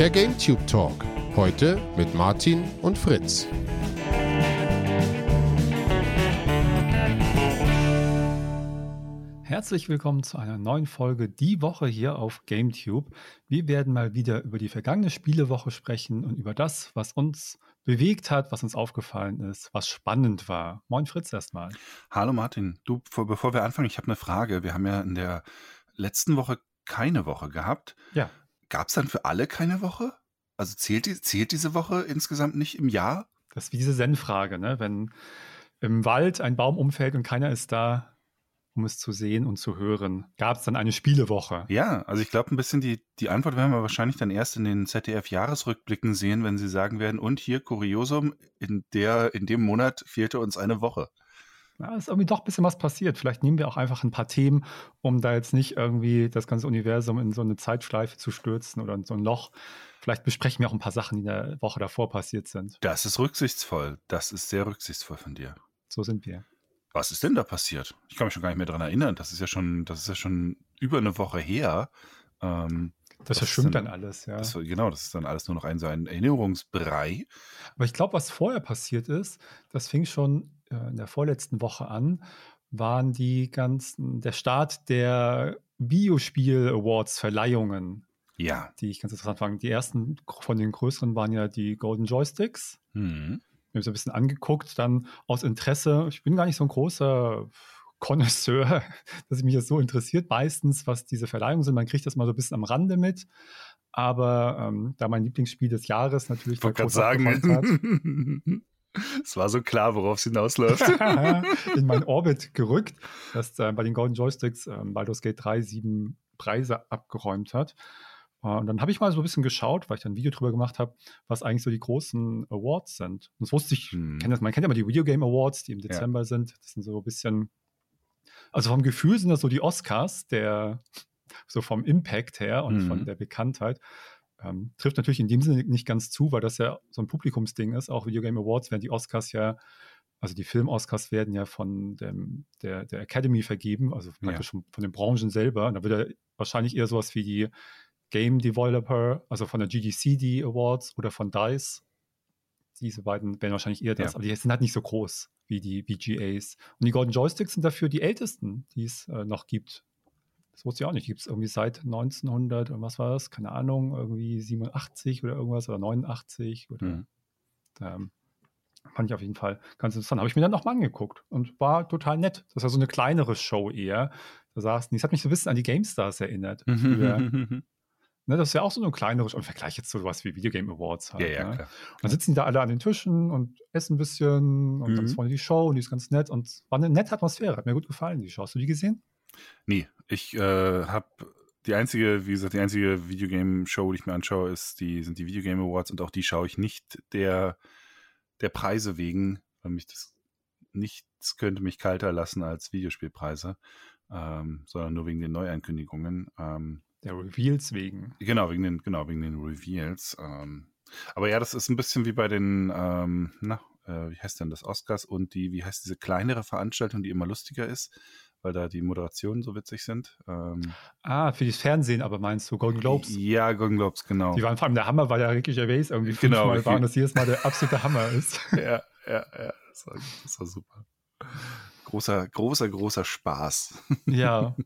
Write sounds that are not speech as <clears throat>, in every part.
Der GameTube Talk. Heute mit Martin und Fritz. Herzlich willkommen zu einer neuen Folge Die Woche hier auf GameTube. Wir werden mal wieder über die vergangene Spielewoche sprechen und über das, was uns bewegt hat, was uns aufgefallen ist, was spannend war. Moin Fritz erstmal. Hallo Martin. Du, bevor wir anfangen, ich habe eine Frage. Wir haben ja in der letzten Woche keine Woche gehabt. Ja. Gab es dann für alle keine Woche? Also zählt, die, zählt diese Woche insgesamt nicht im Jahr? Das ist wie diese Zen-Frage, ne? Wenn im Wald ein Baum umfällt und keiner ist da, um es zu sehen und zu hören. Gab es dann eine Spielewoche? Ja, also ich glaube ein bisschen die, die Antwort werden wir wahrscheinlich dann erst in den ZDF-Jahresrückblicken sehen, wenn sie sagen werden, und hier Kuriosum, in, der, in dem Monat fehlte uns eine Woche. Ja, ist irgendwie doch ein bisschen was passiert. Vielleicht nehmen wir auch einfach ein paar Themen, um da jetzt nicht irgendwie das ganze Universum in so eine Zeitschleife zu stürzen oder in so ein Loch. Vielleicht besprechen wir auch ein paar Sachen, die in der Woche davor passiert sind. Das ist rücksichtsvoll. Das ist sehr rücksichtsvoll von dir. So sind wir. Was ist denn da passiert? Ich kann mich schon gar nicht mehr daran erinnern. Das ist ja schon, das ist ja schon über eine Woche her. Ähm, das verschwimmt dann, dann, alles, ja. Das, genau, das ist dann alles nur noch ein so ein Erinnerungsbrei. Aber ich glaube, was vorher passiert ist, das fing schon in der vorletzten Woche an, waren die ganzen, der Start der Videospiel-Awards-Verleihungen. Ja. Die ich ganz interessant fand. Die ersten von den größeren waren ja die Golden Joysticks. Mhm mir so ein bisschen angeguckt, dann aus Interesse. Ich bin gar nicht so ein großer Connoisseur, <laughs> dass mich das so interessiert, meistens, was diese Verleihungen sind. Man kriegt das mal so ein bisschen am Rande mit. Aber ähm, da mein Lieblingsspiel des Jahres natürlich ich wollte gerade sagen, <laughs> es war so klar, worauf es hinausläuft. <laughs> in meinen Orbit gerückt, dass äh, bei den Golden Joysticks äh, Baldur's Gate 3 sieben Preise abgeräumt hat. Äh, und dann habe ich mal so ein bisschen geschaut, weil ich dann ein Video drüber gemacht habe, was eigentlich so die großen Awards sind. Und das wusste ich, hm. kenn das, man kennt ja immer die Video Game Awards, die im Dezember ja. sind. Das sind so ein bisschen, also vom Gefühl sind das so die Oscars, der, so vom Impact her und hm. von der Bekanntheit. Ähm, trifft natürlich in dem Sinne nicht ganz zu, weil das ja so ein Publikumsding ist. Auch Video Game Awards werden die Oscars ja, also die Film-Oscars werden ja von dem, der, der Academy vergeben, also praktisch ja. von den Branchen selber. Und da wird ja wahrscheinlich eher sowas wie die Game Developer, also von der GDC die Awards oder von DICE. Diese beiden werden wahrscheinlich eher das, ja. aber die sind halt nicht so groß wie die VGAs. Und die Golden Joysticks sind dafür die ältesten, die es äh, noch gibt. Das wusste ich auch nicht. Gibt es irgendwie seit 1900, was war das? Keine Ahnung, irgendwie 87 oder irgendwas oder 89 oder. Mhm. Ähm, fand ich auf jeden Fall ganz interessant. Habe ich mir dann nochmal angeguckt und war total nett. Das war so eine kleinere Show eher. Da saßen, das hat mich so ein bisschen an die GameStars erinnert. <laughs> Ne, das ist ja auch so ein kleineres, im Vergleich jetzt zu sowas wie Videogame Awards halt. Ja, ja, ne? klar. Und dann sitzen die da alle an den Tischen und essen ein bisschen und mhm. dann ist vorne die Show und die ist ganz nett und war eine nette Atmosphäre. Hat mir gut gefallen, die Show. Hast du die gesehen? Nee, ich äh, habe die einzige, wie gesagt, die einzige Videogame-Show, die ich mir anschaue, ist die, sind die Videogame Awards und auch die schaue ich nicht der, der Preise wegen, weil mich das nichts könnte mich kalter lassen als Videospielpreise, ähm, sondern nur wegen den Neuankündigungen. Ähm, der Reveals wegen. Genau, wegen den, genau, wegen den Reveals. Ähm, aber ja, das ist ein bisschen wie bei den, ähm, na, äh, wie heißt denn das, Oscars und die, wie heißt diese kleinere Veranstaltung, die immer lustiger ist, weil da die Moderationen so witzig sind. Ähm, ah, für das Fernsehen aber meinst du, Golden Globes? Ja, Golden Globes, genau. Die waren vor allem, der Hammer weil ja Ricky Gervais irgendwie genau, fünfmal war und das jedes Mal der absolute Hammer ist. <laughs> ja, ja, ja, das war, das war super großer, großer, großer Spaß. Ja. <laughs>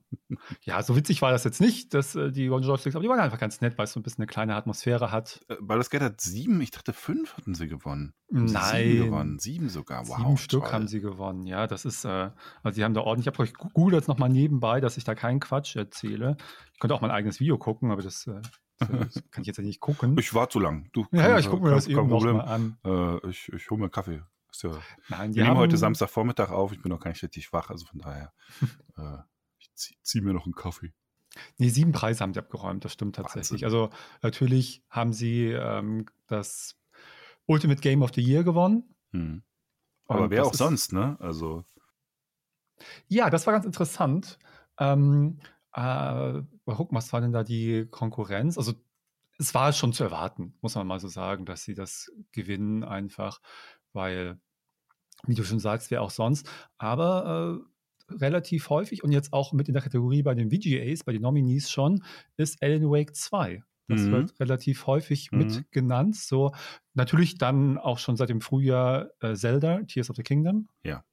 Ja, so witzig war das jetzt nicht, dass äh, die Golden Joysticks, aber die waren einfach ganz nett, weil es so ein bisschen eine kleine Atmosphäre hat. Äh, Baldur's Gate hat sieben, ich dachte fünf hatten sie gewonnen. Haben Nein. sieben gewonnen, sieben sogar, wow. Sieben Stück haben sie gewonnen, ja, das ist, äh, also die haben da ordentlich, ich habe euch googelt jetzt nochmal nebenbei, dass ich da keinen Quatsch erzähle. Ich könnte auch mein eigenes Video gucken, aber das, äh, das <laughs> kann ich jetzt ja nicht gucken. Ich war zu lang. Du, ja, ja, ich gucke mir das eben noch mal an. Äh, ich ich hole mir Kaffee. Ja, Nein, wir nehmen heute Samstagvormittag auf. Ich bin noch gar nicht richtig wach, also von daher, <laughs> äh, ich ziehe zieh mir noch einen Kaffee. Nee, sieben Preise haben sie abgeräumt, das stimmt tatsächlich. Wahnsinn. Also natürlich haben sie ähm, das Ultimate Game of the Year gewonnen. Hm. Aber wer auch sonst, ne? Also. Ja, das war ganz interessant. Ähm, äh, gucken, was war denn da die Konkurrenz? Also es war schon zu erwarten, muss man mal so sagen, dass sie das gewinnen einfach, weil wie du schon sagst, wer auch sonst. Aber äh, relativ häufig und jetzt auch mit in der Kategorie bei den VGAs, bei den Nominees schon, ist Alan Wake 2. Das mhm. wird relativ häufig mhm. mit genannt. So, natürlich dann auch schon seit dem Frühjahr äh, Zelda, Tears of the Kingdom. Ja.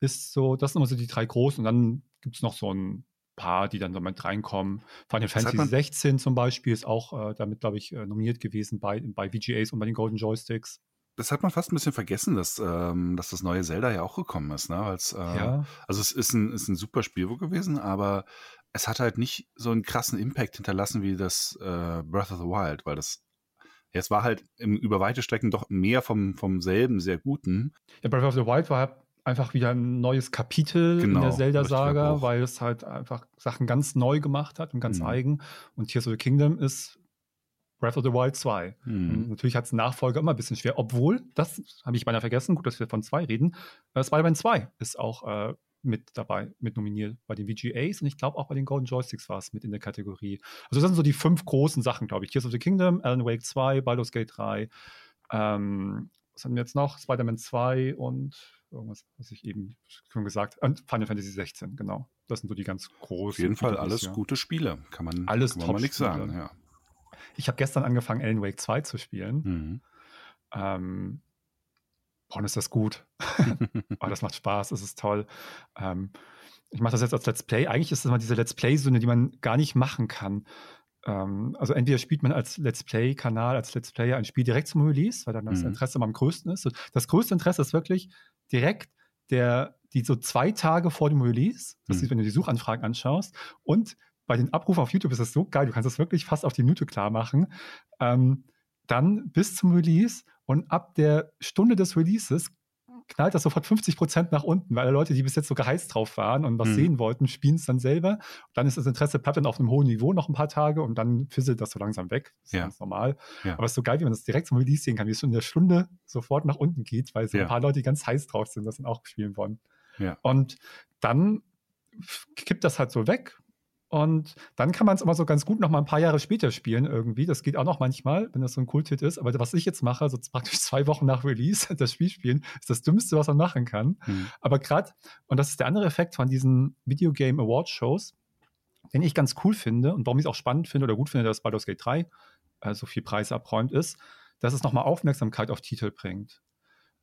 Ist so, das sind immer so die drei großen. Und dann gibt es noch so ein paar, die dann damit reinkommen. Final Fantasy 16 zum Beispiel ist auch äh, damit, glaube ich, äh, nominiert gewesen bei, bei VGAs und bei den Golden Joysticks. Das hat man fast ein bisschen vergessen, dass, ähm, dass das neue Zelda ja auch gekommen ist. Ne? Als, äh, ja. Also es ist ein, ist ein super Spiel gewesen, aber es hat halt nicht so einen krassen Impact hinterlassen wie das äh, Breath of the Wild, weil das ja, es war halt im, über weite Strecken doch mehr vom, vom selben sehr guten. Ja, Breath of the Wild war halt einfach wieder ein neues Kapitel genau, in der genau, Zelda-Saga, weil es halt einfach Sachen ganz neu gemacht hat und ganz mhm. eigen. Und Tears of the Kingdom ist Breath of the Wild 2. Mhm. Natürlich hat es Nachfolger immer ein bisschen schwer, obwohl, das habe ich beinahe vergessen, gut, dass wir von 2 reden, äh, Spider-Man 2 ist auch äh, mit dabei, mit nominiert bei den VGAs und ich glaube auch bei den Golden Joysticks war es mit in der Kategorie. Also das sind so die fünf großen Sachen, glaube ich. Tears of the Kingdom, Alan Wake 2, Baldur's Gate 3, ähm, was haben wir jetzt noch? Spider-Man 2 und irgendwas, was ich eben schon gesagt habe. Und Final Fantasy 16, genau. Das sind so die ganz großen. Auf jeden Fall alles ja. gute Spiele, kann man, alles kann man mal nichts sagen. Ja. Ich habe gestern angefangen, Alan Wake 2 zu spielen. Mhm. Ähm, boah, ist das gut. <laughs> oh, das macht Spaß, es ist toll. Ähm, ich mache das jetzt als Let's Play. Eigentlich ist das immer diese Let's Play-Sünde, die man gar nicht machen kann. Ähm, also entweder spielt man als Let's Play-Kanal, als Let's Player ein Spiel direkt zum Release, weil dann das mhm. Interesse am größten ist. Das größte Interesse ist wirklich direkt der, die so zwei Tage vor dem Release, das mhm. ist, wenn du die Suchanfragen anschaust, und bei den Abrufen auf YouTube ist das so geil, du kannst das wirklich fast auf die Minute klar machen. Ähm, dann bis zum Release und ab der Stunde des Releases knallt das sofort 50 Prozent nach unten, weil Leute, die bis jetzt so geheizt drauf waren und was hm. sehen wollten, spielen es dann selber. Dann ist das Interesse, bleibt dann auf einem hohen Niveau noch ein paar Tage und dann fisselt das so langsam weg. Das ist ja. ganz normal. Ja. Aber es ist so geil, wie man das direkt zum Release sehen kann, wie es schon in der Stunde sofort nach unten geht, weil so ja. ein paar Leute, die ganz heiß drauf sind, das dann auch spielen wollen. Und dann kippt das halt so weg und dann kann man es immer so ganz gut noch mal ein paar Jahre später spielen irgendwie. Das geht auch noch manchmal, wenn das so ein Kult-Hit ist. Aber was ich jetzt mache, also praktisch zwei Wochen nach Release <laughs> das Spiel spielen, ist das Dümmste, was man machen kann. Mhm. Aber gerade, und das ist der andere Effekt von diesen Videogame Award Shows, den ich ganz cool finde und warum ich es auch spannend finde oder gut finde, dass Baldur's Gate 3 äh, so viel Preise abräumt, ist, dass es nochmal Aufmerksamkeit auf Titel bringt.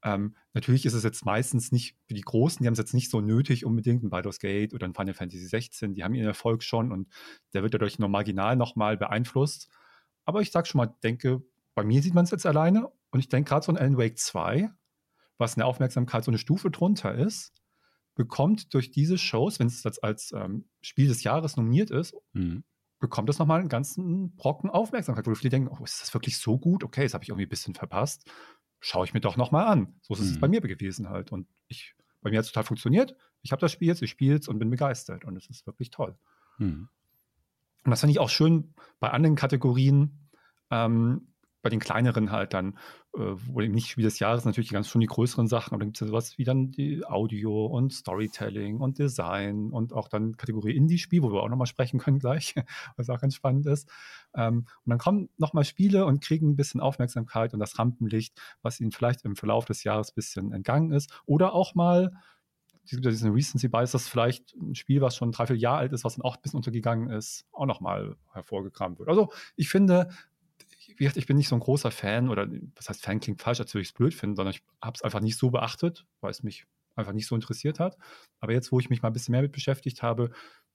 Ähm, natürlich ist es jetzt meistens nicht für die Großen, die haben es jetzt nicht so nötig unbedingt, ein Baldur's Gate oder ein Final Fantasy 16, die haben ihren Erfolg schon und der wird dadurch nur marginal nochmal beeinflusst. Aber ich sag schon mal, denke, bei mir sieht man es jetzt alleine und ich denke gerade so ein Alan Wake 2, was eine Aufmerksamkeit so eine Stufe drunter ist, bekommt durch diese Shows, wenn es jetzt als ähm, Spiel des Jahres nominiert ist, mhm. bekommt es nochmal einen ganzen Brocken Aufmerksamkeit, wo viele denken, oh, ist das wirklich so gut? Okay, das habe ich irgendwie ein bisschen verpasst schaue ich mir doch nochmal an. So ist mhm. es bei mir gewesen halt. Und ich, bei mir hat es total funktioniert. Ich habe das Spiel jetzt, ich spiele es und bin begeistert. Und es ist wirklich toll. Mhm. Und das finde ich auch schön bei anderen Kategorien. Ähm, bei den kleineren halt dann, äh, wo eben nicht Spiel des Jahres, natürlich ganz schon die größeren Sachen, aber dann gibt es ja sowas wie dann die Audio und Storytelling und Design und auch dann Kategorie Indie-Spiel, wo wir auch nochmal sprechen können gleich, <laughs> was auch ganz spannend ist. Ähm, und dann kommen nochmal Spiele und kriegen ein bisschen Aufmerksamkeit und das Rampenlicht, was ihnen vielleicht im Verlauf des Jahres ein bisschen entgangen ist. Oder auch mal es gibt ja diesen Recency Bias, dass vielleicht ein Spiel, was schon drei, vier Jahre alt ist, was dann auch ein bisschen untergegangen ist, auch nochmal hervorgekramt wird. Also ich finde, wie gesagt, ich bin nicht so ein großer Fan oder was heißt Fan klingt falsch, als würde ich es blöd finden, sondern ich habe es einfach nicht so beachtet, weil es mich einfach nicht so interessiert hat. Aber jetzt, wo ich mich mal ein bisschen mehr mit beschäftigt habe, äh,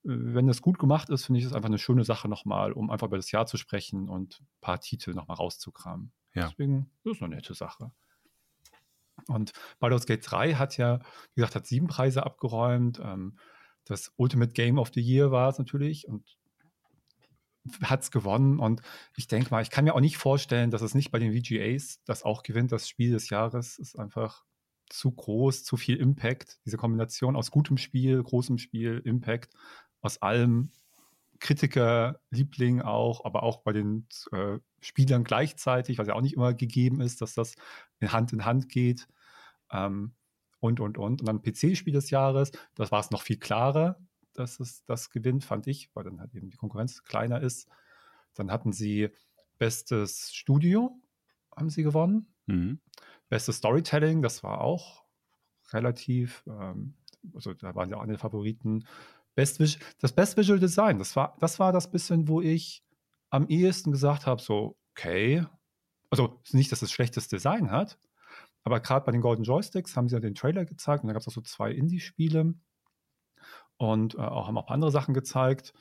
wenn das gut gemacht ist, finde ich es einfach eine schöne Sache nochmal, um einfach über das Jahr zu sprechen und ein paar Titel nochmal rauszukramen. Ja. Deswegen das ist eine nette Sache. Und Baldur's Gate 3 hat ja, wie gesagt, hat sieben Preise abgeräumt. Ähm, das Ultimate Game of the Year war es natürlich und hat es gewonnen. Und ich denke mal, ich kann mir auch nicht vorstellen, dass es nicht bei den VGAs das auch gewinnt. Das Spiel des Jahres ist einfach zu groß, zu viel Impact. Diese Kombination aus gutem Spiel, großem Spiel, Impact, aus allem. Kritiker, Liebling auch, aber auch bei den äh, Spielern gleichzeitig, was ja auch nicht immer gegeben ist, dass das Hand in Hand geht. Ähm, und, und, und. Und dann PC-Spiel des Jahres, das war es noch viel klarer dass es das gewinnt, fand ich, weil dann halt eben die Konkurrenz kleiner ist. Dann hatten sie bestes Studio, haben sie gewonnen. Mhm. Bestes Storytelling, das war auch relativ, ähm, also da waren ja auch eine Favoriten. Best das Best Visual Design, das war, das war das bisschen, wo ich am ehesten gesagt habe, so, okay, also nicht, dass es schlechtes Design hat, aber gerade bei den Golden Joysticks haben sie ja den Trailer gezeigt und da gab es auch so zwei Indie-Spiele und äh, auch, haben auch andere Sachen gezeigt.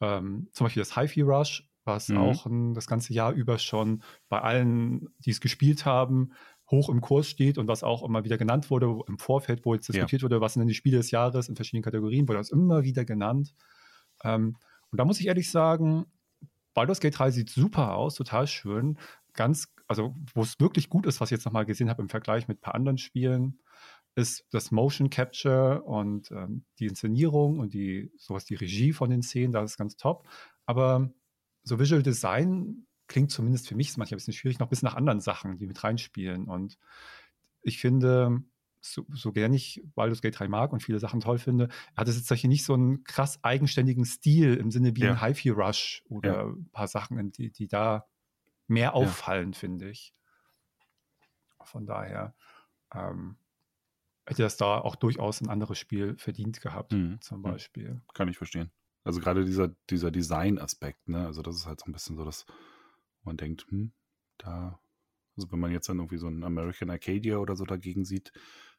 Ähm, zum Beispiel das Hi-Fi Rush, was mhm. auch ein, das ganze Jahr über schon bei allen, die es gespielt haben, hoch im Kurs steht und was auch immer wieder genannt wurde im Vorfeld, wo jetzt diskutiert ja. wurde, was sind denn die Spiele des Jahres in verschiedenen Kategorien, wurde das immer wieder genannt. Ähm, und da muss ich ehrlich sagen, Baldur's Gate 3 sieht super aus, total schön. Ganz, also wo es wirklich gut ist, was ich jetzt nochmal gesehen habe im Vergleich mit ein paar anderen Spielen, ist das Motion Capture und ähm, die Inszenierung und die, sowas, die Regie von den Szenen, das ist ganz top. Aber so Visual Design klingt zumindest für mich, ist manchmal ein bisschen schwierig, noch ein bisschen nach anderen Sachen, die mit reinspielen. Und ich finde, so, so gern ich Baldur's Gate 3 mag und viele Sachen toll finde, hat es jetzt hier nicht so einen krass eigenständigen Stil im Sinne wie ja. ein Hi-Fi Rush oder ja. ein paar Sachen, die, die da mehr auffallen, ja. finde ich. Von daher ähm, hätte das da auch durchaus ein anderes Spiel verdient gehabt, mhm. zum mhm. Beispiel. Kann ich verstehen. Also gerade dieser, dieser Design-Aspekt, ne? Also das ist halt so ein bisschen so, dass man denkt, hm, da, also wenn man jetzt dann irgendwie so ein American Arcadia oder so dagegen sieht,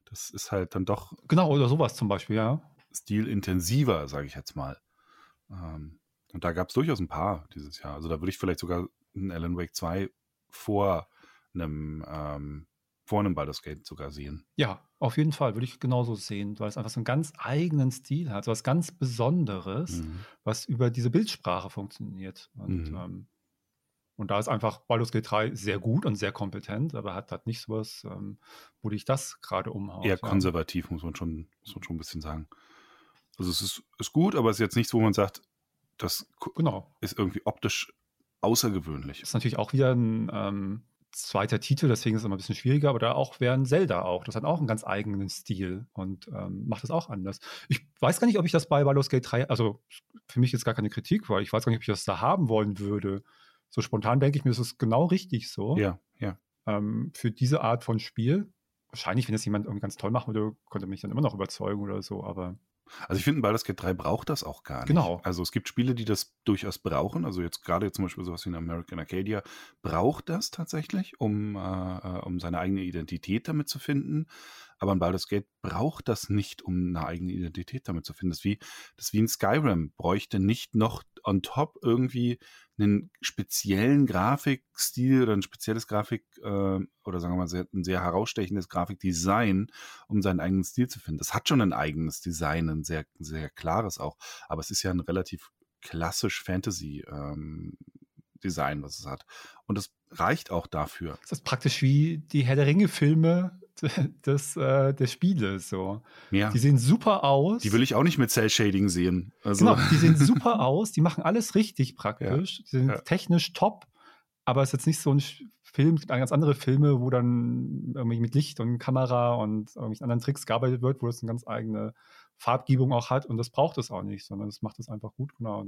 das ist halt dann doch. Genau, oder sowas zum Beispiel, ja. Stilintensiver, sage ich jetzt mal. Ähm, und da gab es durchaus ein paar dieses Jahr. Also da würde ich vielleicht sogar einen Alan Wake 2 vor einem, ähm, vor einem Baldur's Gate sogar sehen. Ja, auf jeden Fall würde ich genauso sehen, weil es einfach so einen ganz eigenen Stil hat, so was ganz Besonderes, mhm. was über diese Bildsprache funktioniert. Und mhm. ähm, und da ist einfach Baldur's Gate 3 sehr gut und sehr kompetent, aber hat halt nicht sowas, ähm, wo dich das gerade umhaut. Eher ja. konservativ, muss man, schon, muss man schon ein bisschen sagen. Also es ist, ist gut, aber es ist jetzt nichts, wo man sagt, das genau. ist irgendwie optisch außergewöhnlich. Ist natürlich auch wieder ein ähm, zweiter Titel, deswegen ist es immer ein bisschen schwieriger, aber da auch wäre ein Zelda auch. Das hat auch einen ganz eigenen Stil und ähm, macht das auch anders. Ich weiß gar nicht, ob ich das bei Baldur's Gate 3, also für mich jetzt gar keine Kritik, weil ich weiß gar nicht, ob ich das da haben wollen würde so spontan denke ich mir, das ist genau richtig so. Ja, ja. Ähm, für diese Art von Spiel. Wahrscheinlich, wenn es jemand irgendwie ganz toll machen würde, könnte mich dann immer noch überzeugen oder so, aber. Also ich finde, Baldur's Gate 3 braucht das auch gar nicht. Genau. Also es gibt Spiele, die das durchaus brauchen. Also jetzt gerade zum Beispiel sowas wie ein American Arcadia braucht das tatsächlich, um, äh, um seine eigene Identität damit zu finden. Aber ein Baldur's Gate braucht das nicht, um eine eigene Identität damit zu finden. Das ist wie, das ist wie ein Skyrim bräuchte nicht noch on top irgendwie einen speziellen Grafikstil oder ein spezielles Grafik äh, oder sagen wir mal sehr, ein sehr herausstechendes Grafikdesign, um seinen eigenen Stil zu finden. Das hat schon ein eigenes Design, ein sehr, sehr klares auch, aber es ist ja ein relativ klassisch Fantasy ähm, Design, was es hat. Und das reicht auch dafür. Das ist praktisch wie die Herr der Ringe-Filme <laughs> des, äh, des Spieles. So. Ja. Die sehen super aus. Die will ich auch nicht mit Cell-Shading sehen. Also. Genau, die sehen <laughs> super aus, die machen alles richtig praktisch. Ja. Die sind ja. technisch top, aber es ist jetzt nicht so ein Film, es gibt ganz andere Filme, wo dann irgendwie mit Licht und Kamera und irgendwelchen anderen Tricks gearbeitet wird, wo es eine ganz eigene Farbgebung auch hat und das braucht es auch nicht, sondern es macht es einfach gut, genau.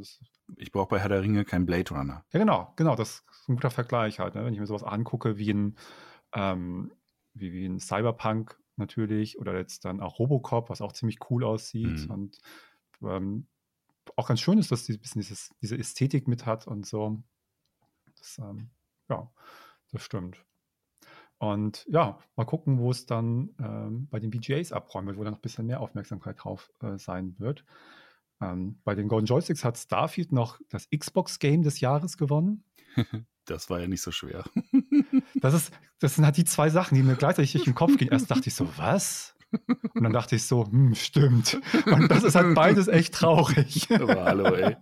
ich brauche bei Herr der Ringe keinen Blade Runner. Ja, genau, genau, das ist ein guter Vergleich halt, ne? wenn ich mir sowas angucke wie ein, ähm, wie, wie ein Cyberpunk natürlich oder jetzt dann auch Robocop, was auch ziemlich cool aussieht mhm. und ähm, auch ganz schön ist, dass die ein bisschen dieses, diese Ästhetik mit hat und so. Das, ähm, ja, das stimmt. Und ja, mal gucken, wo es dann ähm, bei den BGAs abräumen wird, wo dann noch ein bisschen mehr Aufmerksamkeit drauf äh, sein wird. Ähm, bei den Golden Joysticks hat Starfield noch das Xbox-Game des Jahres gewonnen. <laughs> Das war ja nicht so schwer. Das, ist, das sind halt die zwei Sachen, die mir gleichzeitig durch den Kopf gehen. Erst dachte ich so, was? Und dann dachte ich so, hm, stimmt. Und das ist halt beides echt traurig. Aber hallo, ey.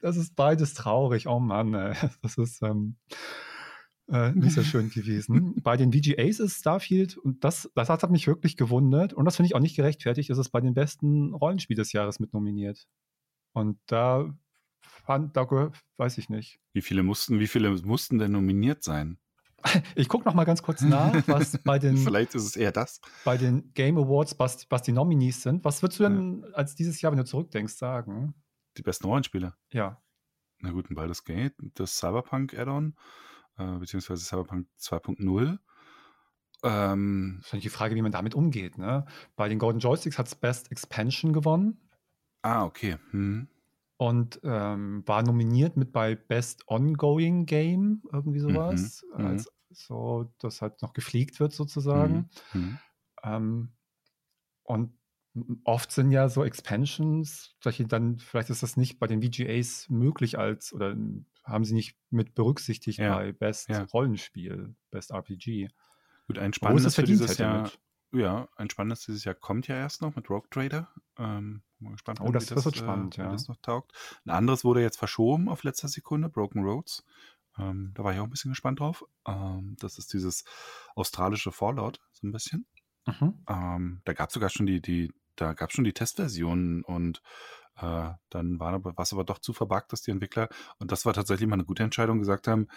Das ist beides traurig. Oh Mann, ey. das ist. Ähm, äh, nicht so schön gewesen. bei den VGAs ist Starfield, und das, das hat mich wirklich gewundert, und das finde ich auch nicht gerechtfertigt, ist es bei den besten Rollenspiel des Jahres mit nominiert. Und da fand, da weiß ich nicht. Wie viele mussten, wie viele mussten denn nominiert sein? <laughs> Ich gucke noch mal ganz kurz nach, was <laughs> bei den vielleicht ist es eher das bei den Game Awards, was, was die Nominees sind. Was würdest du denn ja. als dieses Jahr, wenn du zurückdenkst, sagen? Die besten Rollenspiele. Ja. Na gut, ein Baldur's Gate, das Cyberpunk Add-on, äh, beziehungsweise Cyberpunk 2.0. Ähm, das ist die Frage, wie man damit umgeht. Ne? Bei den Golden Joysticks hat es Best Expansion gewonnen. Ah, okay. Hm. Und ähm, war nominiert mit bei Best Ongoing Game, irgendwie Mhm, sowas. mhm. Als, so, das halt noch gepflegt wird sozusagen. Mhm. Mhm. Ähm, und oft sind ja so Expansions, solche dann, vielleicht ist das nicht bei den VGAs möglich als, oder haben sie nicht mit berücksichtigt Ja, bei Best ja. Rollenspiel, Best RPG. Gut, ein spannendes für dieses hätte Jahr. mit. Ja, ein spannendes dieses Jahr kommt ja erst noch mit Rogue Trader. Ähm, mal gespannt, Oh, das- das wird äh, spannend, wie ja. das noch taugt. Ein anderes wurde jetzt verschoben auf letzter Sekunde, Broken Roads. Ähm, da war ich auch ein bisschen gespannt drauf. Ähm, das ist dieses australische Fallout, so ein bisschen. Mhm. Ähm, da gab es sogar schon die, die, da gab schon die Testversionen und äh, dann war aber, war es aber doch zu verbuggt, dass die Entwickler, und das war tatsächlich mal eine gute Entscheidung, gesagt haben,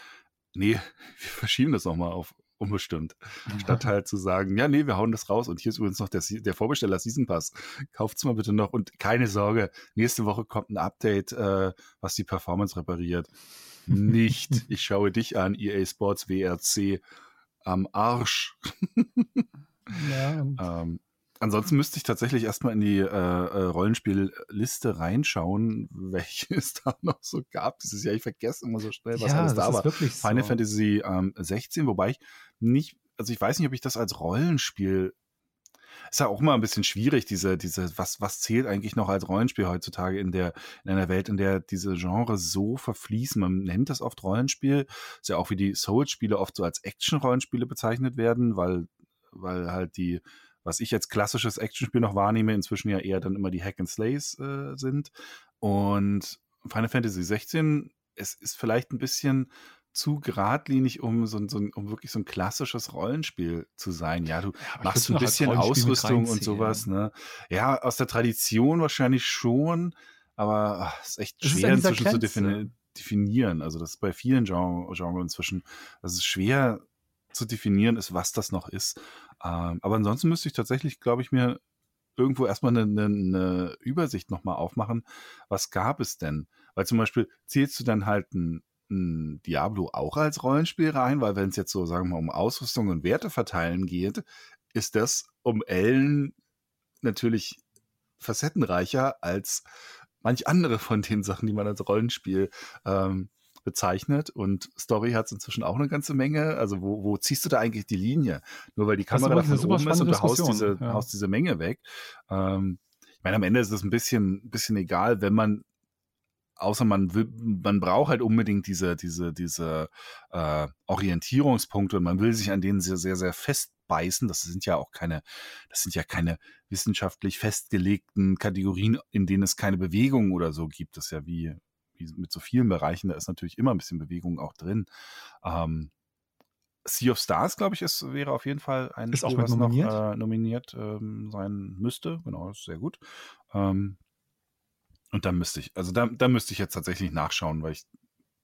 nee, <laughs> wir verschieben das nochmal auf unbestimmt. Statt halt zu sagen, ja, nee, wir hauen das raus und hier ist übrigens noch der, der Vorbesteller Season Pass. Kauft's mal bitte noch und keine Sorge, nächste Woche kommt ein Update, äh, was die Performance repariert. Nicht, <laughs> ich schaue dich an, EA Sports WRC am Arsch. Ja, Ähm, ansonsten müsste ich tatsächlich erstmal in die äh, äh, Rollenspielliste reinschauen, welche es <laughs> da noch so gab dieses Jahr. Ich vergesse immer so schnell, was ja, alles das da ist war. wirklich Final so. Fantasy ähm, 16, wobei ich nicht, also ich weiß nicht, ob ich das als Rollenspiel ist ja auch immer ein bisschen schwierig, diese, diese, was, was zählt eigentlich noch als Rollenspiel heutzutage in der, in einer Welt, in der diese Genres so verfließen. Man nennt das oft Rollenspiel. Ist ja auch wie die Souls-Spiele oft so als Action-Rollenspiele bezeichnet werden, weil, weil halt die, was ich als klassisches Actionspiel noch wahrnehme, inzwischen ja eher dann immer die Hack and Slays äh, sind. Und Final Fantasy 16, es ist vielleicht ein bisschen zu geradlinig, um so, so, um wirklich so ein klassisches Rollenspiel zu sein. Ja, du Ja, machst ein als bisschen Ausrüstung und sowas, ne? Ja, aus der Tradition wahrscheinlich schon, aber ach, ist echt ist schwer dieser inzwischen zu Grenze. defini definieren. Also das ist bei vielen Gen Genres inzwischen, das ist schwer zu definieren ist, was das noch ist. Ähm, aber ansonsten müsste ich tatsächlich, glaube ich, mir irgendwo erstmal eine, eine, eine Übersicht nochmal aufmachen. Was gab es denn? Weil zum Beispiel zählst du dann halt ein, ein Diablo auch als Rollenspiel rein, weil wenn es jetzt so, sagen wir mal, um Ausrüstung und Werte verteilen geht, ist das um Ellen natürlich facettenreicher als manch andere von den Sachen, die man als Rollenspiel ähm, bezeichnet. Und Story hat es inzwischen auch eine ganze Menge. Also wo, wo ziehst du da eigentlich die Linie? Nur weil die Kamera davon super oben ist und du haust diese, ja. haust diese Menge weg. Ähm, ich meine, am Ende ist es ein bisschen, bisschen egal, wenn man außer man will, man braucht halt unbedingt diese, diese, diese äh, Orientierungspunkte und man will sich an denen sehr, sehr, sehr festbeißen. Das sind ja auch keine, das sind ja keine wissenschaftlich festgelegten Kategorien, in denen es keine Bewegung oder so gibt. Das ist ja wie, wie mit so vielen Bereichen, da ist natürlich immer ein bisschen Bewegung auch drin. Ähm, Sea of Stars, glaube ich, ist, wäre auf jeden Fall ein Ist auch Spiel, mit was nominiert? noch äh, nominiert ähm, sein müsste. Genau, ist sehr gut. Ähm, und da müsste ich, also da, da müsste ich jetzt tatsächlich nachschauen, weil ich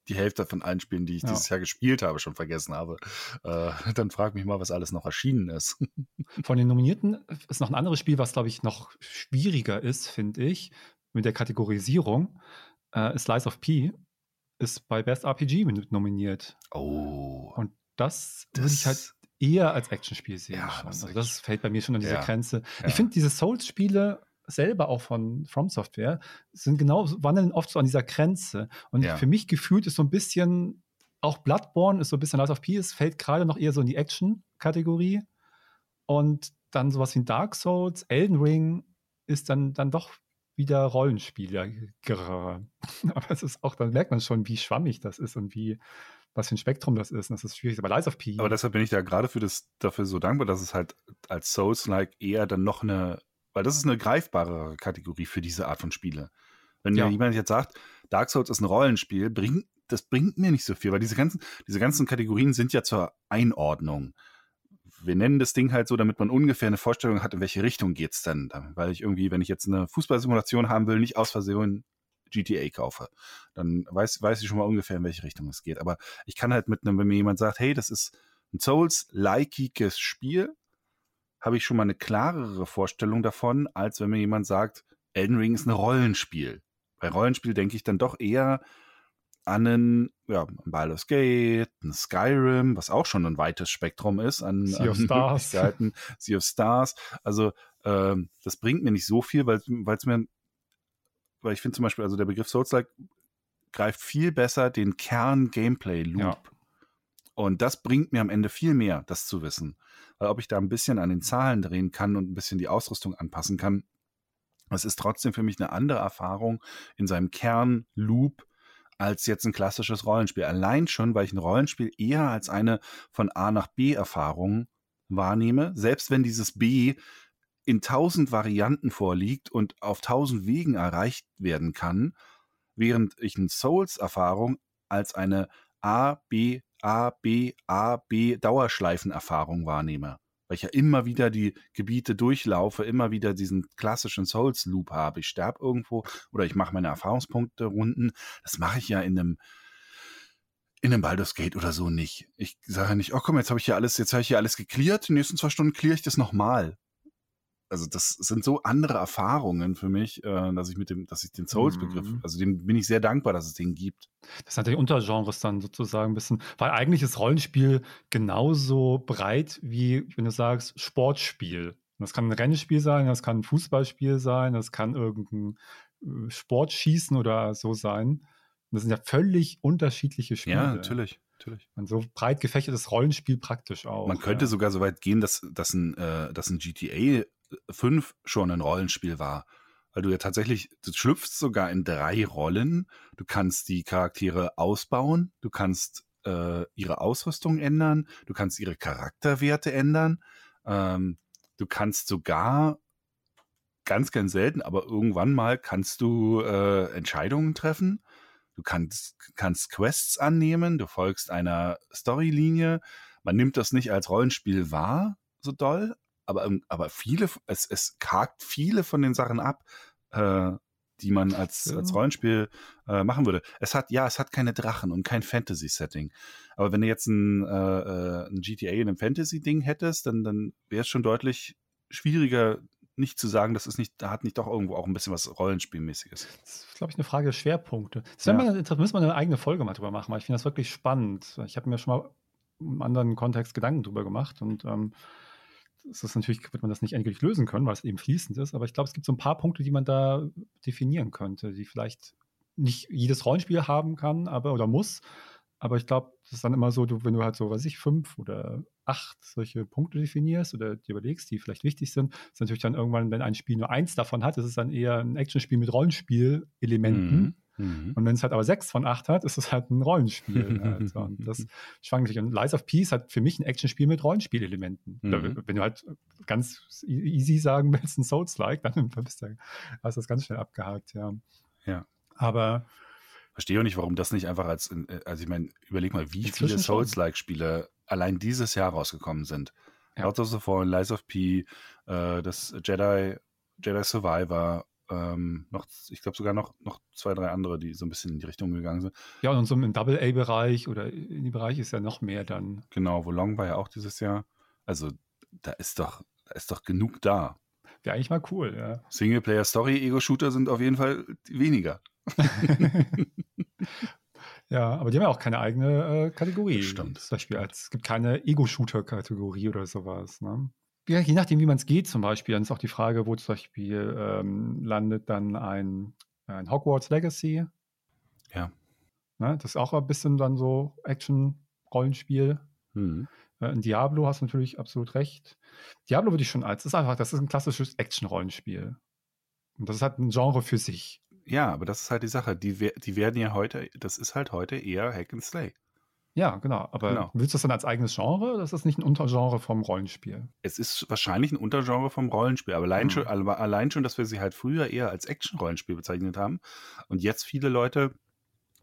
die Hälfte von allen Spielen, die ich Ja. dieses Jahr gespielt habe, schon vergessen habe. Äh, dann frag mich mal, was alles noch erschienen ist. <laughs> Von den Nominierten ist noch ein anderes Spiel, was, glaube ich, noch schwieriger ist, finde ich, mit der Kategorisierung. Äh, Slice of P ist bei Best RPG nominiert. Oh. Und das, würde ich halt eher als Actionspiel sehen. Ja, schon. das also das fällt bei mir schon an diese Ja, Grenze. ja. Ich finde, diese Souls-Spiele selber auch von From Software sind genau, wandeln oft so an dieser Grenze. Und Ja. für mich gefühlt ist so ein bisschen, auch Bloodborne ist so ein bisschen Lies of P, es fällt gerade noch eher so in die Action-Kategorie. Und dann sowas wie Dark Souls, Elden Ring ist dann, dann doch wieder Rollenspieler. <laughs> Aber es ist auch, dann merkt man schon, wie schwammig das ist und wie, was für ein Spektrum das ist. Und das ist schwierig. Aber Lies of P. Aber deshalb bin ich da gerade für das, dafür so dankbar, dass es halt als Souls-like eher dann noch eine, weil das ist eine greifbare Kategorie für diese Art von Spiele. Wenn Ja. jemand jetzt sagt, Dark Souls ist ein Rollenspiel, bringt, das bringt mir nicht so viel, weil diese ganzen, diese ganzen Kategorien sind ja zur Einordnung. Wir nennen das Ding halt so, damit man ungefähr eine Vorstellung hat, in welche Richtung geht's denn. Dann- Weil ich irgendwie, wenn ich jetzt eine Fußballsimulation haben will, nicht aus Versehen GTA kaufe. Dann weiß, weiß ich schon mal ungefähr, in welche Richtung es geht. Aber ich kann halt mit einem, wenn mir jemand sagt, hey, das ist ein Souls-likeiges Spiel, habe ich schon mal eine klarere Vorstellung davon, als wenn mir jemand sagt, Elden Ring ist ein Rollenspiel. Bei Rollenspiel denke ich dann doch eher an einen, ja, ein Baldur's Gate, ein Skyrim, was auch schon ein weites Spektrum ist an, Sea of an <laughs> Stars. Möglichkeiten, Sea of Stars. Also ähm, das bringt mir nicht so viel, weil es mir weil ich finde zum Beispiel, also der Begriff Souls-like greift viel besser den Kern-Gameplay-Loop. Ja. Und das bringt mir am Ende viel mehr, das zu wissen. Weil ob ich da ein bisschen an den Zahlen drehen kann und ein bisschen die Ausrüstung anpassen kann, das ist trotzdem für mich eine andere Erfahrung in seinem Kern-Loop als jetzt ein klassisches Rollenspiel. Allein schon, weil ich ein Rollenspiel eher als eine von A nach B Erfahrung wahrnehme, selbst wenn dieses B in tausend Varianten vorliegt und auf tausend Wegen erreicht werden kann, während ich eine Souls-Erfahrung als eine A, B, A, B, A, B Dauerschleifenerfahrung wahrnehme. Weil ich ja immer wieder die Gebiete durchlaufe, immer wieder diesen klassischen Souls-Loop habe. Ich sterbe irgendwo oder ich mache meine Erfahrungspunkte runden. Das mache ich ja in einem in einem Baldur's Gate oder so nicht. Ich sage ja nicht, oh komm, jetzt habe ich hier alles, jetzt habe ich hier alles geklärt, die nächsten zwei Stunden kläre ich das nochmal also das sind so andere Erfahrungen für mich, äh, dass ich mit dem, dass ich den Souls-Begriff, mhm. also dem bin ich sehr dankbar, dass es den gibt. Das sind natürlich Untergenres dann sozusagen ein bisschen, weil eigentlich ist Rollenspiel genauso breit wie, wenn du sagst, Sportspiel. Das kann ein Rennspiel sein, das kann ein Fußballspiel sein, das kann irgendein äh, Sportschießen oder so sein. Das sind ja völlig unterschiedliche Spiele. Ja, natürlich. Natürlich. Und so breit gefächertes Rollenspiel praktisch auch. Man könnte ja. sogar so weit gehen, dass, dass, ein, äh, dass ein GTA 5 schon ein Rollenspiel war. Weil du ja tatsächlich, du schlüpfst sogar in drei Rollen. Du kannst die Charaktere ausbauen, du kannst äh, ihre Ausrüstung ändern, du kannst ihre Charakterwerte ändern, ähm, du kannst sogar ganz, ganz selten, aber irgendwann mal kannst du äh, Entscheidungen treffen. Du kannst, kannst Quests annehmen, du folgst einer Storylinie. Man nimmt das nicht als Rollenspiel wahr, so doll, aber, aber viele, es, es kargt viele von den Sachen ab, äh, die man als, ja. als Rollenspiel äh, machen würde. Es hat, ja, es hat keine Drachen und kein Fantasy-Setting. Aber wenn du jetzt ein, äh, äh ein GTA in einem Fantasy-Ding hättest, dann, dann wäre es schon deutlich schwieriger, nicht zu sagen, das ist nicht, da hat nicht doch irgendwo auch ein bisschen was Rollenspielmäßiges. Das ist, glaube ich, eine Frage der Schwerpunkte. Das ja. mal, müssen wir eine eigene Folge mal drüber machen, weil ich finde das wirklich spannend. Ich habe mir schon mal im anderen Kontext Gedanken drüber gemacht und ähm, ist das natürlich, wird man das nicht endgültig lösen können, weil es eben fließend ist, aber ich glaube, es gibt so ein paar Punkte, die man da definieren könnte, die vielleicht nicht jedes Rollenspiel haben kann, aber oder muss. Aber ich glaube, das ist dann immer so, du, wenn du halt so, weiß ich, fünf oder acht solche Punkte definierst oder dir überlegst, die vielleicht wichtig sind, ist natürlich dann irgendwann, wenn ein Spiel nur eins davon hat, ist es dann eher ein Actionspiel mit Rollenspielelementen. Mhm. Mhm. Und wenn es halt aber sechs von acht hat, ist es halt ein Rollenspiel. <laughs> also. Und das schwankt sich. Und Lies of Peace hat für mich ein Actionspiel mit Rollenspielelementen. Mhm. Wenn du halt ganz e-, easy sagen willst, ein Souls-like, dann <laughs> bist du, hast du das ganz schnell abgehakt, ja. Ja. Aber verstehe auch nicht, warum das nicht einfach als, äh, also ich meine, überleg mal, wie viele Souls-like-Spiele allein dieses Jahr rausgekommen sind. Ja. Lords of the Fallen, Lies of P, äh, das Jedi, Jedi Survivor, ähm, noch, ich glaube sogar noch, noch zwei, drei andere, die so ein bisschen in die Richtung gegangen sind. Ja, und so im Double-A-Bereich oder in die Bereich ist ja noch mehr dann. Genau, Long war ja auch dieses Jahr. Also da ist doch, da ist doch genug da. Wäre eigentlich mal cool, ja. Singleplayer-Story-Ego-Shooter sind auf jeden Fall weniger. <laughs> ja, aber die haben ja auch keine eigene äh, Kategorie. Stimmt. Zum Beispiel als, es gibt keine Ego-Shooter-Kategorie oder sowas. Ne? Ja, je nachdem, wie man es geht, zum Beispiel, dann ist auch die Frage, wo zum Beispiel ähm, landet dann ein, ein Hogwarts Legacy. Ja. Ne, das ist auch ein bisschen dann so Action-Rollenspiel. Mhm. Äh, in Diablo hast du natürlich absolut recht. Diablo würde ich schon als, das ist einfach, das ist ein klassisches Action-Rollenspiel. Und das ist halt ein Genre für sich. Ja, aber das ist halt die Sache. Die, die werden ja heute, das ist halt heute eher Hack and Slay. Ja, genau. Aber genau. willst du das dann als eigenes Genre oder ist das nicht ein Untergenre vom Rollenspiel? Es ist wahrscheinlich ein Untergenre vom Rollenspiel, aber allein, mhm. schon, allein schon, dass wir sie halt früher eher als Action-Rollenspiel bezeichnet haben und jetzt viele Leute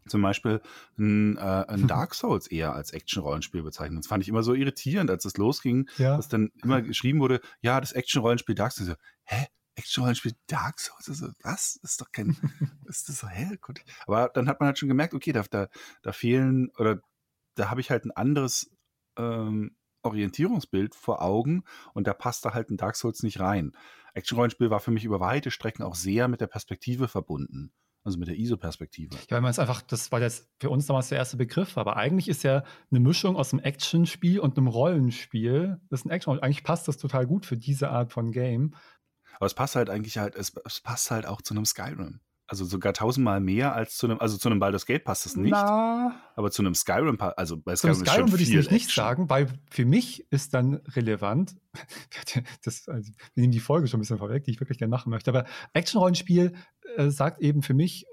zum Beispiel ein, äh, ein <laughs> Dark Souls eher als Action-Rollenspiel bezeichnen. Das fand ich immer so irritierend, als es losging, ja. dass dann immer geschrieben wurde, ja, das Action-Rollenspiel Dark Souls. So, hä? Action-Rollenspiel Dark Souls? Also, was? Das ist doch kein, <laughs> ist das so, hä? Aber dann hat man halt schon gemerkt, okay, da, da, da fehlen, oder da habe ich halt ein anderes ähm, Orientierungsbild vor Augen und da passt da halt ein Dark Souls nicht rein. Action-Rollenspiel war für mich über weite Strecken auch sehr mit der Perspektive verbunden. Also mit der ISO-Perspektive. Ja, weil man es einfach, das war jetzt für uns damals der erste Begriff, aber eigentlich ist ja eine Mischung aus einem Action-Spiel und einem Rollenspiel. Das ist ein Action. Eigentlich passt das total gut für diese Art von Game. Aber es passt halt eigentlich halt, es, es passt halt auch zu einem Skyrim. Also sogar tausendmal mehr als zu einem, also zu einem Baldur's Gate passt es nicht. Na, Aber zu einem Skyrim, also bei Skyrim, Skyrim schon würde ich nicht Action. sagen, weil für mich ist dann relevant, <laughs> das, also, wir nehmen die Folge schon ein bisschen vorweg, die ich wirklich gerne machen möchte, aber Action-Rollenspiel äh, sagt eben für mich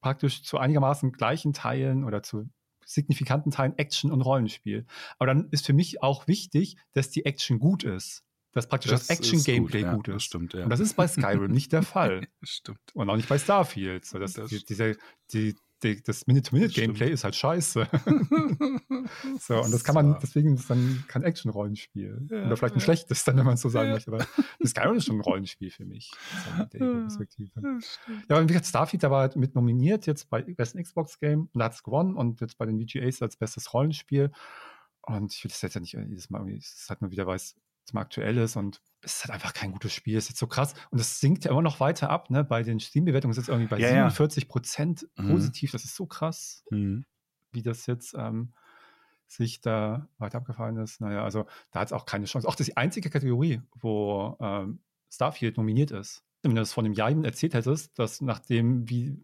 praktisch zu einigermaßen gleichen Teilen oder zu signifikanten Teilen Action und Rollenspiel. Aber dann ist für mich auch wichtig, dass die Action gut ist. Dass praktisch das, gut, Action-Gameplay ja, gut, Das ist. stimmt, ja. Und das ist bei Skyrim nicht der Fall. <laughs> stimmt. Und auch nicht bei Starfield. So, das, Das- die, diese, die, die, das Minute-to-Minute-Gameplay ist halt scheiße. <laughs> so, und das kann man, deswegen ist dann kein Action-Rollenspiel. Ja, Oder vielleicht ein ja. schlechtes, dann, wenn man es so sagen möchte. Aber Skyrim ist schon ein Rollenspiel für mich. So mit der Ja. Perspektive. Das stimmt. Ja, und wie gesagt, Starfield, da war halt mit nominiert jetzt bei besten Xbox-Game und da hat es gewonnen und jetzt bei den VGAs als bestes Rollenspiel. Und ich will das jetzt ja nicht jedes Mal irgendwie, es ist halt nur wieder weiß, mal aktuell ist und es ist halt einfach kein gutes Spiel. Es ist jetzt so krass und es sinkt ja immer noch weiter ab, ne? Bei den Steam-Bewertungen ist es irgendwie bei Ja, ja. 47 Prozent Mhm. positiv. Das ist so krass, Mhm. wie das jetzt ähm, sich da weiter abgefallen ist. Naja, also da hat es auch keine Chance. Auch das ist die einzige Kategorie, wo ähm, Starfield nominiert ist. Wenn du das vor einem Jahr erzählt hättest, dass nachdem wie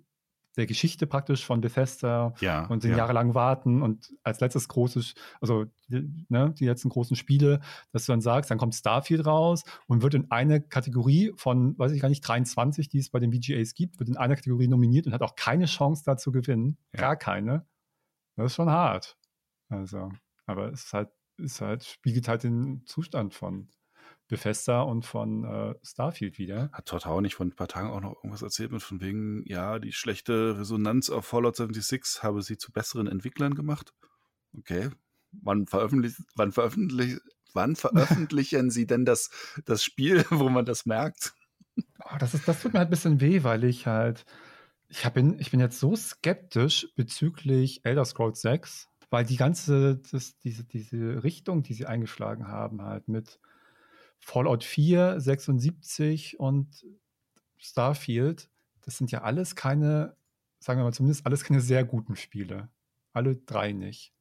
der Geschichte praktisch von Bethesda Ja. und den ja. jahrelang warten und als letztes großes, also die, ne, die letzten großen Spiele, dass du dann sagst, dann kommt Starfield raus und wird in eine Kategorie von, weiß ich gar nicht, 23, die es bei den VGAs gibt, wird in einer Kategorie nominiert und hat auch keine Chance da zu gewinnen. Ja. Gar keine. Das ist schon hart. Also, aber es ist halt, ist halt, spiegelt halt den Zustand von Bethesda und von äh, Starfield wieder. Hat Todd Howard nicht vor ein paar Tagen auch noch irgendwas erzählt mit von wegen, ja, die schlechte Resonanz auf Fallout 76 habe sie zu besseren Entwicklern gemacht? Okay. Wann veröffentlicht, wann veröffentlicht, wann veröffentlichen <laughs> sie denn das, das Spiel, <laughs> wo man das merkt? Oh, das, ist, das tut mir halt ein bisschen weh, weil ich halt, ich, hab bin, ich bin jetzt so skeptisch bezüglich Elder Scrolls 6, weil die ganze, das, diese, diese Richtung, die sie eingeschlagen haben, halt mit Fallout 4, 76 und Starfield, das sind ja alles keine, sagen wir mal zumindest, alles keine sehr guten Spiele. Alle drei nicht.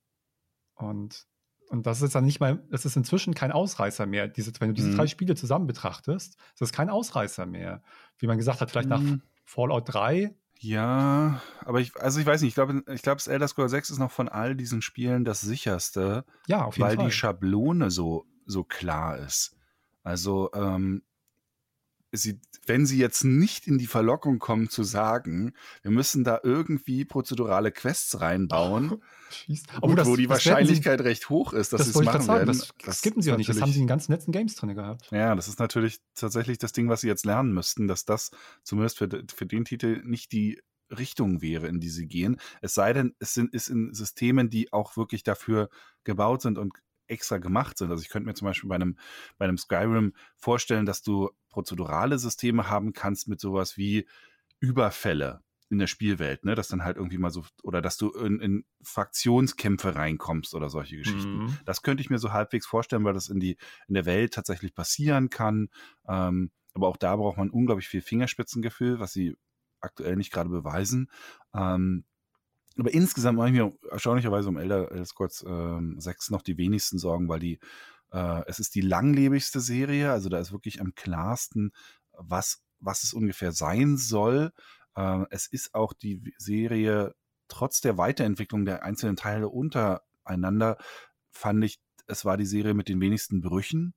Und, und das ist dann nicht mal, das ist inzwischen kein Ausreißer mehr. Diese, wenn du diese Mhm. drei Spiele zusammen betrachtest, das ist kein Ausreißer mehr. Wie man gesagt hat, vielleicht nach Mhm. Fallout 3. Ja, aber ich, also ich weiß nicht, ich glaube, ich glaube, Elder Scrolls 6 ist noch von all diesen Spielen das sicherste, Ja, auf jeden weil Fall. die Schablone so, so klar ist. Also, ähm, sie, wenn sie jetzt nicht in die Verlockung kommen zu sagen, wir müssen da irgendwie prozedurale Quests reinbauen, <laughs> Schießt. gut, Obwohl, das- wo die Wahrscheinlichkeit recht hoch ist, Sie, dass das sie es machen sagen, werden. das, skippen sie auch nicht. Das haben sie in den ganzen letzten Games drin gehabt. ja, das ist natürlich tatsächlich das Ding, was sie jetzt lernen müssten, dass das zumindest für, für den Titel nicht die Richtung wäre, in die sie gehen. Es sei denn, es sind ist in Systemen, die auch wirklich dafür gebaut sind und extra gemacht sind. Also ich könnte mir zum Beispiel bei einem, bei einem Skyrim vorstellen, dass du prozedurale Systeme haben kannst mit sowas wie Überfälle in der Spielwelt, ne? Dass dann halt irgendwie mal so, oder dass du in, in Fraktionskämpfe reinkommst oder solche Geschichten. Mhm. Das könnte ich mir so halbwegs vorstellen, weil das in die in der Welt tatsächlich passieren kann. Ähm, aber auch da braucht man unglaublich viel Fingerspitzengefühl, was sie aktuell nicht gerade beweisen. Ähm, aber insgesamt mache ich mir erstaunlicherweise um Elder, Elder Scrolls ähm, 6 noch die wenigsten Sorgen, weil die äh, es ist die langlebigste Serie, also da ist wirklich am klarsten, was was es ungefähr sein soll. Äh, es ist auch die Serie trotz der Weiterentwicklung der einzelnen Teile untereinander fand ich, es war die Serie mit den wenigsten Brüchen.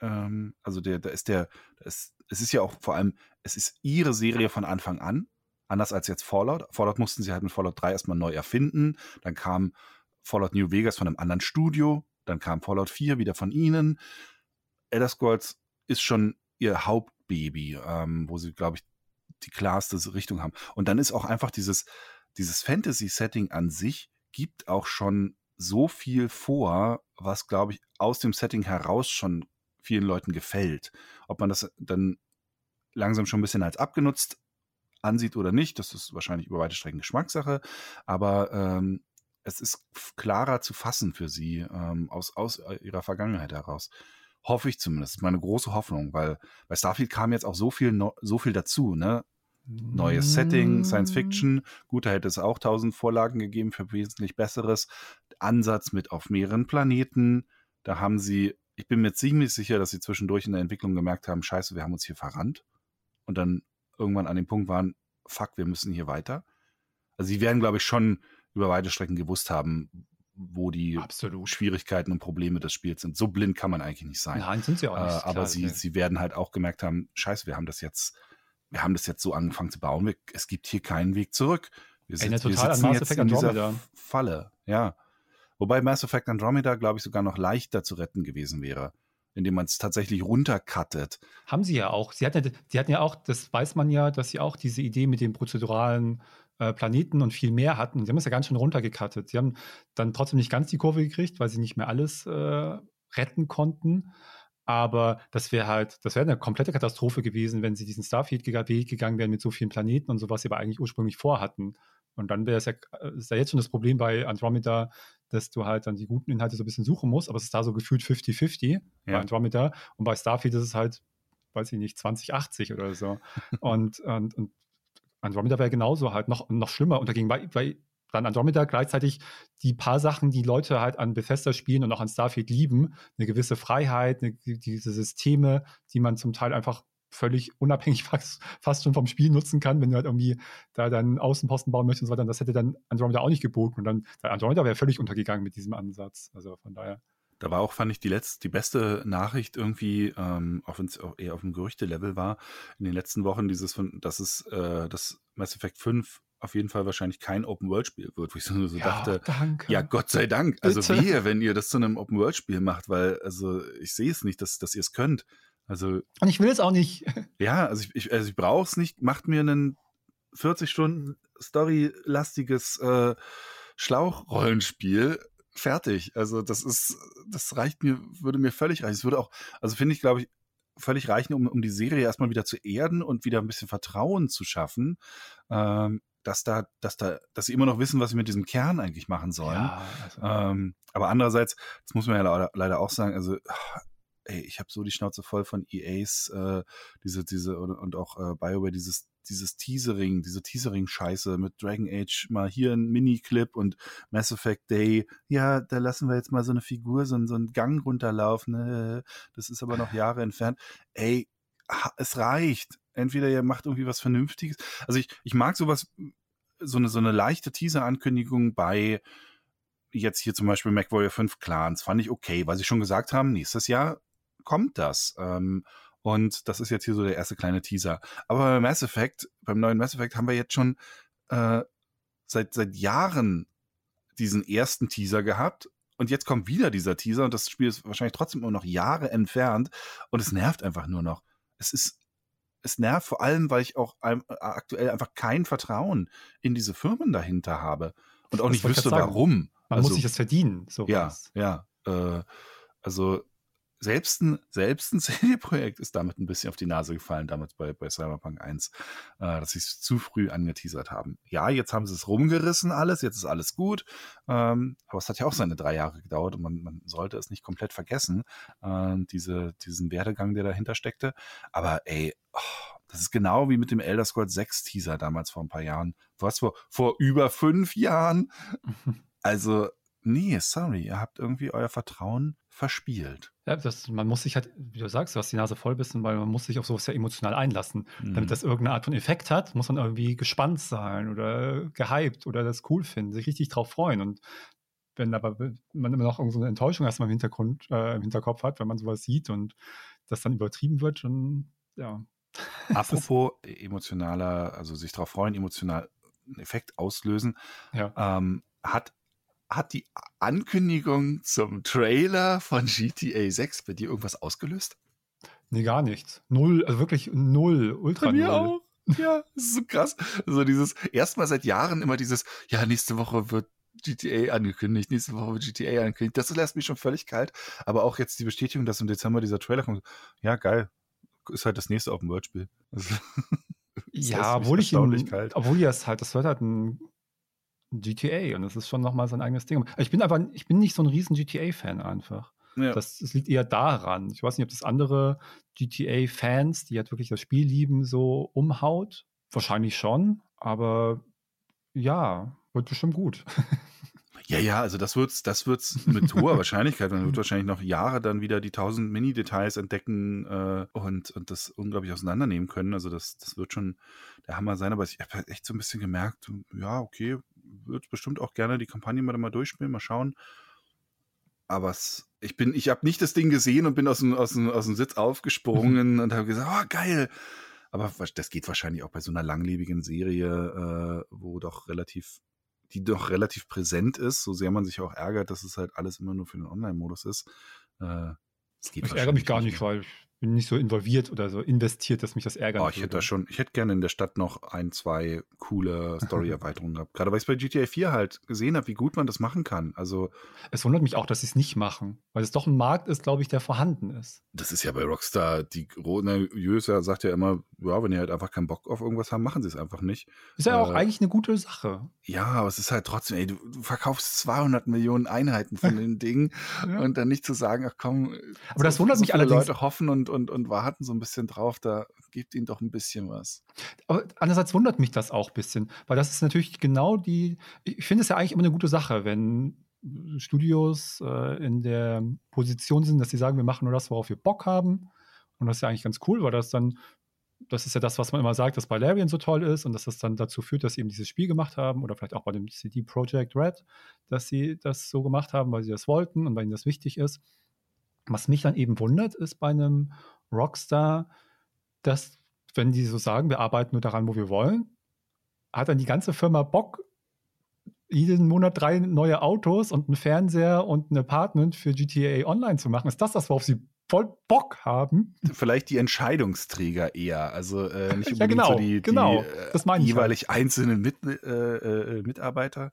Ähm, also der, da ist der, es, es ist ja auch vor allem, es ist ihre Serie von Anfang an, anders als jetzt Fallout. Fallout mussten sie halt mit Fallout 3 erstmal neu erfinden. Dann kam Fallout New Vegas von einem anderen Studio. Dann kam Fallout 4 wieder von ihnen. Elder Scrolls ist schon ihr Hauptbaby, ähm, wo sie, glaube ich, die klarste Richtung haben. Und dann ist auch einfach dieses, dieses Fantasy-Setting an sich gibt auch schon so viel vor, was, glaube ich, aus dem Setting heraus schon vielen Leuten gefällt. Ob man das dann langsam schon ein bisschen als abgenutzt ansieht oder nicht, das ist wahrscheinlich über weite Strecken Geschmackssache, aber ähm, es ist klarer zu fassen für sie ähm, aus, aus ihrer Vergangenheit heraus. Hoffe ich zumindest. Das ist meine große Hoffnung, weil bei Starfield kam jetzt auch so viel, no, so viel dazu, ne? Neues Setting, Science Fiction. Gut, da hätte es auch tausend Vorlagen gegeben für wesentlich besseres. Ansatz mit auf mehreren Planeten. Da haben sie, ich bin mir ziemlich sicher, dass sie zwischendurch in der Entwicklung gemerkt haben, scheiße, wir haben uns hier verrannt. Und dann irgendwann an dem Punkt waren, fuck, wir müssen hier weiter. Also sie werden, glaube ich, schon über weite Strecken gewusst haben, wo die Absolut. Schwierigkeiten und Probleme des Spiels sind. So blind kann man eigentlich nicht sein. Nein, sind sie auch nicht. Äh, aber klar, sie, nee. sie werden halt auch gemerkt haben, scheiße, wir haben das jetzt, wir haben das jetzt so angefangen zu bauen. Wir, es gibt hier keinen Weg zurück. Wir, wir total an sitzen Mass jetzt in dieser Andromeda. Falle. Ja. Wobei Mass Effect Andromeda, glaube ich, sogar noch leichter zu retten gewesen wäre, indem man es tatsächlich runtercuttet. Haben sie ja auch. Sie hatten ja, sie hatten ja auch, das weiß man ja, dass sie auch diese Idee mit den prozeduralen äh, Planeten und viel mehr hatten. Sie haben es ja ganz schön runtergekattet. Sie haben dann trotzdem nicht ganz die Kurve gekriegt, weil sie nicht mehr alles äh, retten konnten. Aber das wäre halt, das wäre eine komplette Katastrophe gewesen, wenn sie diesen Starfield-Weg gegangen wären mit so vielen Planeten und so, was sie aber eigentlich ursprünglich vorhatten. Und dann wäre es ja, äh, ist ja jetzt schon das Problem bei Andromeda, dass du halt dann die guten Inhalte so ein bisschen suchen musst, aber es ist da so gefühlt 50-50 bei Ja. Andromeda. Und bei Starfield ist es halt, weiß ich nicht, 2080 oder so. <laughs> und, und, und Andromeda wäre genauso halt noch, noch schlimmer. Und dagegen, weil, weil dann Andromeda gleichzeitig die paar Sachen, die Leute halt an Bethesda spielen und auch an Starfield lieben, eine gewisse Freiheit, eine, diese Systeme, die man zum Teil einfach völlig unabhängig <laughs> fast, fast schon vom Spiel nutzen kann, wenn du halt irgendwie da dann Außenposten bauen möchtest und so weiter. Und das hätte dann Andromeda auch nicht geboten. Und dann, der Andromeda wäre völlig untergegangen mit diesem Ansatz. Also von daher. Da war auch, fand ich, die letzte, die beste Nachricht irgendwie, ähm, auch wenn es auch eher auf dem Gerüchte-Level war, in den letzten Wochen dieses von, dass es, äh, das Mass Effect 5 auf jeden Fall wahrscheinlich kein Open-World-Spiel wird, wo ich so, so dachte, danke. ja, Gott sei Dank. Also Bitte. wehe, wenn ihr das zu einem Open-World-Spiel macht, weil, also ich sehe es nicht, dass, dass ihr es könnt. Also, Und ich will es auch nicht. <laughs> ja, also ich, ich, also ich brauche es nicht. Macht mir einen 40 Stunden Story-lastiges äh, Schlauchrollenspiel fertig. Also das ist, das reicht mir, würde mir völlig reichen. Es würde auch, also finde ich, glaube ich, völlig reichen, um, um die Serie erstmal wieder zu erden und wieder ein bisschen Vertrauen zu schaffen, ähm, dass da, dass da, dass sie immer noch wissen, was sie mit diesem Kern eigentlich machen sollen. Ja, also, Ähm, aber andererseits, das muss man ja leider, leider auch sagen, also ey, ich habe so die Schnauze voll von EAs, äh, diese, diese und, und auch äh, BioWare, dieses, dieses Teasering, diese Teasering-Scheiße mit Dragon Age, mal hier ein Mini-Clip und Mass Effect Day, ja, da lassen wir jetzt mal so eine Figur, so, so einen Gang runterlaufen, äh, das ist aber noch Jahre entfernt. Ey, es reicht. Entweder ihr macht irgendwie was Vernünftiges. Also ich, ich mag sowas, so eine, so eine leichte Teaser-Ankündigung bei jetzt hier zum Beispiel MacWarrior 5 Clans, fand ich okay, weil sie schon gesagt haben, nächstes Jahr kommt das. Ähm, und das ist jetzt hier so der erste kleine Teaser. Aber bei Mass Effect, beim neuen Mass Effect haben wir jetzt schon äh, seit, seit Jahren diesen ersten Teaser gehabt. Und jetzt kommt wieder dieser Teaser und das Spiel ist wahrscheinlich trotzdem immer noch Jahre entfernt und es nervt einfach nur noch. Es ist, es nervt vor allem, weil ich auch ein, aktuell einfach kein Vertrauen in diese Firmen dahinter habe und auch Das nicht wüsste, warum. man also, muss sich das verdienen. ja, Sowas. ja. Äh, also selbst ein, <laughs> selbst ein CD-Projekt ist damit ein bisschen auf die Nase gefallen, damals bei, bei Cyberpunk 1, äh, dass sie es zu früh angeteasert haben. Ja, jetzt haben sie es rumgerissen alles, jetzt ist alles gut, ähm, aber es hat ja auch seine drei Jahre gedauert und man, man sollte es nicht komplett vergessen, äh, diese, diesen Werdegang, der dahinter steckte. Aber ey, oh, das ist genau wie mit dem Elder Scrolls 6 Teaser damals vor ein paar Jahren. Was vor, vor über fünf Jahren? <laughs> Also, nee, sorry, ihr habt irgendwie euer Vertrauen verspielt. Ja, das, man muss sich halt, wie du sagst, du hast die Nase voll bissen, weil man muss sich auf sowas ja emotional einlassen. Mhm. Damit das irgendeine Art von Effekt hat, muss man irgendwie gespannt sein oder gehypt oder das cool finden, sich richtig drauf freuen. Und wenn aber man immer noch irgendeine Enttäuschung erstmal im Hintergrund, äh, im Hinterkopf hat, wenn man sowas sieht und das dann übertrieben wird, dann ja. <laughs> Apropos emotionaler, also sich darauf freuen, emotional einen Effekt auslösen, ja. ähm, hat, hat die Ankündigung zum Trailer von GTA 6 bei dir irgendwas ausgelöst? Nee, gar nichts. Null, also wirklich null, ultra null. Ja, das ist so krass. So dieses, erstmal seit Jahren immer dieses, ja, nächste Woche wird GTA angekündigt, nächste Woche wird GTA angekündigt. Das lässt mich schon völlig kalt. Aber auch jetzt die Bestätigung, dass im Dezember dieser Trailer kommt. Ja, geil. Ist halt das nächste Open-World-Spiel. <laughs> Also, Ja, obwohl ich ihn, kalt. obwohl das halt, das wird halt ein GTA und das ist schon nochmal sein eigenes Ding. Ich bin aber, ich bin nicht so ein riesen GTA-Fan einfach. Ja. Das, das liegt eher daran. Ich weiß nicht, ob das andere GTA-Fans, die halt wirklich das Spiel lieben, so umhaut. Wahrscheinlich schon, aber ja, wird bestimmt gut. <laughs> Ja, ja, also das wird's, das wird's mit hoher <laughs> Wahrscheinlichkeit. Man wird wahrscheinlich noch Jahre dann wieder die tausend Mini-Details entdecken äh, und, und das unglaublich auseinandernehmen können. Also das, das wird schon der Hammer sein. Aber ich habe halt echt so ein bisschen gemerkt, ja, okay, wird bestimmt auch gerne die Kampagne mal, mal durchspielen, mal schauen. Aber es, ich bin, ich habe nicht das Ding gesehen und bin aus dem, aus dem, aus dem Sitz <laughs> aufgesprungen und habe gesagt, oh, geil. Aber das geht wahrscheinlich auch bei so einer langlebigen Serie, äh, wo doch relativ, die doch relativ präsent ist, so sehr man sich auch ärgert, dass es halt alles immer nur für den Online-Modus ist. Äh, ich ärgere mich gar nicht, weil ich bin nicht so involviert oder so investiert, dass mich das ärgert. Oh, ich hätte da schon, ich hätte gerne in der Stadt noch ein, zwei coole Story-Erweiterungen gehabt. Gerade weil ich es bei GTA 4 halt gesehen habe, wie gut man das machen kann. Also. Es wundert mich auch, dass sie es nicht machen, weil es doch ein Markt ist, glaube ich, der vorhanden ist. Das ist ja bei Rockstar, die ne, Jöser sagt ja immer, ja, wenn ihr halt einfach keinen Bock auf irgendwas haben, machen sie es einfach nicht. Ist ja äh, auch eigentlich eine gute Sache. Ja, aber es ist halt trotzdem, ey, du, du verkaufst 200 Millionen Einheiten von den <laughs> Dingen ja. und dann nicht zu sagen, ach komm. Aber das wundert so mich allerdings. Leute hoffen und, und, und warten so ein bisschen drauf, da gibt ihnen doch ein bisschen was. Aber andererseits wundert mich das auch ein bisschen, weil das ist natürlich genau die, ich finde es ja eigentlich immer eine gute Sache, wenn Studios äh, in der Position sind, dass sie sagen, wir machen nur das, worauf wir Bock haben. Und das ist ja eigentlich ganz cool, weil das dann, das ist ja das, was man immer sagt, dass bei Larian so toll ist und dass das dann dazu führt, dass sie eben dieses Spiel gemacht haben oder vielleicht auch bei dem CD Projekt Red, dass sie das so gemacht haben, weil sie das wollten und weil ihnen das wichtig ist. Was mich dann eben wundert, ist bei einem Rockstar, dass, wenn die so sagen, wir arbeiten nur daran, wo wir wollen, hat dann die ganze Firma Bock, jeden Monat drei neue Autos und einen Fernseher und ein Apartment für GTA Online zu machen. Ist das das, worauf sie voll Bock haben? Vielleicht die Entscheidungsträger eher. Also äh, <laughs> nicht unbedingt ja, genau, so die, genau, die äh, jeweilig halt. einzelnen Mit, äh, äh, Mitarbeiter,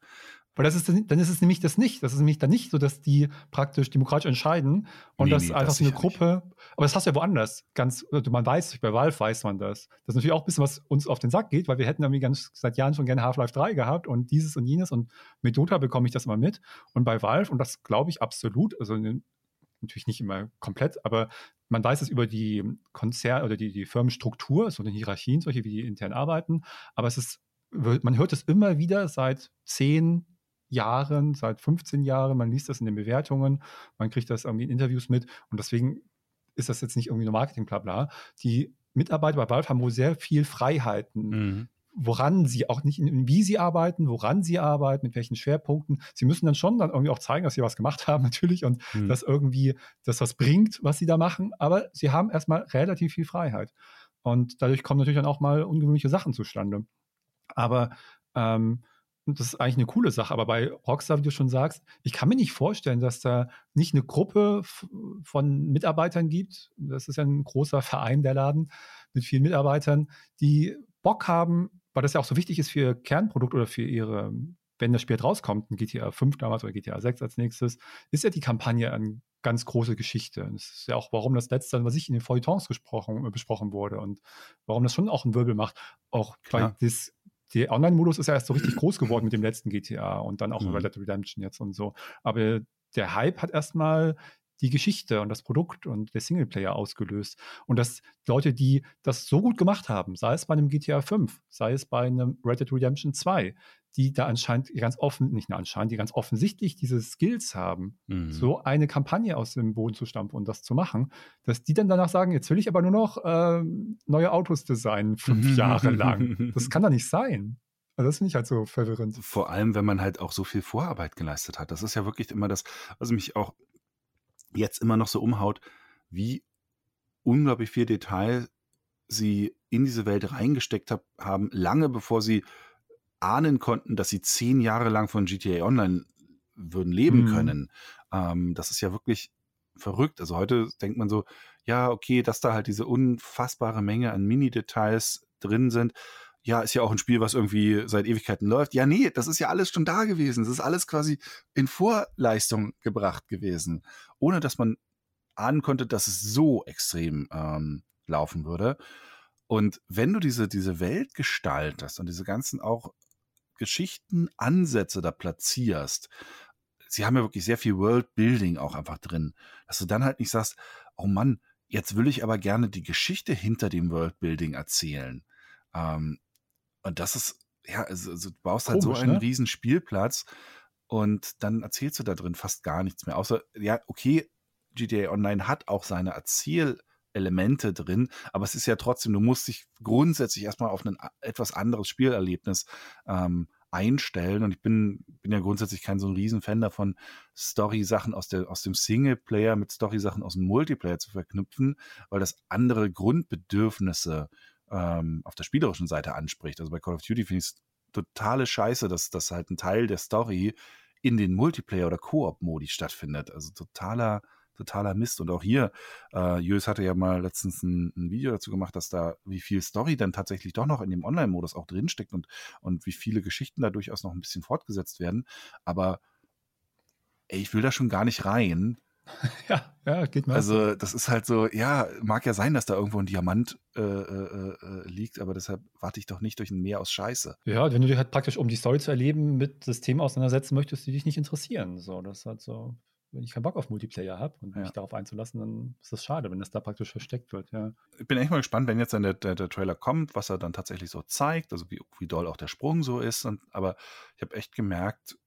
weil das ist, dann ist es nämlich das nicht. Das ist nämlich dann nicht so, dass die praktisch demokratisch entscheiden und nee, das nee, einfach das so eine Gruppe. Nicht. Aber das hast du ja woanders. Ganz, also man weiß, bei Valve weiß man das. Das ist natürlich auch ein bisschen, was uns auf den Sack geht, weil wir hätten irgendwie ganz seit Jahren schon gerne Half-Life 3 gehabt und dieses und jenes und mit Dota bekomme ich das immer mit. Und bei Valve, und das glaube ich absolut, also natürlich nicht immer komplett, aber man weiß es über die Konzern- oder die, die Firmenstruktur, so eine Hierarchien, solche wie die intern arbeiten. Aber es ist, man hört es immer wieder seit zehn, Jahren, seit 15 Jahren. Man liest das in den Bewertungen, man kriegt das irgendwie in Interviews mit und deswegen ist das jetzt nicht irgendwie nur Marketing, bla bla. Die Mitarbeiter bei Valve haben wohl sehr viel Freiheiten. Mhm. Woran sie auch nicht, wie sie arbeiten, woran sie arbeiten, mit welchen Schwerpunkten. Sie müssen dann schon dann irgendwie auch zeigen, dass sie was gemacht haben, <laughs> natürlich, und mhm. dass irgendwie das was bringt, was sie da machen. Aber sie haben erstmal relativ viel Freiheit. Und dadurch kommen natürlich dann auch mal ungewöhnliche Sachen zustande. Aber ähm, das ist eigentlich eine coole Sache. Aber bei Rockstar, wie du schon sagst, ich kann mir nicht vorstellen, dass da nicht eine Gruppe von Mitarbeitern gibt. Das ist ja ein großer Verein, der Laden, mit vielen Mitarbeitern, die Bock haben, weil das ja auch so wichtig ist für ihr Kernprodukt oder für ihre, wenn das Spiel rauskommt, ein GTA 5 damals oder GTA 6 als nächstes, ist ja die Kampagne eine ganz große Geschichte. Das ist ja auch, warum das letzte, was ich in den Feuilletons gesprochen, besprochen wurde und warum das schon auch einen Wirbel macht. Auch Klar. weil das der Online-Modus ist ja erst so richtig groß geworden mit dem letzten GTA und dann auch mhm. Red Dead Redemption jetzt und so. Aber der Hype hat erstmal die Geschichte und das Produkt und der Singleplayer ausgelöst. Und dass Leute, die das so gut gemacht haben, sei es bei einem GTA 5, sei es bei einem Red Dead Redemption 2, die da anscheinend ganz offen, nicht nur anscheinend, die ganz offensichtlich diese Skills haben, mhm. so eine Kampagne aus dem Boden zu stampfen und das zu machen, dass die dann danach sagen, jetzt will ich aber nur noch äh, neue Autos designen, fünf <laughs> Jahre lang. Das kann doch nicht sein. Also das finde ich halt so verwirrend. Vor allem, wenn man halt auch so viel Vorarbeit geleistet hat. Das ist ja wirklich immer das, was mich auch jetzt immer noch so umhaut, wie unglaublich viel Detail sie in diese Welt reingesteckt hab, haben, lange bevor sie ahnen konnten, dass sie zehn Jahre lang von GTA Online würden leben mhm. können. Ähm, das ist ja wirklich verrückt. Also heute denkt man so, ja, okay, dass da halt diese unfassbare Menge an Mini-Details drin sind. Ja, ist ja auch ein Spiel, was irgendwie seit Ewigkeiten läuft. Ja, nee, das ist ja alles schon da gewesen. Das ist alles quasi in Vorleistung gebracht gewesen, ohne dass man ahnen konnte, dass es so extrem ähm, laufen würde. Und wenn du diese, diese Welt gestaltest und diese ganzen auch Geschichtenansätze da platzierst, sie haben ja wirklich sehr viel Worldbuilding auch einfach drin, dass du dann halt nicht sagst, oh Mann, jetzt will ich aber gerne die Geschichte hinter dem Worldbuilding erzählen. Ähm, und das ist, ja, also, also du baust halt Komisch, so einen ne? riesen Spielplatz und dann erzählst du da drin fast gar nichts mehr. Außer, ja, okay, GTA Online hat auch seine Erzählelemente drin, aber es ist ja trotzdem, du musst dich grundsätzlich erstmal auf ein etwas anderes Spielerlebnis ähm, einstellen. Und ich bin, bin ja grundsätzlich kein so ein Riesenfan davon, Story-Sachen aus, aus dem Singleplayer mit Story-Sachen aus dem Multiplayer zu verknüpfen, weil das andere Grundbedürfnisse ähm, auf der spielerischen Seite anspricht. Also bei Call of Duty finde ich es totale Scheiße, dass, dass halt ein Teil der Story in den Multiplayer- oder Koop-Modi stattfindet. Also totaler, totaler Mist. Und auch hier, äh, Jös hatte ja mal letztens ein, ein, Video dazu gemacht, dass da wie viel Story dann tatsächlich doch noch in dem Online-Modus auch drinsteckt und, und wie viele Geschichten da durchaus noch ein bisschen fortgesetzt werden. Aber ey, ich will da schon gar nicht rein, <laughs> Ja, ja, geht mir Also, das ist halt so, ja, mag ja sein, dass da irgendwo ein Diamant äh, äh, äh, liegt, aber deshalb warte ich doch nicht durch ein Meer aus Scheiße. Ja, wenn du dich halt praktisch, um die Story zu erleben, mit Systemen auseinandersetzen möchtest, die dich nicht interessieren. So, das ist halt so, wenn ich keinen Bock auf Multiplayer habe und mich darauf einzulassen, dann ist das schade, wenn das da praktisch versteckt wird, ja. Ich bin echt mal gespannt, wenn jetzt dann der, der, der Trailer kommt, was er dann tatsächlich so zeigt, also wie, wie doll auch der Sprung so ist. Und, aber ich habe echt gemerkt,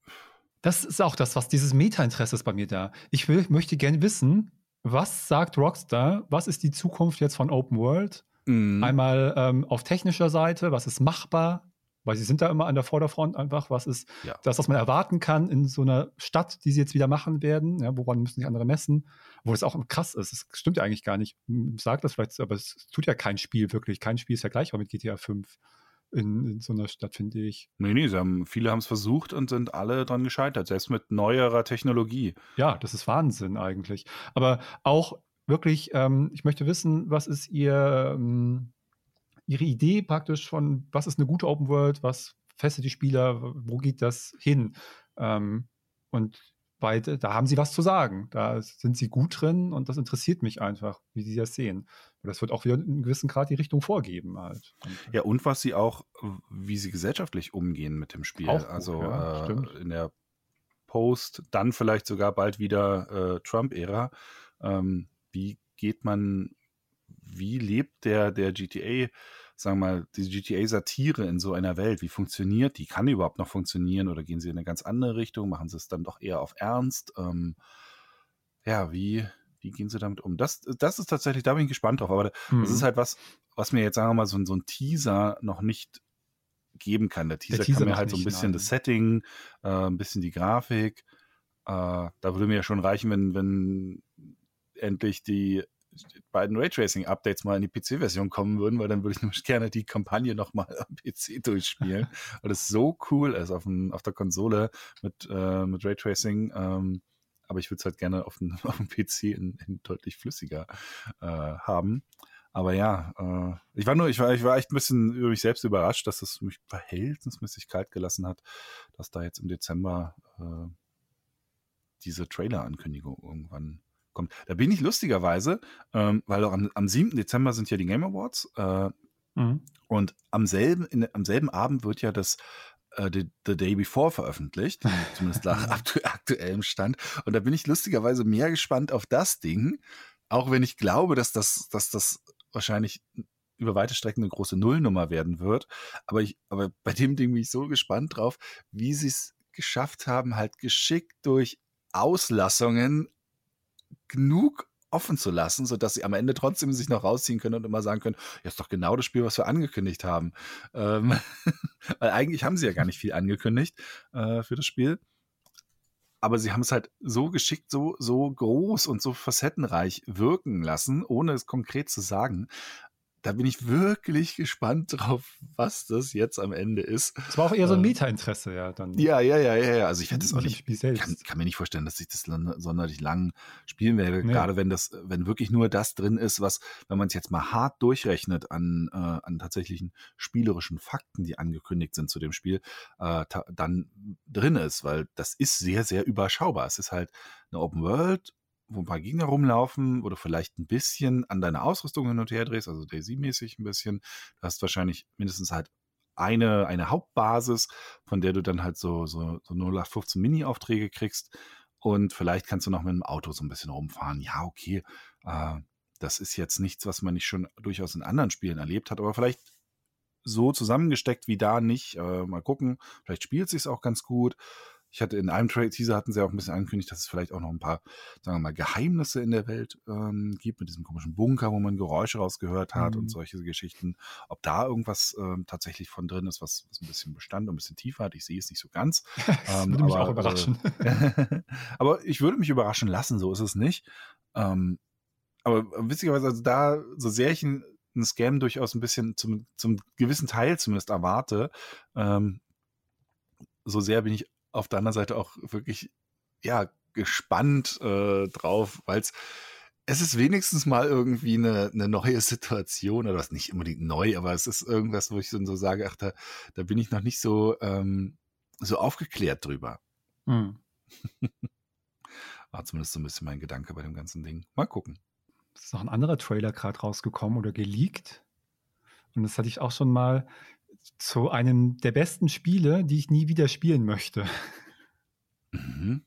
das ist auch das, was dieses Meta-Interesse ist bei mir da. Ich will, möchte gerne wissen, was sagt Rockstar? Was ist die Zukunft jetzt von Open World? Mhm. Einmal ähm, auf technischer Seite, was ist machbar? Weil sie sind da immer an der Vorderfront einfach, was ist ja. das, was man erwarten kann in so einer Stadt, die sie jetzt wieder machen werden, ja, woran müssen sich andere messen, wo es auch krass ist. Es stimmt ja eigentlich gar nicht. Ich sage das vielleicht, aber es tut ja kein Spiel wirklich. Kein Spiel ist ja gleich mit GTA 5 in, in so einer Stadt, finde ich. Nee, nee, haben, viele haben es versucht und sind alle dran gescheitert, selbst mit neuerer Technologie. Ja, das ist Wahnsinn eigentlich. Aber auch wirklich, ähm, ich möchte wissen, was ist Ihr, ähm, Ihre Idee praktisch von, was ist eine gute Open World, was festet die Spieler, wo geht das hin? Ähm, und beide, da haben sie was zu sagen. Da sind sie gut drin und das interessiert mich einfach, wie sie das sehen. Und das wird auch wieder in einem gewissen Grad die Richtung vorgeben halt. ja, und was sie auch, wie sie gesellschaftlich umgehen mit dem Spiel. Auch also ja, äh, in der Post, dann vielleicht sogar bald wieder äh, Trump-Ära. Ähm, wie geht man, wie lebt der, der GTA? sagen wir mal, die GTA-Satire in so einer Welt, wie funktioniert die? Kann die überhaupt noch funktionieren oder gehen sie in eine ganz andere Richtung? Machen sie es dann doch eher auf Ernst? Ähm, ja, wie, wie gehen sie damit um? Das, das ist tatsächlich, da bin ich gespannt drauf. Aber mhm. das ist halt was, was mir jetzt, sagen wir mal, so, so ein Teaser noch nicht geben kann. Der Teaser, Der Teaser kann mir halt so ein bisschen nein. das Setting, äh, ein bisschen die Grafik. Äh, da würde mir ja schon reichen, wenn, wenn endlich die beiden Raytracing-Updates mal in die PC-Version kommen würden, weil dann würde ich nämlich gerne die Kampagne nochmal am PC durchspielen, <laughs> weil es so cool ist auf, dem, auf der Konsole mit, äh, mit Raytracing. Ähm, aber ich würde es halt gerne auf dem, <laughs> auf dem PC in, in deutlich flüssiger äh, haben. Aber ja, äh, ich war nur, ich war, ich war echt ein bisschen über mich selbst überrascht, dass es mich verhältnismäßig kalt gelassen hat, dass da jetzt im Dezember äh, diese Trailer-Ankündigung irgendwann kommt. Da bin ich lustigerweise, ähm, weil am, am 7. Dezember sind ja die Game Awards äh, mhm. und am selben, in, am selben Abend wird ja das äh, the, the, Day Before veröffentlicht, <laughs> zumindest nach aktu aktuellem Stand. Und da bin ich lustigerweise mehr gespannt auf das Ding, auch wenn ich glaube, dass das, dass das wahrscheinlich über weite Strecken eine große Nullnummer werden wird. Aber ich, aber bei dem Ding bin ich so gespannt drauf, wie sie es geschafft haben, halt geschickt durch Auslassungen genug offen zu lassen, sodass sie am Ende trotzdem sich noch rausziehen können und immer sagen können, ja, ist doch genau das Spiel, was wir angekündigt haben. Ähm, <laughs> weil eigentlich haben sie ja gar nicht viel angekündigt äh, für das Spiel. Aber sie haben es halt so geschickt, so, so groß und so facettenreich wirken lassen, ohne es konkret zu sagen, da bin ich wirklich gespannt drauf, was das jetzt am Ende ist. Das war auch eher so ein ähm, Meta-Interesse, ja. Dann ja, ja, ja, ja, ja. Also ich werde das auch nicht, kann, kann, mir nicht vorstellen, dass ich das sonderlich lang spielen werde. Nee. Gerade wenn das, wenn wirklich nur das drin ist, was, wenn man es jetzt mal hart durchrechnet an, äh, an tatsächlichen spielerischen Fakten, die angekündigt sind zu dem Spiel, äh, dann drin ist, weil das ist sehr, sehr überschaubar. Es ist halt eine Open World wo ein paar Gegner rumlaufen, du vielleicht ein bisschen an deiner Ausrüstung hin und her drehst, also Daisy-mäßig ein bisschen. Du hast wahrscheinlich mindestens halt eine, eine Hauptbasis, von der du dann halt so, so, so 0815 Mini-Aufträge kriegst. Und vielleicht kannst du noch mit dem Auto so ein bisschen rumfahren. Ja, okay. Äh, das ist jetzt nichts, was man nicht schon durchaus in anderen Spielen erlebt hat, aber vielleicht so zusammengesteckt wie da nicht. Äh, mal gucken. Vielleicht spielt es sich auch ganz gut Ich hatte in einem Tra Teaser hatten sie auch ein bisschen angekündigt, dass es vielleicht auch noch ein paar, sagen wir mal, Geheimnisse in der Welt ähm, gibt, mit diesem komischen Bunker, wo man Geräusche rausgehört hat mhm. und solche Geschichten. Ob da irgendwas ähm, tatsächlich von drin ist, was, was ein bisschen Bestand und ein bisschen tiefer hat, ich sehe es nicht so ganz. <laughs> das ähm, würde mich aber, auch überraschen. Äh, <laughs> aber ich würde mich überraschen lassen, so ist es nicht. Ähm, aber witzigerweise, also da, so sehr ich einen, einen Scam durchaus ein bisschen zum, zum gewissen Teil zumindest erwarte, ähm, so sehr bin ich auf der anderen Seite auch wirklich, ja, gespannt äh, drauf, weil es es ist wenigstens mal irgendwie eine, eine neue <laughs> Situation, oder was nicht unbedingt neu, aber es ist irgendwas, wo ich so, so sage, ach, da, da bin ich noch nicht so, ähm, so aufgeklärt drüber. Hm. <laughs> War zumindest so ein bisschen mein Gedanke bei dem ganzen Ding. Mal gucken. Es ist noch ein anderer Trailer gerade rausgekommen oder geleakt. Und das hatte ich auch schon mal zu einem der besten Spiele, die ich nie wieder spielen möchte. Mhm.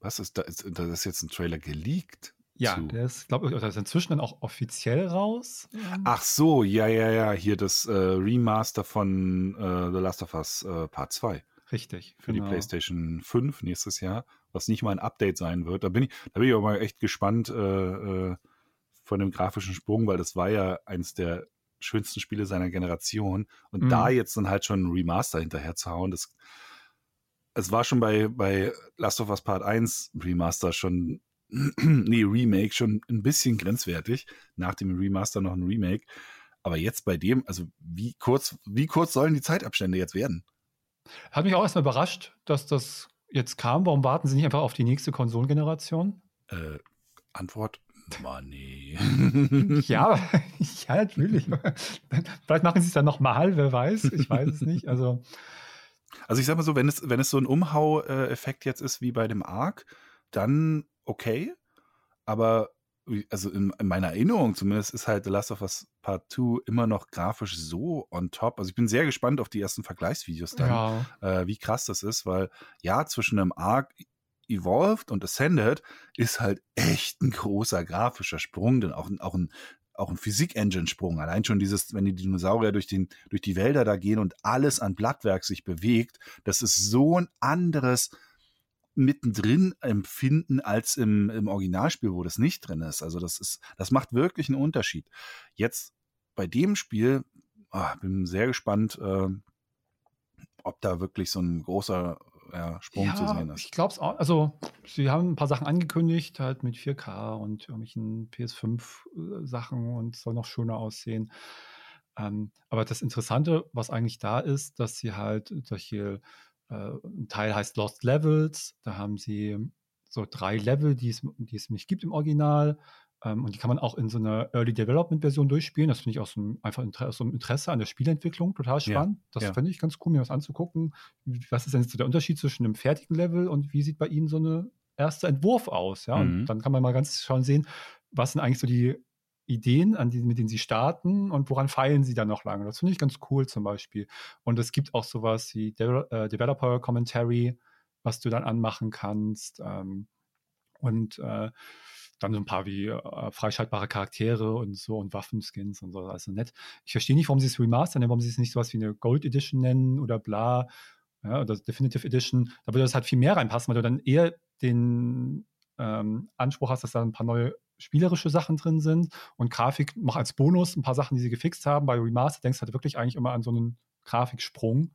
Was ist da? Ist, da ist jetzt ein Trailer geleakt? Ja, zu. der ist, glaube ich, ist inzwischen dann auch offiziell raus. Ach so, ja, ja, ja. Hier das äh, Remaster von äh, The Last of Us äh, Part 2. Richtig. Für genau. die PlayStation 5 nächstes Jahr, was nicht mal ein Update sein wird. Da bin ich, da bin ich mal echt gespannt äh, äh, von dem grafischen Sprung, weil das war ja eins der schönsten Spiele seiner Generation. Und mhm. da jetzt dann halt schon ein Remaster hinterher zu hauen, das es war schon bei, bei Last of Us Part 1 Remaster schon, <clears throat> nee, Remake schon ein bisschen grenzwertig. Nach dem Remaster noch ein Remake. Aber jetzt bei dem, also wie kurz, wie kurz sollen die Zeitabstände jetzt werden? Hat mich auch erstmal überrascht, dass das jetzt kam. Warum warten sie nicht einfach auf die nächste Konsolengeneration? Äh, Antwort: Money. ja, <laughs> ja, natürlich. Vielleicht machen sie es dann nochmal, wer weiß. Ich weiß es nicht. Also, also ich sag mal so, wenn es, wenn es so ein Umhau-Effekt jetzt ist wie bei dem Arc, dann okay. Aber also in, in, meiner Erinnerung zumindest ist halt The Last of Us Part 2 immer noch grafisch so on top. Also ich bin sehr gespannt auf die ersten Vergleichsvideos dann, ja. äh, wie krass das ist, weil ja, zwischen einem Arc Evolved und Ascended ist halt echt ein großer grafischer Sprung, denn auch, auch ein auch ein Physik-Engine-Sprung. Allein schon dieses, wenn die Dinosaurier durch, den, durch die Wälder da gehen und alles an Blattwerk sich bewegt, das ist so ein anderes mittendrin empfinden als im, im Originalspiel, wo das nicht drin ist. Also das ist, das macht wirklich einen Unterschied. Jetzt bei dem Spiel, oh, bin sehr gespannt, äh, ob da wirklich so ein großer Sprung ja, zu sehen ist. Ich glaube es auch. Also, sie haben ein paar Sachen angekündigt, halt mit 4K und irgendwelchen PS5-Sachen äh, und soll noch schöner aussehen. Ähm, aber das Interessante, was eigentlich da ist, dass sie halt solche, äh, ein Teil heißt Lost Levels, da haben sie so drei Level, die es, die es nicht gibt im Original. Ähm, und die kann man auch in so einer Early Development Version durchspielen. Das finde ich aus einem, einfach Inter aus einem Interesse an der Spielentwicklung total spannend. Ja, das ja. finde ich ganz cool, mir was anzugucken. Was ist denn jetzt so der Unterschied zwischen einem fertigen Level und wie sieht bei Ihnen so eine erste Entwurf aus? Ja, mhm. und dann kann man mal ganz schauen sehen, was sind eigentlich so die Ideen, an die, mit denen sie starten und woran feilen sie dann noch lange. Das finde ich ganz cool zum Beispiel. Und es gibt auch sowas wie De äh, Developer Commentary, was du dann anmachen kannst. Ähm, und äh, dann so ein paar wie äh, freischaltbare Charaktere und so und Waffenskins und so. Also nett. Ich verstehe nicht, warum sie es remastern, warum sie es nicht sowas wie eine Gold Edition nennen oder bla. Ja, oder Definitive Edition. Da würde das halt viel mehr reinpassen, weil du dann eher den ähm, Anspruch hast, dass da ein paar neue spielerische Sachen drin sind und Grafik noch als Bonus ein paar Sachen, die sie gefixt haben. Bei Remaster denkst du halt wirklich eigentlich immer an so einen Grafiksprung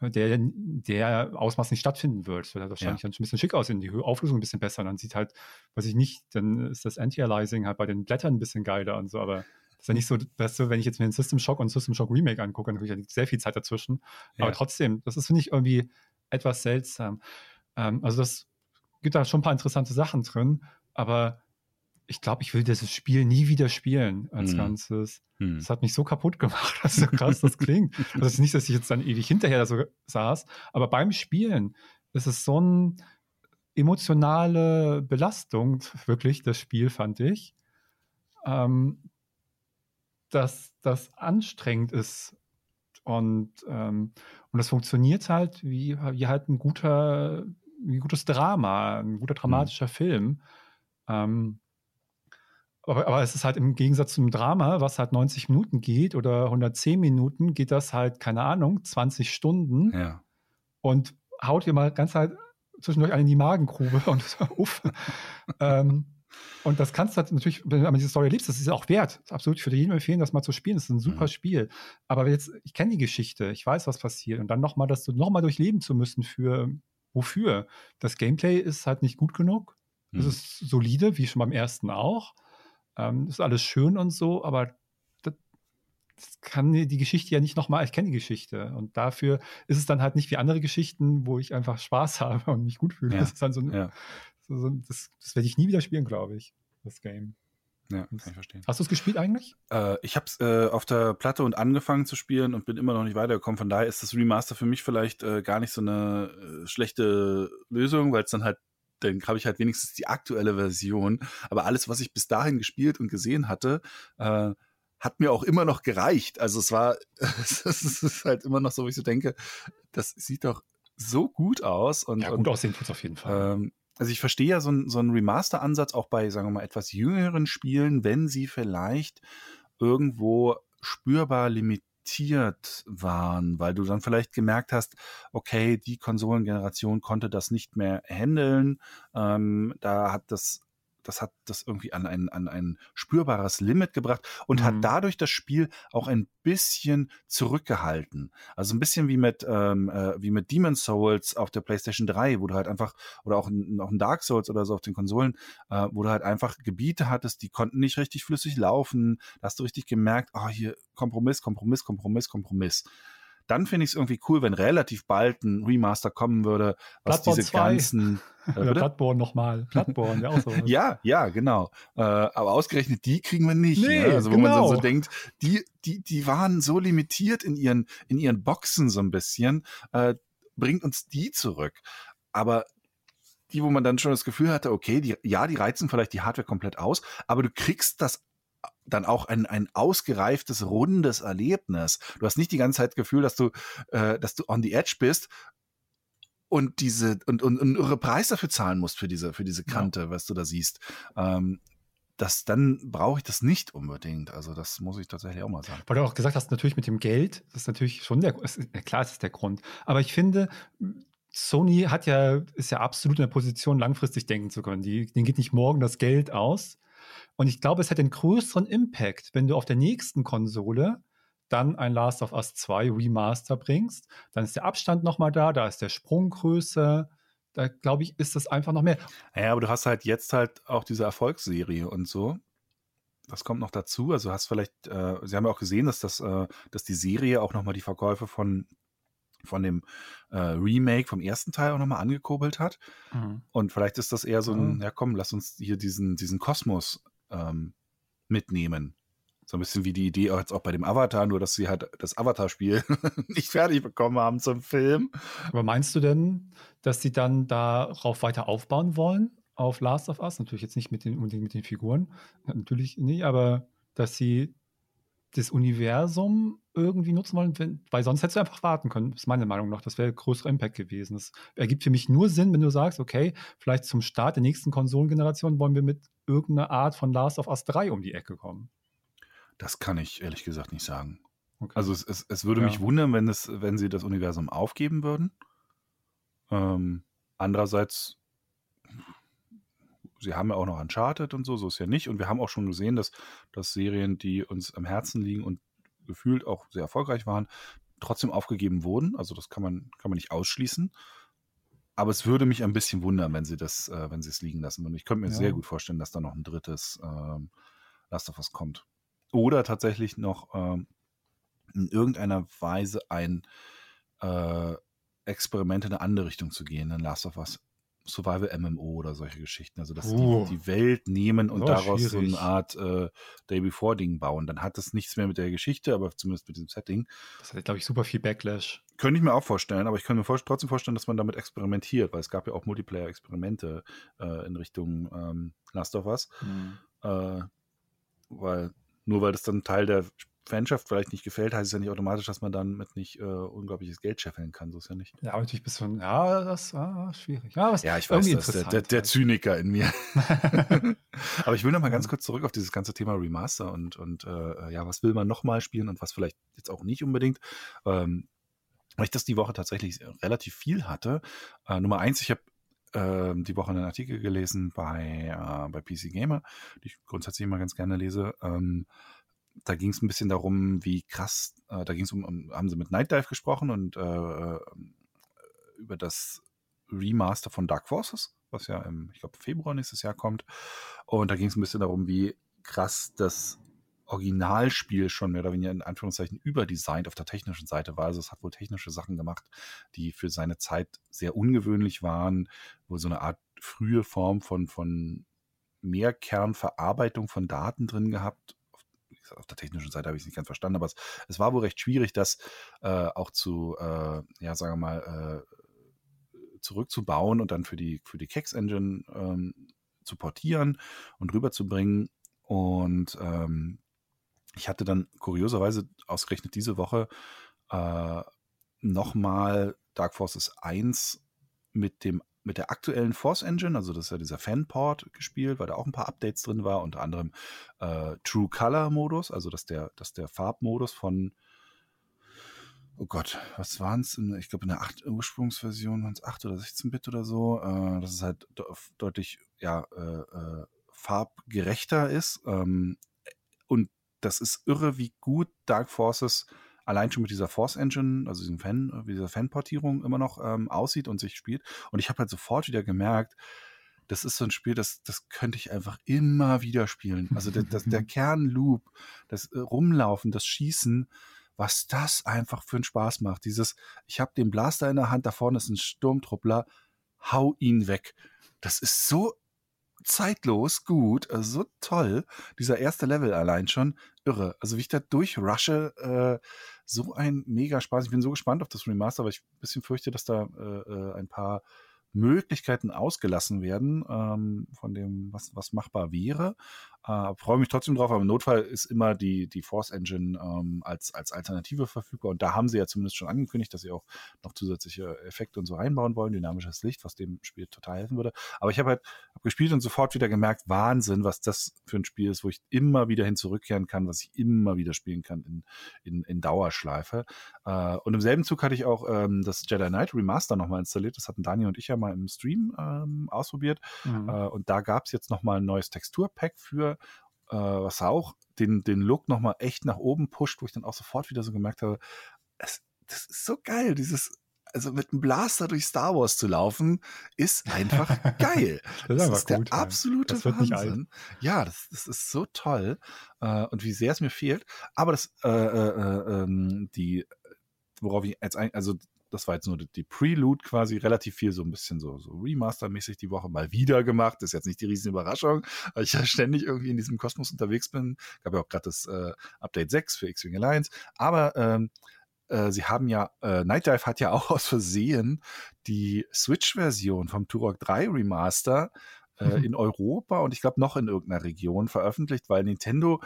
der, der Ausmaß nicht stattfinden wird. Das wird wahrscheinlich ja. dann schon ein bisschen schick aussehen, die Auflösung ein bisschen besser. Dann sieht halt, weiß ich nicht, dann ist das Anti-Aliasing halt bei den Blättern ein bisschen geiler und so, aber das ist ja nicht so, dass so, wenn ich jetzt mir den System Shock und System Shock Remake angucke, dann habe ich sehr viel Zeit dazwischen. Ja. Aber trotzdem, das ist, finde ich, irgendwie etwas seltsam. Ähm, also das gibt da schon ein paar interessante Sachen drin, aber ich glaube, ich will dieses Spiel nie wieder spielen als mhm. Ganzes. Mhm. Das hat mich so kaputt gemacht, <laughs> dass so krass das klingt. Also es ist nicht, dass ich jetzt dann ewig hinterher da so saß, aber beim Spielen ist es so eine emotionale Belastung, wirklich, das Spiel, fand ich, ähm, dass das anstrengend ist. Und, ähm, und das funktioniert halt wie, wie halt ein guter, wie gutes Drama, ein guter dramatischer mhm. Film. Ähm, aber, aber, es ist halt im Gegensatz zum Drama, was halt 90 Minuten geht oder 110 Minuten, geht das halt, keine Ahnung, 20 Stunden. Ja. Und haut dir mal ganz halt zwischendurch einen in die Magengrube <laughs> und uff. ähm, und das kannst du halt natürlich, wenn man diese Story liest, das ist ja auch wert. Das ist absolut für jeden empfehlen, das mal zu spielen. Das ist ein super mhm. Spiel. Aber jetzt, ich kenne die Geschichte, ich weiß, was passiert. Und dann nochmal, das nochmal durchleben zu müssen für wofür? Das Gameplay ist halt nicht gut genug. Es mhm. ist solide, wie schon beim ersten auch. Ähm, ist alles schön und so, aber das, das kann die Geschichte ja nicht nochmal, ich kenne die Geschichte. Und dafür ist es dann halt nicht wie andere Geschichten, wo ich einfach Spaß <laughs> habe und mich gut fühle. Ja. Das ist dann so, ja. so, so das, das werde ich nie wieder spielen, glaube ich, das Game. Ja, kann ich verstehen. Hast du es gespielt eigentlich? Äh, ich habe es äh, auf der Platte und angefangen zu spielen und bin immer noch nicht weitergekommen. Von daher ist das Remaster für mich vielleicht äh, gar nicht so eine äh, schlechte Lösung, weil es dann halt dann habe ich halt wenigstens die aktuelle Version. Aber alles, was ich bis dahin gespielt und gesehen hatte, äh, hat mir auch immer noch gereicht. Also es war, <laughs> es ist halt immer noch so, wie ich so denke, das sieht doch so gut aus. Und, ja, gut und, aussehen tut es auf jeden Fall. Ähm, also ich verstehe ja so, so einen Remaster-Ansatz auch bei, sagen wir mal, etwas jüngeren Spielen, wenn sie vielleicht irgendwo spürbar limitiert limitiert waren, weil du dann vielleicht gemerkt hast, okay, die Konsolengeneration konnte das nicht mehr handeln, ähm, da hat das das hat das irgendwie an ein, an ein spürbares Limit gebracht und mhm. hat dadurch das Spiel auch ein bisschen zurückgehalten. Also ein bisschen wie mit, ähm, äh, wie mit Demon's Souls auf der PlayStation 3, wo du halt einfach, oder auch noch ein Dark Souls oder so auf den Konsolen, äh, wo du halt einfach Gebiete hattest, die konnten nicht richtig flüssig laufen. Da hast du richtig gemerkt, oh, hier Kompromiss, Kompromiss, Kompromiss, Kompromiss dann finde ich es irgendwie cool, wenn relativ bald ein Remaster kommen würde, was Bloodborne diese 2. ganzen. Äh, <laughs> Oder Bloodborne nochmal. Bloodborne, ja auch so. <laughs> ja, ja, genau. Äh, aber ausgerechnet die kriegen wir nicht. Nee, ne? Also wo genau. man so, so denkt, die, die, die waren so limitiert in ihren, in ihren Boxen so ein bisschen, äh, bringt uns die zurück. Aber die, wo man dann schon das Gefühl hatte, okay, die, ja, die reizen vielleicht die Hardware komplett aus, aber du kriegst das dann auch ein, ein ausgereiftes, rundes Erlebnis. Du hast nicht die ganze Zeit das Gefühl, dass du, äh, dass du on the edge bist und diese und, und, und irre Preis dafür zahlen musst für diese, für diese Kante, ja. was du da siehst. Ähm, das, dann brauche ich das nicht unbedingt. Also das muss ich tatsächlich auch mal sagen. Weil du auch gesagt hast, natürlich mit dem Geld, das ist natürlich schon der, klar, es ist der Grund. Aber ich finde, Sony hat ja, ist ja absolut in der Position, langfristig denken zu können. Die, denen geht nicht morgen das Geld aus, und ich glaube, es hat einen größeren Impact, wenn du auf der nächsten Konsole dann ein Last of Us 2 Remaster bringst. Dann ist der Abstand nochmal da, da ist der Sprung größer. Da glaube ich, ist das einfach noch mehr. Ja, aber du hast halt jetzt halt auch diese Erfolgsserie und so. Das kommt noch dazu. Also hast vielleicht, äh, Sie haben ja auch gesehen, dass das, äh, dass die Serie auch nochmal die Verkäufe von von dem äh, Remake vom ersten Teil auch nochmal angekurbelt hat. Mhm. Und vielleicht ist das eher so ein, mhm. ja komm, lass uns hier diesen, diesen Kosmos ähm, mitnehmen. So ein bisschen wie die Idee jetzt auch bei dem Avatar, nur dass sie halt das Avatar-Spiel <laughs> nicht fertig bekommen haben zum Film. Aber meinst du denn, dass sie dann darauf weiter aufbauen wollen? Auf Last of Us? Natürlich jetzt nicht mit den, mit den Figuren. Natürlich nicht, aber dass sie das Universum irgendwie nutzen wollen, weil sonst hättest du einfach warten können, ist meine Meinung noch. Das wäre größerer Impact gewesen. Das ergibt für mich nur Sinn, wenn du sagst, okay, vielleicht zum Start der nächsten Konsolengeneration wollen wir mit irgendeiner Art von Last of Us 3 um die Ecke kommen. Das kann ich ehrlich gesagt nicht sagen. Okay. Also es, es, es würde ja. mich wundern, wenn, es, wenn sie das Universum aufgeben würden. Ähm, andererseits sie haben ja auch noch Uncharted und so, so ist ja nicht. Und wir haben auch schon gesehen, dass, dass Serien, die uns am Herzen liegen und gefühlt auch sehr erfolgreich waren, trotzdem aufgegeben wurden. Also das kann man, kann man nicht ausschließen. Aber es würde mich ein bisschen wundern, wenn sie das, äh, wenn sie es liegen lassen würden. Ich könnte mir ja. sehr gut vorstellen, dass da noch ein drittes ähm, Last of Us kommt. Oder tatsächlich noch ähm, in irgendeiner Weise ein äh, Experiment in eine andere Richtung zu gehen, in Last of Us Survival MMO oder solche Geschichten. Also, dass uh, die die Welt nehmen und daraus schwierig. so eine Art äh, Day Before Ding bauen. Dann hat das nichts mehr mit der Geschichte, aber zumindest mit dem Setting. Das hat, glaube ich, super viel Backlash. Könnte ich mir auch vorstellen, aber ich könnte mir vor trotzdem vorstellen, dass man damit experimentiert, weil es gab ja auch Multiplayer-Experimente äh, in Richtung ähm, Last of Us. Mhm. Äh, weil nur weil das dann Teil der Fanschaft vielleicht nicht gefällt, heißt es ja nicht automatisch, dass man dann mit nicht äh, unglaubliches Geld scheffeln kann. So ist ja nicht. Ja, aber natürlich bist du, ja, das ah, schwierig. Ja, ja ich weiß, das der, der, der, Zyniker in mir. <laughs> <laughs> aber ich will noch mal ganz kurz zurück auf dieses ganze Thema Remaster und, und äh, ja, was will man noch mal spielen und was vielleicht jetzt auch nicht unbedingt. Ähm, weil ich das die Woche tatsächlich relativ viel hatte. Äh, Nummer eins, ich habe äh, die Woche einen Artikel gelesen bei, äh, bei PC Gamer, die ich grundsätzlich immer ganz gerne lese. Ähm, da ging es ein bisschen darum, wie krass, äh, da ging es um, um, haben sie mit Night Dive gesprochen und äh, äh, über das Remaster von Dark Forces, was ja im, ich glaube, Februar nächstes Jahr kommt. Und da ging es ein bisschen darum, wie krass das Originalspiel schon mehr oder weniger in Anführungszeichen überdesignt auf der technischen Seite war. Also es hat wohl technische Sachen gemacht, die für seine Zeit sehr ungewöhnlich waren, wo so eine Art frühe Form von, von Mehrkernverarbeitung von Daten drin gehabt. Auf der technischen Seite habe ich es nicht ganz verstanden, aber es, es war wohl recht schwierig, das äh, auch zu, äh, ja, sagen wir mal, äh, zurückzubauen und dann für die, für die Kex Engine ähm, zu portieren und rüberzubringen. Und ähm, ich hatte dann kurioserweise ausgerechnet diese Woche äh, nochmal Dark Forces 1 mit dem mit der aktuellen Force Engine, also das ist ja dieser Fanport gespielt, weil da auch ein paar Updates drin war, unter anderem äh, True Color Modus, also dass der, dass der Farbmodus von oh Gott, was waren es? Ich glaube, in der 8 Ursprungsversion waren es 8 oder 16-Bit oder so. Äh, dass es halt de deutlich ja, äh, äh, farbgerechter ist. Ähm, und das ist irre, wie gut Dark Forces allein schon mit dieser Force Engine, also diesem Fan, äh, dieser Fanportierung immer noch ähm, aussieht und sich spielt. Und ich habe halt sofort wieder gemerkt, das ist so ein Spiel, das, das könnte ich einfach immer wieder spielen. Also der, das, der <laughs> Kernloop, das äh, Rumlaufen, das Schießen, was das einfach für einen Spaß macht. Dieses, ich habe den Blaster in der Hand, da vorne ist ein Sturmtruppler, hau ihn weg. Das ist so zeitlos gut, also so toll. Dieser erste Level allein schon, irre. Also wie ich da durchrushe, äh, so ein mega Spaß. Ich bin so gespannt auf das Remaster, weil ich ein bisschen fürchte, dass da äh, äh ein paar Möglichkeiten ausgelassen werden ähm, von dem, was, was machbar wäre. Äh, Freue mich trotzdem drauf, aber im Notfall ist immer die, die Force Engine ähm, als, als Alternative verfügbar. Und da haben sie ja zumindest schon angekündigt, dass sie auch noch zusätzliche Effekte und so einbauen wollen, dynamisches Licht, was dem Spiel total helfen würde. Aber ich habe halt hab gespielt und sofort wieder gemerkt, Wahnsinn, was das für ein Spiel ist, wo ich immer wieder hin zurückkehren kann, was ich immer wieder spielen kann in, in, in Dauerschleife. Äh, und im selben Zug hatte ich auch ähm, das Jedi Knight Remaster nochmal installiert. Das hatten Daniel und ich ja mal im Stream ähm, ausprobiert. Mhm. Äh, und da gab es jetzt nochmal ein neues Texturpack für äh, was auch den, den Look nochmal echt nach oben pusht, wo ich dann auch sofort wieder so gemerkt habe, es, das ist so geil, dieses also mit einem Blaster durch Star Wars zu laufen, ist einfach <laughs> geil. das ist, das ist gut, der absolute das Wahnsinn. Ja, das, das, ist so toll äh, und wie sehr es mir fehlt. Aber das, äh, äh, äh ähm, die, worauf ich jetzt eigentlich, also das war jetzt nur die Prelude quasi, relativ viel so ein bisschen so, so Remaster-mäßig die Woche mal wieder gemacht. Das ist jetzt nicht die riesen Überraschung, weil ich ja ständig irgendwie in diesem Kosmos unterwegs bin. Gab ja auch gerade das äh, Update 6 für X-Wing Alliance. Aber ähm, äh, sie haben ja, äh, Night Dive hat ja auch <laughs> aus Versehen die Switch-Version vom Turok 3 Remaster mhm. in Europa und ich glaube noch in irgendeiner Region veröffentlicht, weil Nintendo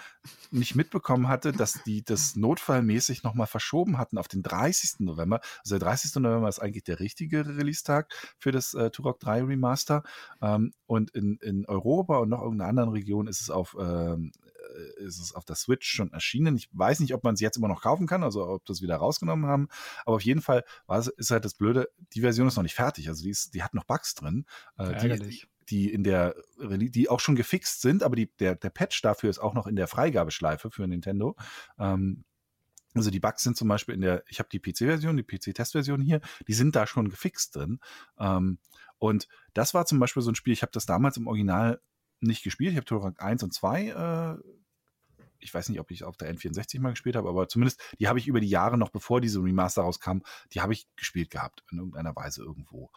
nicht mitbekommen hatte, dass die das notfallmäßig nochmal verschoben hatten auf den 30. November. Also der 30. November ist eigentlich der richtige Release-Tag für das äh, Turok 3 Remaster. Ähm, und in, in Europa und noch irgendeiner anderen Region ist es auf ähm, äh, ist es auf der Switch schon erschienen. Ich weiß nicht, ob man es jetzt immer noch kaufen kann, also ob das wieder rausgenommen haben. Aber auf jeden Fall war es, ist halt das Blöde, die Version ist noch nicht fertig. Also die, ist, die hat noch Bugs drin. Äh, die, die in der die auch schon gefixt sind, aber die, der, der Patch dafür ist auch noch in der Freigabeschleife für Nintendo. Ähm, also die Bugs sind zum Beispiel in der, ich habe die PC-Version, die PC-Testversion hier, die sind da schon gefixt drin. Ähm, und das war zum Beispiel so ein Spiel, ich habe das damals im Original nicht gespielt. Ich habe Turok 1 und 2 äh, ich weiß nicht, ob ich auf der N64 mal gespielt habe, aber zumindest die habe ich über die Jahre noch bevor diese Remaster rauskam, die habe ich gespielt gehabt, in irgendeiner Weise irgendwo.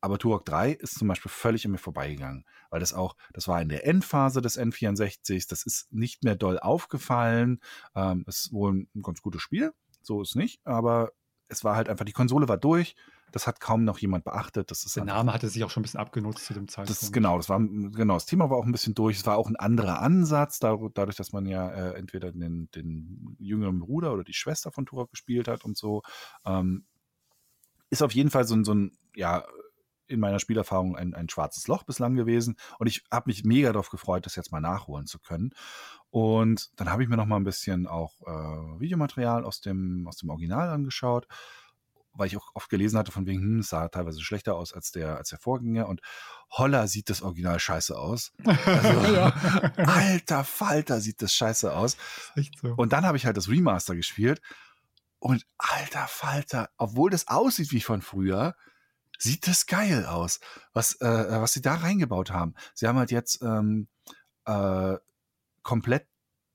Aber Turok 3 ist zum Beispiel völlig an mir vorbeigegangen, weil das auch, das war in der Endphase des N64, das ist nicht mehr doll aufgefallen. Ähm, ist wohl ein ganz gutes Spiel, so ist nicht, aber es war halt einfach, die Konsole war durch, das hat kaum noch jemand beachtet. Das ist der Name hatte sich auch schon ein bisschen abgenutzt zu dem Zeitpunkt. Das, genau, das war genau das Thema war auch ein bisschen durch. Es war auch ein anderer Ansatz, dadurch, dass man ja äh, entweder den, den jüngeren Bruder oder die Schwester von Turok gespielt hat und so. Ähm, ist auf jeden Fall so, so ein ja in meiner Spielerfahrung ein, ein schwarzes Loch bislang gewesen. Und ich habe mich mega darauf gefreut, das jetzt mal nachholen zu können. Und dann habe ich mir noch mal ein bisschen auch äh, Videomaterial aus dem, aus dem Original angeschaut. weil ich auch oft gelesen hatte, von wegen, hm, es sah teilweise schlechter aus als der, als der Vorgänger und holla sieht das Original scheiße aus. Also, <laughs> ja. alter Falter sieht das scheiße aus. Echt so. Und dann habe ich halt das Remaster gespielt und alter Falter, obwohl das aussieht wie von früher, sieht das geil aus, was, äh, was sie da reingebaut haben. Sie haben halt jetzt ähm, äh, komplett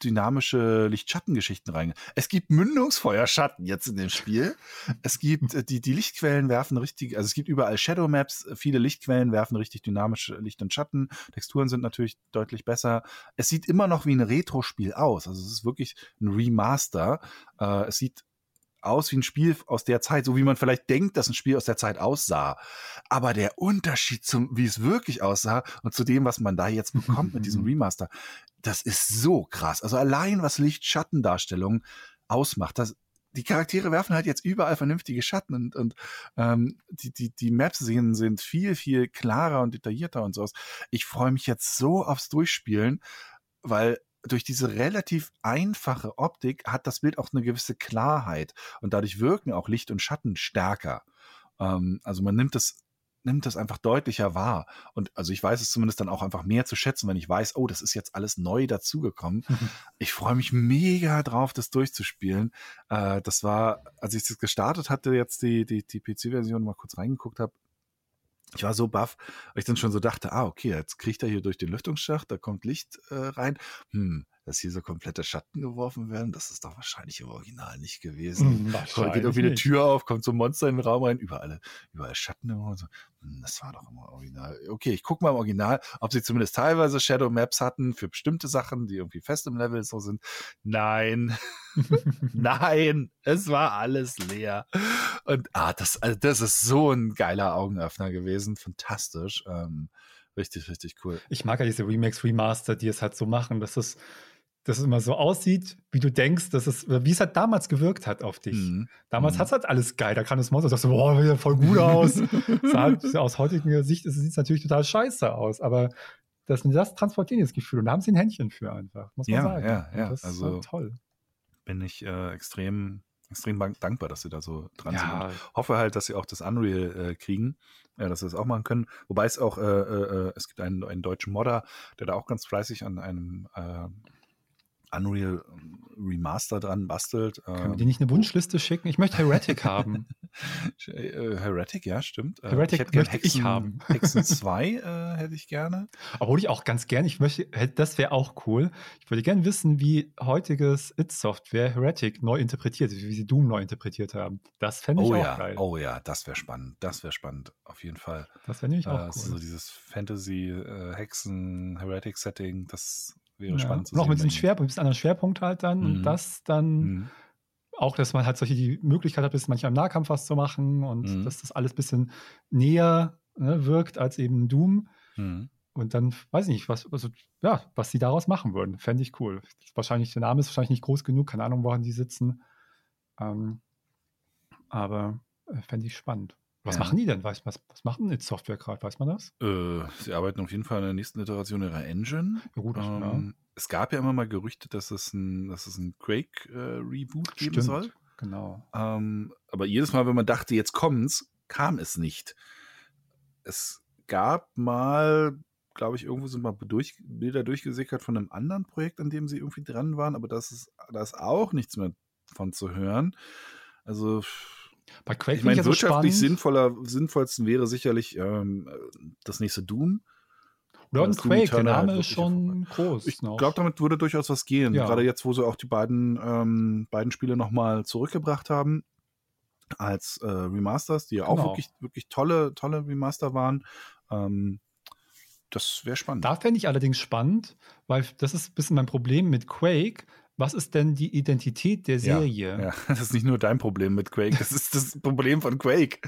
dynamische Lichtschattengeschichten rein. Es gibt Mündungsfeuerschatten jetzt in dem Spiel. Es gibt äh, die, die Lichtquellen werfen richtig, also es gibt überall Shadow Maps, viele Lichtquellen werfen richtig dynamische Licht und Schatten. Texturen sind natürlich deutlich besser. Es sieht immer noch wie ein Retro-Spiel aus. Also es ist wirklich ein Remaster. Äh, es sieht aus wie ein Spiel aus der Zeit, so wie man vielleicht denkt, dass ein Spiel aus der Zeit aussah. Aber der Unterschied zum, wie es wirklich aussah und zu dem, was man da jetzt bekommt mit diesem <laughs> Remaster, das ist so krass. Also allein was Licht-Schattendarstellung ausmacht, das, die Charaktere werfen halt jetzt überall vernünftige Schatten und, und ähm, die, die, die Maps sehen, sind viel, viel klarer und detaillierter und so aus. Ich freue mich jetzt so aufs Durchspielen, weil durch diese relativ einfache Optik hat das Bild auch eine gewisse Klarheit und dadurch wirken auch Licht und Schatten stärker. Ähm, also man nimmt das nimmt das einfach deutlicher wahr. Und also ich weiß es zumindest dann auch einfach mehr zu schätzen, wenn ich weiß, oh, das ist jetzt alles neu dazugekommen. ich freue mich mega drauf, das durchzuspielen. Äh, das war, als ich das gestartet hatte, jetzt die, die, die PC-Version mal kurz reingeguckt habe, ich war so baff, weil ich dann schon so dachte, ah, okay, jetzt kriegt er hier durch den Lüftungsschacht, da kommt Licht äh, rein. Hm, dass hier so komplette Schatten geworfen werden, das ist doch wahrscheinlich im Original nicht gewesen. Hm, geht irgendwie eine Tür auf, kommt so ein Monster in den Raum rein, überall, überall Schatten im so. Hm, das war doch immer Original. Okay, ich gucke mal im Original, ob sie zumindest teilweise Shadow Maps hatten für bestimmte Sachen, die irgendwie fest im Level so sind. Nein. <laughs> Nein, es war alles leer. Und ah, das, also das ist so ein geiler Augenöffner gewesen. Fantastisch. Ähm, richtig, richtig cool. Ich mag ja diese Remakes, Remaster, die es halt so machen, dass es dass es immer so aussieht, wie du denkst, dass es, wie es halt damals gewirkt hat auf dich. Mhm. Damals mhm. hat es halt alles geil. Da kann das Monster, sagst du, boah, sieht voll gut aus. <laughs> halt, aus heutiger Sicht sieht es natürlich total scheiße aus, aber das, das transportieren das Gefühl und da haben sie ein Händchen für einfach, muss man ja, sagen. Ja, ja, das also, ist toll. Bin ich äh, extrem, extrem dankbar, dass sie da so dran ja. sind. Hoffe halt, dass sie auch das Unreal äh, kriegen, ja, dass sie das auch machen können. Wobei es auch, äh, äh, äh es gibt einen, einen deutschen Modder, der da auch ganz fleißig an einem äh, Unreal ähm, Remaster dran bastelt. Können wir dir nicht eine Wunschliste schicken? Ich möchte Heretic haben. <laughs> Äh, Heretic, ja, stimmt. Äh, Heretic ich möchte Hexen, ich haben. <laughs> Hexen <laughs> 2 äh, hätte ich gerne. Obwohl ich auch ganz gerne, ich möchte, das wäre auch cool. Ich würde gerne wissen, wie heutiges It-Software Heretic neu interpretiert, wie sie Doom neu interpretiert haben. Das fände ich oh, auch ja. geil. Oh ja, das wäre spannend. Das wäre spannend, auf jeden Fall. Das wäre nämlich auch äh, cool. So dieses Fantasy-Hexen-Heretic-Setting, das wäre ja. spannend zu Noch mit einem Schwerpunkt, ein anderen Schwerpunkt halt dann mhm. und das dann mhm. auch, dass man halt solche die Möglichkeit hat, bis manchmal im Nahkampf was zu machen und mhm. dass das alles ein bisschen näher ne, wirkt als eben Doom. Mhm. Und dann weiß ich nicht, was, also, ja, was sie daraus machen würden. Fände ich cool. Wahrscheinlich, der Name ist wahrscheinlich nicht groß genug, keine Ahnung, woran die sitzen. Ähm, aber äh, fände ich spannend. Was ja. machen die denn? Weiß, was, was machen die Software gerade? Weiß man das? Äh, sie arbeiten auf jeden Fall an der nächsten Iteration ihrer Engine. Ja, gut, ähm, ja. Es gab ja immer mal Gerüchte, dass es ein, dass es ein Quake-Reboot äh, geben Stimmt, soll. Genau. Ähm, aber jedes Mal, wenn man dachte, jetzt kommt's, kam es nicht. Es gab mal, glaube ich, irgendwo sind mal durch, Bilder durchgesickert von einem anderen Projekt, an dem sie irgendwie dran waren, aber das ist, da ist auch nichts mehr von zu hören. Also bei Quake ich meine, ja wirtschaftlich sinnvoller, sinnvollsten wäre sicherlich ähm, das nächste Doom. Oder ein Quake, der Name ist schon groß. Ich glaube, damit würde durchaus was gehen. Ja. Gerade jetzt, wo sie auch die beiden, ähm, beiden Spiele nochmal zurückgebracht haben als äh, Remasters, die ja genau. auch wirklich, wirklich tolle, tolle Remaster waren. Ähm, das wäre spannend. Da fände ich allerdings spannend, weil das ist ein bisschen mein Problem mit Quake was ist denn die Identität der Serie? Ja, ja, <laughs> das ist nicht nur dein Problem mit Quake, das ist das Problem von Quake.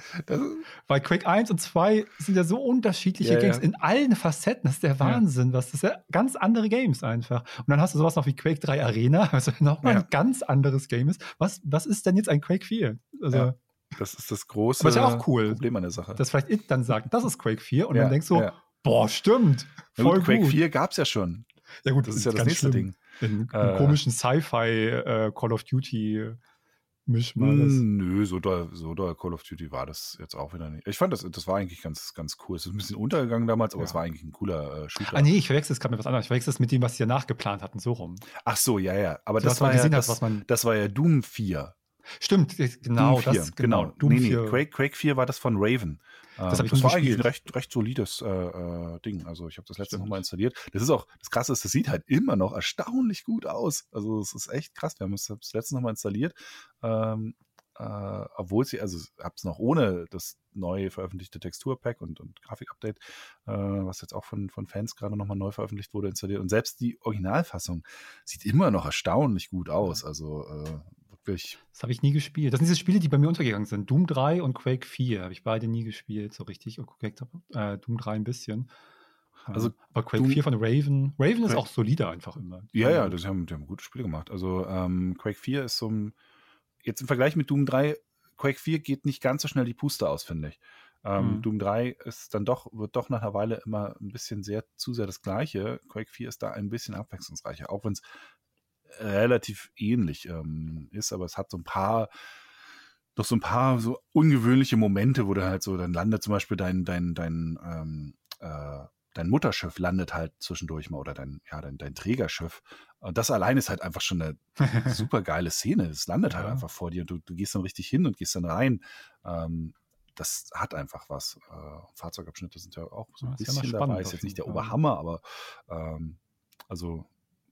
Weil Quake 1 und 2 sind ja so unterschiedliche ja, Games in allen Facetten. Das ist der Wahnsinn. Was, das ist ja ganz andere Games einfach. Und dann hast du sowas noch wie Quake 3 Arena, <laughs> was nochmal ein ganz anderes Game ist. Was, was ist denn jetzt ein Quake 4? Also, das ist das große Aber ist ja auch cool, Problem an der Sache. Dass vielleicht It dann sagt, das ist Quake 4 und dann denkst du, boah, stimmt. Voll gut, Quake 4 gab es ja schon. Ja gut, das, das ist ja das nächste schlimm. Ding. In, äh, komischen Sci-Fi äh, Call of Duty Mischmasch. Nö, so doll, so doll Call of Duty war das jetzt auch wieder nicht. Ich fand, das, das war eigentlich ganz, ganz cool. Es ist ein bisschen untergegangen damals, aber Ja. es war eigentlich ein cooler äh, Shooter. Ah, nee, ich verwechsel es gerade mit was anderes. Ich verwechsel es mit dem, was sie danach geplant hatten, so rum. Ach so, ja, ja. Aber So, das war, ja, hat, das, man- das war ja Doom 4. Stimmt, genau, Doom 4, das, genau. Doom nee, nee, 4. Quake, Quake 4 war das von Raven. Das Ähm, ich das war eigentlich ein recht, recht solides äh, äh, Ding. Also ich habe das letzte. Mal installiert. Das ist auch, das Krasse ist, das sieht halt immer noch erstaunlich gut aus. Also es ist echt krass. Wir haben es das letzte Mal installiert. Ähm, äh, obwohl sie, also ich habe es noch ohne das neu veröffentlichte Texturpack und, und Grafikupdate, äh, was jetzt auch von, von Fans gerade nochmal neu veröffentlicht wurde, installiert. Und selbst die Originalfassung sieht immer noch erstaunlich gut aus. Also äh, wirklich Das habe ich nie gespielt. Das sind diese Spiele, die bei mir untergegangen sind. Doom 3 und Quake 4 habe ich beide nie gespielt, so richtig. Und Quake, äh, Doom 3 ein bisschen. Also Ähm, aber Quake Doom- 4 von Raven. Raven ist Quake- auch solider einfach immer. Ja, ja, das haben, die haben gute Spiele gemacht. Also ähm, Quake 4 ist so ein, jetzt im Vergleich mit Doom 3, Quake 4 geht nicht ganz so schnell die Puste aus, finde ich. Ähm, Mhm. Doom 3 ist dann doch, wird doch nach einer Weile immer ein bisschen sehr zu sehr das Gleiche. Quake 4 ist da ein bisschen abwechslungsreicher, auch wenn es relativ ähnlich ähm, ist, aber es hat so ein paar noch so ein paar so ungewöhnliche Momente, wo du halt so, dann landet zum Beispiel dein, dein, dein, ähm, äh, dein Mutterschiff landet halt zwischendurch mal oder dein, ja, dein, dein Trägerschiff. Und das allein ist halt einfach schon eine <laughs> super geile Szene. Es landet halt Ja. einfach vor dir und du, du gehst dann richtig hin und gehst dann rein. Ähm, das hat einfach was. Äh, Fahrzeugabschnitte sind ja auch so ein Ja, ja bisschen spannend dabei. Ist jetzt nicht der. Oberhammer, aber ähm, also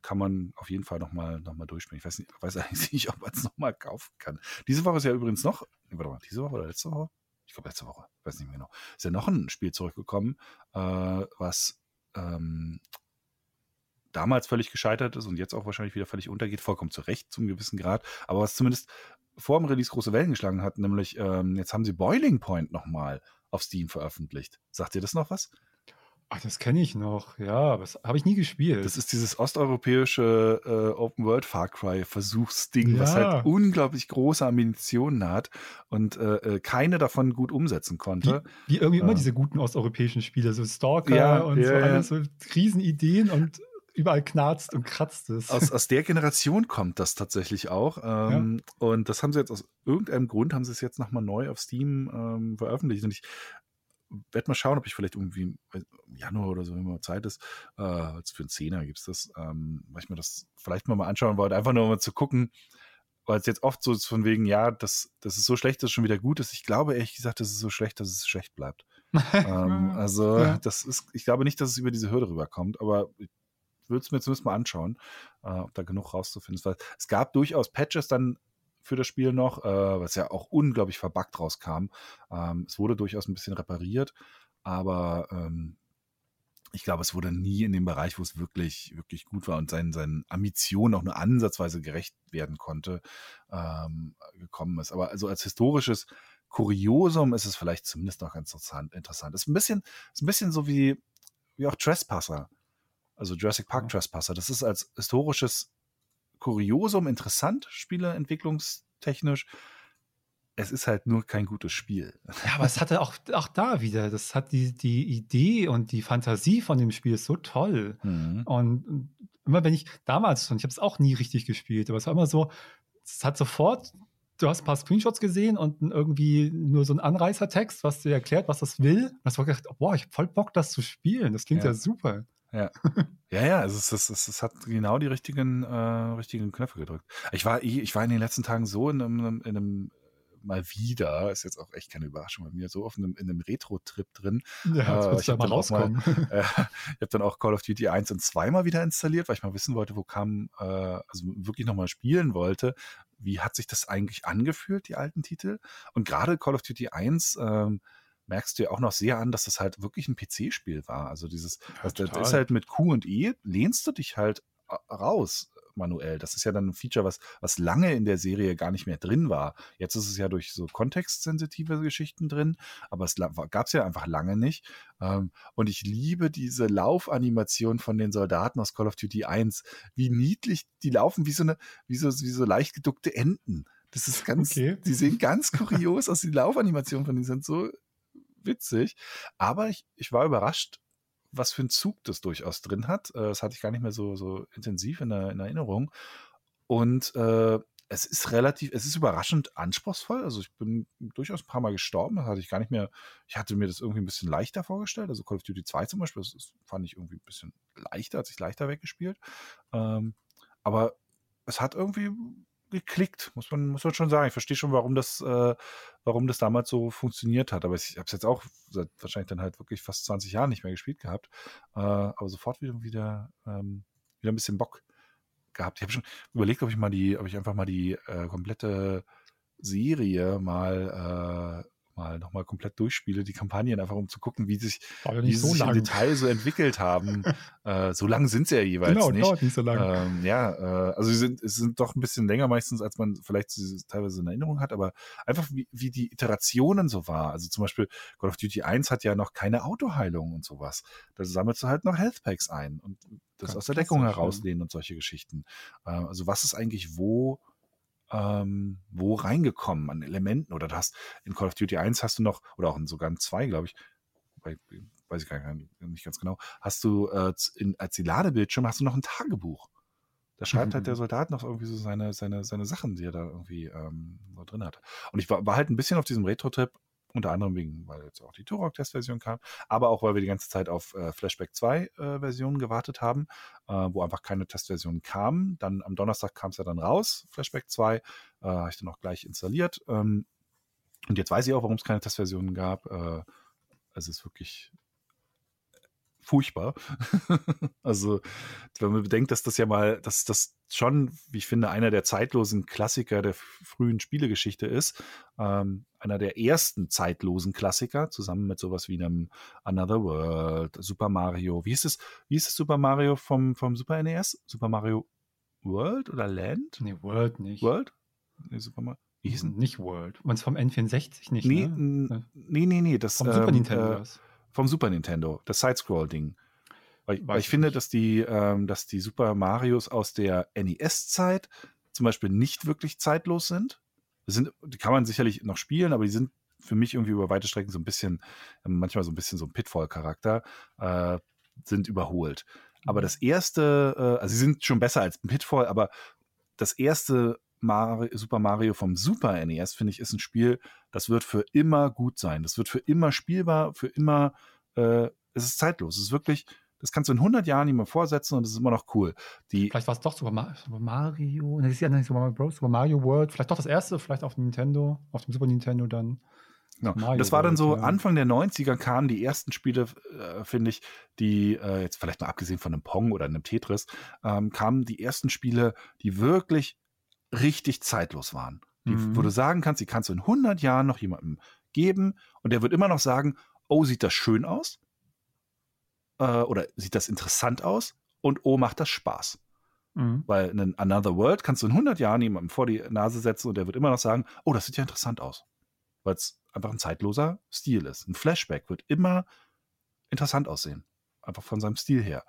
kann man auf jeden Fall nochmal noch mal durchspielen. Ich weiß, nicht, weiß <laughs> eigentlich nicht, ob man es nochmal kaufen kann. Diese Woche ist ja übrigens noch, warte mal, diese Woche oder letzte Woche? Ich glaube letzte Woche, weiß nicht mehr genau. Ist ja noch ein Spiel zurückgekommen, äh, was ähm, damals völlig gescheitert ist und jetzt auch wahrscheinlich wieder völlig untergeht, vollkommen zu Recht zum gewissen Grad, aber was zumindest vor dem Release große Wellen geschlagen hat, nämlich ähm, jetzt haben sie Boiling Point nochmal auf Steam veröffentlicht. Sagt ihr das noch was? Ach, das kenne ich noch, ja, aber das habe ich nie gespielt. Das ist dieses osteuropäische äh, Open World Far Cry Versuchsding, was Ja. halt unglaublich große Ambitionen hat und äh, äh, keine davon gut umsetzen wie, konnte. wie irgendwie immer Ja. diese guten osteuropäischen Spiele, so Stalker Ja, und ja, so ja. alles, so Riesenideen und überall knarzt und kratzt es. Aus, <laughs> aus der Generation kommt das tatsächlich auch. Ähm, Und das haben sie jetzt aus irgendeinem Grund, haben sie es jetzt nochmal neu auf Steam ähm, veröffentlicht. Und ich werde mal schauen, ob ich vielleicht irgendwie im Januar oder so, wenn mal Zeit ist, äh, jetzt für einen Zehner gibt es das, ähm, weil ich mir das vielleicht mal, mal anschauen wollte, einfach nur mal zu gucken, weil es jetzt oft so ist von wegen, ja, das, das ist so schlecht, dass es schon wieder gut ist. Ich glaube ehrlich gesagt, das ist so schlecht, dass es schlecht bleibt. <laughs> ähm, also Ja. das ist, ich glaube nicht, dass es über diese Hürde rüberkommt, aber ich würde es mir zumindest mal anschauen, äh, ob da genug rauszufinden ist. Weil es gab durchaus Patches dann für das Spiel noch, äh, was ja auch unglaublich verbuggt rauskam. Ähm, es wurde durchaus ein bisschen repariert, aber ähm, ich glaube, es wurde nie in dem Bereich, wo es wirklich, wirklich gut war und seinen, seinen Ambitionen auch nur ansatzweise gerecht werden konnte, ähm, gekommen ist. Aber also als historisches Kuriosum ist es vielleicht zumindest noch ganz interessant. interessant. Ist ein bisschen, ist ein bisschen so wie, wie auch Trespasser. Also Jurassic Park. Trespasser. Das ist als historisches Kuriosum interessant, spieleentwicklungstechnisch. Es ist halt nur kein gutes Spiel. Ja, aber es hatte auch, auch da wieder, das hat die, die Idee und die Fantasie von dem Spiel ist so toll. Mhm. Und immer wenn ich damals schon, ich habe es auch nie richtig gespielt, aber es war immer so, es hat sofort, du hast ein paar Screenshots gesehen und irgendwie nur so ein Anreißertext, was dir erklärt, was das will. Und hast du gedacht, boah, ich hab voll Bock, das zu spielen. Das klingt Ja. ja, super. Ja, ja, es, ist, es, ist, es hat genau die richtigen, äh, richtigen Knöpfe gedrückt. Ich war, ich war in den letzten Tagen so in einem, in einem mal wieder, ist jetzt auch echt keine Überraschung bei mir, so auf einem, in einem Retro-Trip drin. Ja, Äh, ich ja hab mal dann mal-. <laughs> Äh, ich habe dann auch Call of Duty 1 und 2 mal wieder installiert, weil ich mal wissen wollte, wo kam, äh, also wirklich nochmal spielen wollte. Wie hat sich das eigentlich angefühlt, die alten Titel? Und gerade Call of Duty 1 ähm, merkst du ja auch noch sehr an, dass das halt wirklich ein PC-Spiel war. Also dieses, das, das total. ist halt mit Q und E, lehnst du dich halt äh, raus manuell. Das ist ja dann ein Feature, was, was lange in der Serie gar nicht mehr drin war. Jetzt ist es ja durch so kontextsensitive Geschichten drin, aber es gab es ja einfach lange nicht. Ähm, und ich liebe diese Laufanimation von den Soldaten aus Call of Duty 1. Wie niedlich die laufen, wie so eine, wie so, wie so leicht geduckte Enten. Das ist ganz, Okay. die sehen <laughs> ganz kurios aus. Die Laufanimationen von denen sind so witzig. Aber ich, ich war überrascht, was für einen Zug das durchaus drin hat. Äh, Das hatte ich gar nicht mehr so, so intensiv in, der, in Erinnerung. Und äh, es ist relativ, es ist überraschend anspruchsvoll. Also ich bin durchaus ein paar Mal gestorben. Das hatte ich gar nicht mehr, ich hatte mir das irgendwie ein bisschen leichter vorgestellt. Also Call of Duty 2 zum Beispiel, das ist, fand ich irgendwie ein bisschen leichter, hat sich leichter weggespielt. Ähm, aber es hat irgendwie geklickt, muss man, muss man schon sagen. Ich verstehe schon, warum das, äh, warum das damals so funktioniert hat. Aber ich habe es jetzt auch seit wahrscheinlich dann halt wirklich fast 20 Jahren nicht mehr gespielt gehabt. Äh, aber sofort wieder, wieder, ähm, wieder ein bisschen Bock gehabt. Ich habe schon überlegt, ob ich mal die, ob ich einfach mal die äh, komplette Serie mal äh, mal nochmal komplett durchspiele, die Kampagnen, einfach um zu gucken, wie sich, wie sie so sich im lang. Detail so entwickelt haben. <laughs> äh, so lang sind sie ja jeweils Genau, nicht. dauert nicht so lange. Ähm, ja, äh, also sie sind, es sind doch ein bisschen länger meistens, als man vielleicht teilweise in Erinnerung hat, aber einfach wie, wie die Iterationen so war. Also zum Beispiel Call of Duty 1 hat ja noch keine Autoheilung und sowas. Da sammelst du halt noch Health Packs ein und das Ganz aus der Deckung herauslehnen und solche Geschichten. Äh, also was ist eigentlich wo ähm, wo reingekommen an Elementen oder du hast in Call of Duty 1 hast du noch, oder auch in sogar in 2, glaube ich, bei, weiß ich gar nicht, nicht ganz genau, hast du äh, in, als die Ladebildschirm hast du noch ein Tagebuch. Da schreibt halt der Soldat noch irgendwie so seine, seine, seine Sachen, die er da irgendwie ähm, so drin hat. Und ich war, war halt ein bisschen auf diesem Retro-Trip, unter anderem wegen, weil jetzt auch die Turok-Testversion kam, aber auch, weil wir die ganze Zeit auf äh, Flashback 2-Versionen gewartet haben, äh, wo einfach keine Testversion kam. Dann am Donnerstag kam es ja dann raus, Flashback 2, äh, habe ich dann auch gleich installiert. Ähm, und jetzt weiß ich auch, warum es keine Testversionen gab. Äh, es ist wirklich furchtbar. <laughs> also, wenn man bedenkt, dass das ja mal, dass das schon, wie ich finde, einer der zeitlosen Klassiker der frühen Spielegeschichte ist, ähm, einer der ersten zeitlosen Klassiker, zusammen mit sowas wie einem Another World, Super Mario. Wie ist es, wie ist es Super Mario vom, vom Super NES? Super Mario World oder Land? Nee, World nicht. World? Nee, Super Mario. Wie hieß denn? Nicht World. Und vom N64 nicht, Nee, ne? n- nee, nee, nee. Das, Vom Super ähm, Nintendo. Äh. Vom Super Nintendo, das Sidescroll-Ding. Weil, weil ich finde, nicht. dass die, ähm, dass die Super Marios aus der NES-Zeit zum Beispiel nicht wirklich zeitlos sind. Das sind. Die kann man sicherlich noch spielen, aber die sind für mich irgendwie über weite Strecken so ein bisschen, ähm, manchmal so ein bisschen so ein Pitfall-Charakter, äh, sind überholt. Aber das erste, äh, also sie sind schon besser als Pitfall, aber das erste Mario, Super Mario vom Super NES, finde ich, ist ein Spiel, das wird für immer gut sein. Das wird für immer spielbar, für immer, äh, es ist zeitlos. Es ist wirklich, das kannst du in 100 Jahren nicht mehr vorsetzen und es ist immer noch cool. Die, Vielleicht war es doch Super, Ma Super Mario. Ne, das ist ja nicht Super Mario Bros. Super Mario World. Vielleicht doch das erste, vielleicht auf dem Nintendo, auf dem Super Nintendo dann. Genau. Das war dann so. Anfang der 90er kamen die ersten Spiele, äh, finde ich, die, äh, jetzt vielleicht mal abgesehen von einem Pong oder einem Tetris, ähm, kamen die ersten Spiele, die wirklich richtig zeitlos waren. Die, Mhm. Wo du sagen kannst, die kannst du in 100 Jahren noch jemandem geben und der wird immer noch sagen, oh, sieht das schön aus? Äh, oder sieht das interessant aus? Und oh, macht das Spaß? Mhm. Weil einen Another World kannst du in 100 Jahren jemandem vor die Nase setzen und der wird immer noch sagen, oh, das sieht ja interessant aus. Weil es einfach ein zeitloser Stil ist. Ein Flashback wird immer interessant aussehen. Einfach von seinem Stil her.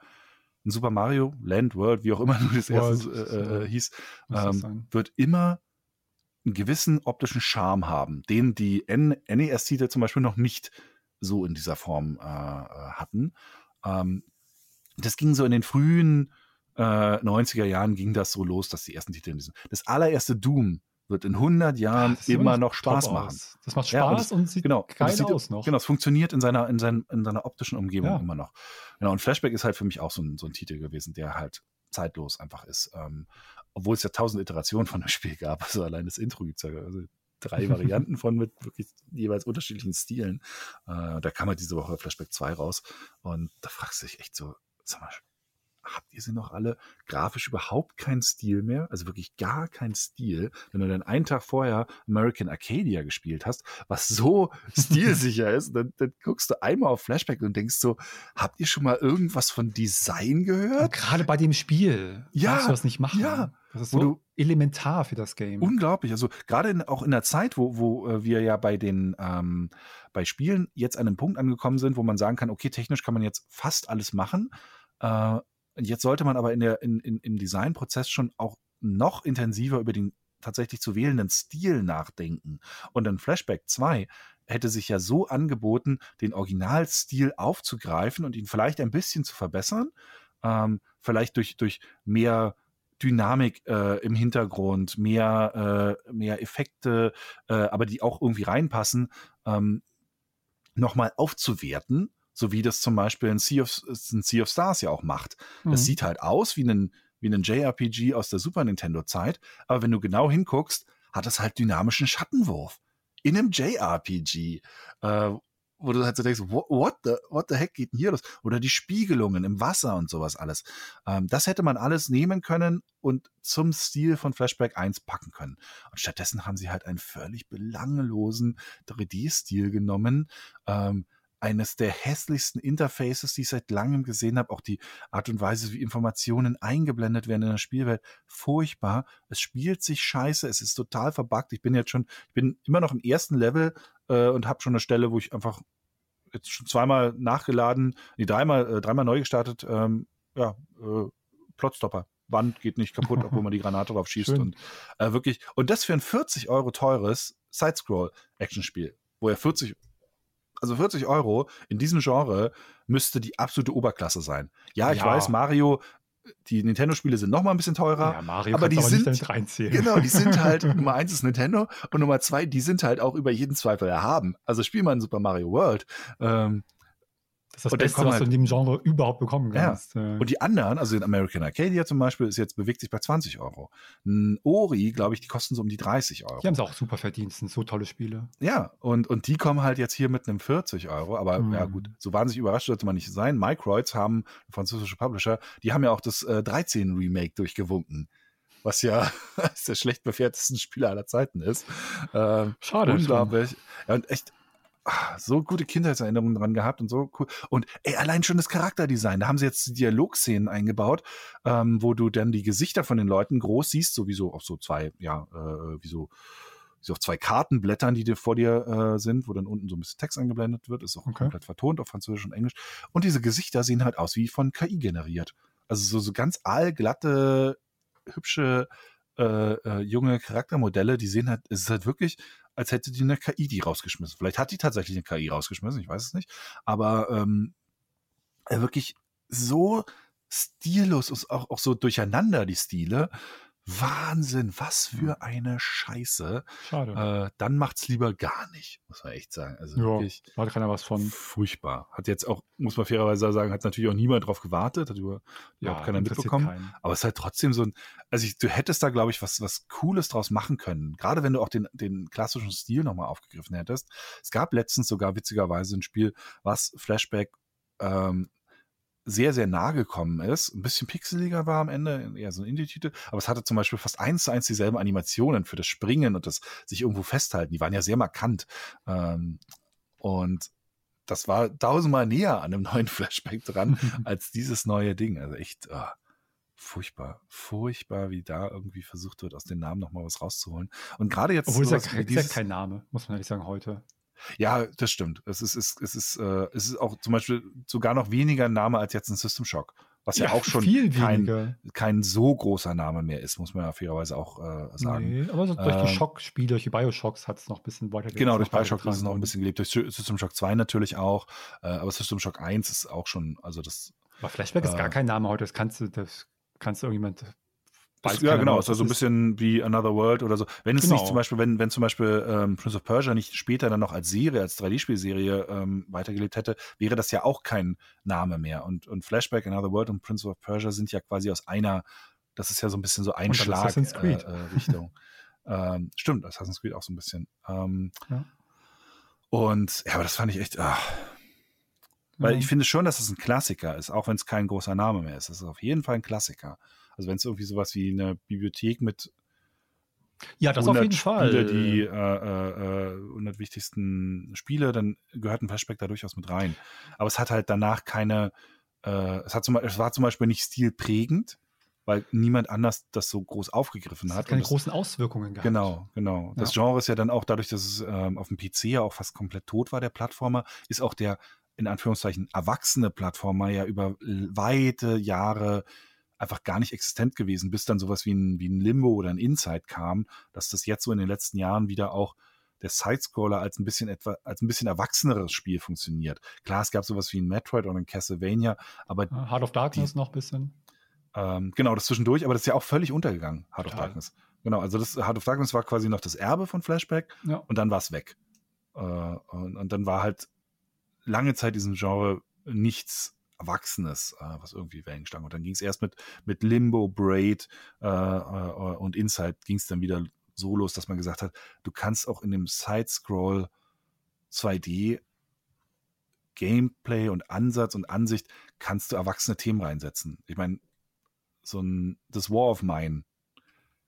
Ein Super Mario, Land, World, wie auch immer <laughs> du das erste äh, äh, hieß, ähm, wird immer einen gewissen optischen Charme haben, den die NES-Titel zum Beispiel noch nicht so in dieser Form äh, äh, hatten. Ähm, das ging so in den frühen äh, 90er Jahren ging das so los, dass die ersten Titel in diesem. Das allererste Doom wird in 100 Jahren Ah, Das sieht immer noch Spaß aus. machen. Das macht Ja, und Spaß und, sieht Genau. Geil das sieht, aus noch. Genau, es funktioniert in seiner, in, seinen, in seiner optischen Umgebung Ja. immer noch. Genau, und Flashback ist halt für mich auch so ein, so ein Titel gewesen, der halt zeitlos einfach ist. Ähm, obwohl es ja tausend Iterationen von dem Spiel gab. Also allein das Intro gibt es ja also drei <laughs> Varianten von mit wirklich jeweils unterschiedlichen Stilen. Äh, da kam halt diese Woche Flashback 2 raus. Und da fragst du dich echt so, sag mal, habt ihr sie noch alle grafisch überhaupt keinen Stil mehr? Also wirklich gar keinen Stil. Wenn du dann einen Tag vorher American Arcadia gespielt hast, was so <laughs> stilsicher ist, dann, dann guckst du einmal auf Flashback und denkst so, habt ihr schon mal irgendwas von Design Und gehört? gerade bei dem Spiel Ja, darfst du das nicht machen. ja. Das ist Wo so du- elementar für das Game. Unglaublich. Also gerade in, auch in der Zeit, wo, wo äh, wir ja bei den ähm, bei Spielen jetzt an einem Punkt angekommen sind, wo man sagen kann, okay, technisch kann man jetzt fast alles machen. Äh, jetzt sollte man aber in der, in, in, im Designprozess schon auch noch intensiver über den tatsächlich zu wählenden Stil nachdenken. Und dann Flashback 2 hätte sich ja so angeboten, den Originalstil aufzugreifen und ihn vielleicht ein bisschen zu verbessern. Ähm, vielleicht durch, durch mehr Dynamik äh, im Hintergrund, mehr, äh, mehr Effekte, äh, aber die auch irgendwie reinpassen, ähm, nochmal aufzuwerten, so wie das zum Beispiel ein Sea of, ein sea of Stars ja auch macht. Das Mhm. sieht halt aus wie ein, wie ein JRPG aus der Super Nintendo-Zeit, aber wenn du genau hinguckst, hat es halt dynamischen Schattenwurf. In einem JRPG. Äh, wo du halt so denkst, what, what, the, what the heck geht denn hier los? Oder die Spiegelungen im Wasser und sowas alles. Ähm, das hätte man alles nehmen können und zum Stil von Flashback 1 packen können. Und stattdessen haben sie halt einen völlig belanglosen 3D-Stil genommen. Ähm, eines der hässlichsten Interfaces, die ich seit langem gesehen habe. Auch die Art und Weise, wie Informationen eingeblendet werden in der Spielwelt. Furchtbar. Es spielt sich scheiße. Es ist total verbuggt. Ich bin jetzt schon, ich bin immer noch im ersten Level äh, und habe schon eine Stelle, wo ich einfach jetzt schon zweimal nachgeladen, nee, dreimal, äh, dreimal neu gestartet, ähm, ja, äh, Plotstopper. Wand geht nicht kaputt, obwohl man die Granate drauf <laughs> schießt. Schön. Und äh, wirklich, und das für ein 40 Euro teures Sidescroll-Action-Spiel, wo er 40, also 40 Euro in diesem Genre müsste die absolute Oberklasse sein. Ja, ich Ja. weiß, Mario, die Nintendo-Spiele sind noch mal ein bisschen teurer. Ja, Mario aber die aber nicht sind- damit reinzählen. Genau, die sind halt, <laughs> Nummer eins ist Nintendo und Nummer zwei, die sind halt auch über jeden Zweifel erhaben. Also spiel mal in Super Mario World. Ähm, Das ist das Und Beste, was du halt- in dem Genre überhaupt bekommen Ja. kannst. Äh, und die anderen, also in American Arcadia zum Beispiel, ist jetzt bewegt sich bei 20 Euro. Ein Ori, glaube ich, die kosten so um die 30 Euro. die haben es auch super verdient. Sind so tolle Spiele. Ja, und, und die kommen halt jetzt hier mit einem 40 Euro. Aber Mhm. ja gut, so wahnsinnig überrascht sollte man nicht sein. Microids haben, französische Publisher, die haben ja auch das äh, 13 Remake durchgewunken. Was ja <laughs> eines der schlecht bewertesten Spiele aller Zeiten ist. Ähm, Schade. Unglaublich. Ja, und echt so gute Kindheitserinnerungen dran gehabt und so cool. Und ey, allein schon das Charakterdesign. Da haben sie jetzt Dialogszenen eingebaut, ähm, wo du dann die Gesichter von den Leuten groß siehst, sowieso auf so zwei, ja, äh, wie so, so auf zwei Kartenblättern, die dir vor dir äh, sind, wo dann unten so ein bisschen Text eingeblendet wird, ist auch Okay. komplett vertont auf Französisch und Englisch. Und diese Gesichter sehen halt aus wie von KI generiert. Also so, so ganz aalglatte, hübsche äh, äh, junge Charaktermodelle, die sehen halt, es ist halt wirklich, als hätte die eine KI die rausgeschmissen. Vielleicht hat die tatsächlich eine KI rausgeschmissen, ich weiß es nicht. Aber ähm, äh, wirklich so stillos und auch, auch so durcheinander die Stile. Wahnsinn, was für eine Scheiße. Schade. Äh, dann macht's lieber gar nicht, muss man echt sagen. Also ja, wirklich da hat keiner was von. furchtbar. Hat jetzt auch, muss man fairerweise sagen, hat natürlich auch niemand drauf gewartet, hat über, überhaupt keiner interessiert mitbekommen. keinen. Aber es ist halt trotzdem so ein, also ich, du hättest da, glaube ich, was, was Cooles draus machen können. Gerade wenn du auch den, den klassischen Stil nochmal aufgegriffen hättest. Es gab letztens sogar witzigerweise ein Spiel, was Flashback ähm, sehr, sehr nah gekommen ist. Ein bisschen pixeliger war am Ende, eher so ein Indie-Titel, aber es hatte zum Beispiel fast eins zu eins dieselben Animationen für das Springen und das sich irgendwo festhalten. Die waren ja sehr markant. Ähm, und das war tausendmal näher an einem <laughs> neuen Flashback dran <laughs> als dieses neue Ding. Also echt ah, furchtbar, furchtbar, wie da irgendwie versucht wird, aus den Namen nochmal was rauszuholen. Und gerade jetzt Obwohl es ja, kein- ist ja dieses- kein Name, muss man ehrlich sagen, heute. Ja, das stimmt. Es ist, es, es ist, äh, es ist auch zum Beispiel sogar noch weniger ein Name als jetzt ein System Shock. Was ja, auch <laughs> schon kein, kein so großer Name mehr ist, muss man ja fairerweise auch äh, sagen. Nee, aber so durch die Ähm, Schockspiele, durch die Bioshocks hat es noch ein bisschen weiter Genau, durch Bioshock ist es noch ein bisschen gelebt, durch System Shock 2 natürlich auch, äh, aber System Shock 1 ist auch schon, also das Aber Flashback ist gar äh, kein Name heute, das kannst du, das kannst du irgendjemand. Weiß ja, genau, ist also ein bisschen wie Another World oder so. Wenn es Genau. nicht zum Beispiel, wenn, wenn zum Beispiel ähm, Prince of Persia nicht später dann noch als Serie, als 3D-Spielserie ähm, weitergelebt hätte, wäre das ja auch kein Name mehr. Und, und Flashback, Another World und Prince of Persia sind ja quasi aus einer, das ist ja so ein bisschen so ein Schlag. Äh, äh, Richtung. <laughs> ähm, stimmt, Assassin's Creed auch so ein bisschen. Ähm, Ja. Und ja, aber das fand ich echt. Ah, weil Ja. ich finde schon, dass es ein Klassiker ist, auch wenn es kein großer Name mehr ist. Es ist auf jeden Fall ein Klassiker. Also wenn es irgendwie sowas wie eine Bibliothek mit Ja, das auf 100 jeden Fall. Spiele, die äh, äh, äh, 100 wichtigsten Spiele, dann gehört ein Flashback da durchaus mit rein. Aber es hat halt danach keine, äh, es, hat zum, es war zum Beispiel nicht stilprägend, weil niemand anders das so groß aufgegriffen hat. hat keine das- großen Auswirkungen gehabt. Genau, genau. Das Genre ist ja dann auch dadurch, dass es ähm, auf dem PC ja auch fast komplett tot war, der Plattformer, ist auch der in Anführungszeichen erwachsene Plattformer ja über weite Jahre einfach gar nicht existent gewesen, bis dann sowas wie ein, wie ein Limbo oder ein Inside kam, dass das jetzt so in den letzten Jahren wieder auch der Sidescroller als ein bisschen etwa, als ein bisschen erwachseneres Spiel funktioniert. Klar, es gab sowas wie ein Metroid oder ein Castlevania, aber Heart of Darkness noch ein bisschen. Ähm, genau, das zwischendurch, aber das ist ja auch völlig untergegangen, Heart Total. of Darkness. Genau, also das Heart of Darkness war quasi noch das Erbe von Flashback Ja. und dann war es weg. Äh, und, und dann war halt lange Zeit diesem Genre nichts Erwachsenes, äh, was irgendwie Wellen stank. Und dann ging es erst mit, mit Limbo, Braid äh, äh, und Inside ging es dann wieder so los, dass man gesagt hat, du kannst auch in dem Side-Scroll 2D Gameplay und Ansatz und Ansicht kannst du erwachsene Themen reinsetzen. Ich meine, so ein das War of Mine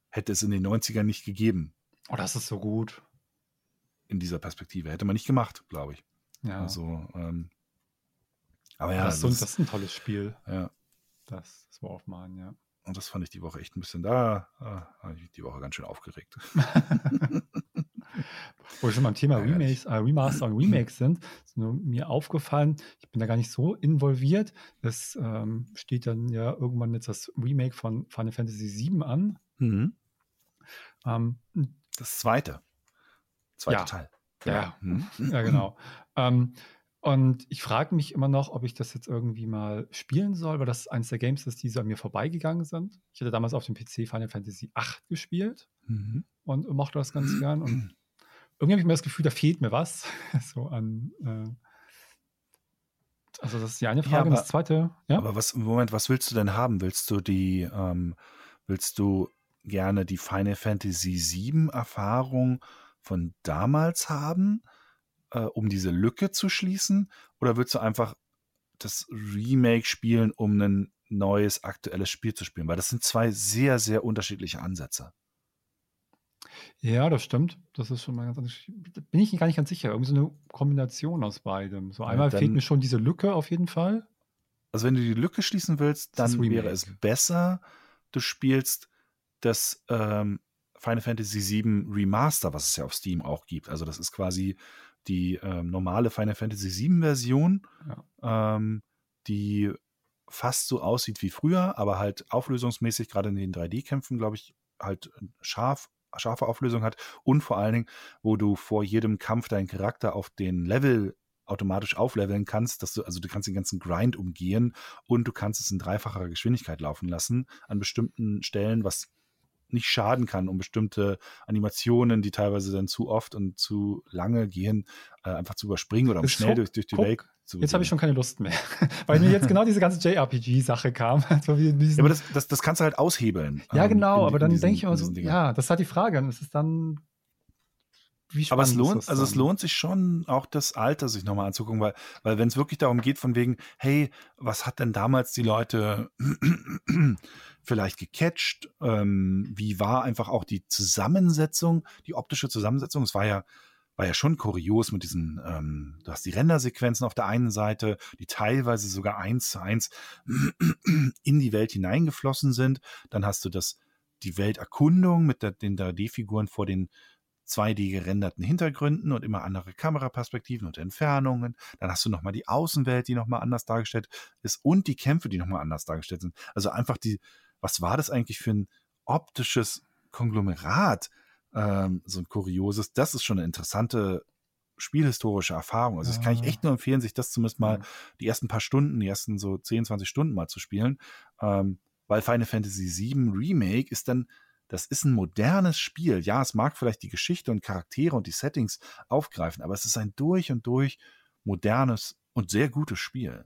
hätte es in den 90ern nicht gegeben Oh, das ist so gut. in dieser Perspektive. Hätte man nicht gemacht, glaube ich. Ja. Also, ähm, aber ja, ja, das, ist so, das, ist ein tolles Spiel. ja, Das, das war auf Mine, ja. und das fand ich die Woche echt ein bisschen da. Ich die Woche ganz schön aufgeregt. <laughs> <laughs> Wo wir schon beim Thema. Remakes, äh, Remaster und Remakes sind, ist nur mir aufgefallen, ich bin da gar nicht so involviert. Es ähm, steht dann ja irgendwann jetzt das Remake von Final Fantasy VII an. Mhm. Ähm, Das zweite. Zweiter Ja. Teil. Ja. Mhm. ja, genau. <laughs> ähm, und ich frage mich immer noch, ob ich das jetzt irgendwie mal spielen soll, weil das eines der Games ist, die so an mir vorbeigegangen sind. Ich hatte damals auf dem PC Final Fantasy VIII gespielt Mhm. und mochte das ganz <clears throat> gern. Und irgendwie habe ich mir das Gefühl, da fehlt mir was. <laughs> so an. Äh, also, das ist die eine Ja, Frage. und aber- das zweite, ja. Aber was, Moment, was willst du denn haben? Willst du die, ähm, willst du gerne die Final Fantasy VII Erfahrung von damals haben, äh, um diese Lücke zu schließen? Oder willst du einfach das Remake spielen, um ein neues, aktuelles Spiel zu spielen? Weil das sind zwei sehr, sehr unterschiedliche Ansätze. Ja, das stimmt. Das ist schon mal ganz anders. Bin ich gar nicht ganz sicher. Irgendwie so eine Kombination aus beidem. So einmal fehlt dann- mir schon diese Lücke auf jeden Fall. Also wenn du die Lücke schließen willst, dann wäre es besser, du spielst das ähm, Final Fantasy VII Remaster, was es ja auf Steam auch gibt. Also das ist quasi die ähm, normale Final Fantasy VII Version, ähm, die fast so aussieht wie früher, aber halt auflösungsmäßig, gerade in den 3D-Kämpfen, glaube ich, halt scharf, scharfe Auflösung hat. Und vor allen Dingen, wo du vor jedem Kampf deinen Charakter auf den Level automatisch aufleveln kannst, dass du, also du kannst den ganzen Grind umgehen und du kannst es in dreifacher Geschwindigkeit laufen lassen an bestimmten Stellen, was nicht schaden kann, um bestimmte Animationen, die teilweise dann zu oft und zu lange gehen, äh, einfach zu überspringen oder um schnell durch, durch die guck, Welt zu Jetzt habe ich schon keine Lust mehr. <laughs> Weil mir jetzt genau diese ganze JRPG-Sache kam. <laughs> So wie in diesen, Ja, aber das, das, das kannst du halt aushebeln. Ja, ähm, genau, in- aber in dann denke ich immer so, ja, das ist halt die Frage. Und es ist dann. Aber es lohnt, also es lohnt sich schon, auch das Alter sich nochmal anzugucken, weil, weil wenn es wirklich darum geht, von wegen, hey, was hat denn damals die Leute <clears throat> vielleicht gecatcht? Ähm, wie war einfach auch die Zusammensetzung, die optische Zusammensetzung? Es war ja, war ja schon kurios mit diesen, ähm, du hast die Rendersequenzen auf der einen Seite, die teilweise sogar eins zu eins <clears throat> in die Welt hineingeflossen sind. Dann hast du das, die Welterkundung mit der, den 3D-Figuren vor den 2D gerenderten Hintergründen und immer andere Kameraperspektiven und Entfernungen. Dann hast du nochmal die Außenwelt, die nochmal anders dargestellt ist und die Kämpfe, die nochmal anders dargestellt sind. Also einfach die, was war das eigentlich für ein optisches Konglomerat? Ähm, so ein kurioses, das ist schon eine interessante spielhistorische Erfahrung. Also das kann ich echt nur empfehlen, sich das zumindest mal die ersten paar Stunden, die ersten so 10, 20 Stunden mal zu spielen. Ähm, weil Final Fantasy VII Remake ist dann, das ist ein modernes Spiel. Ja, es mag vielleicht die Geschichte und Charaktere und die Settings aufgreifen, aber es ist ein durch und durch modernes und sehr gutes Spiel.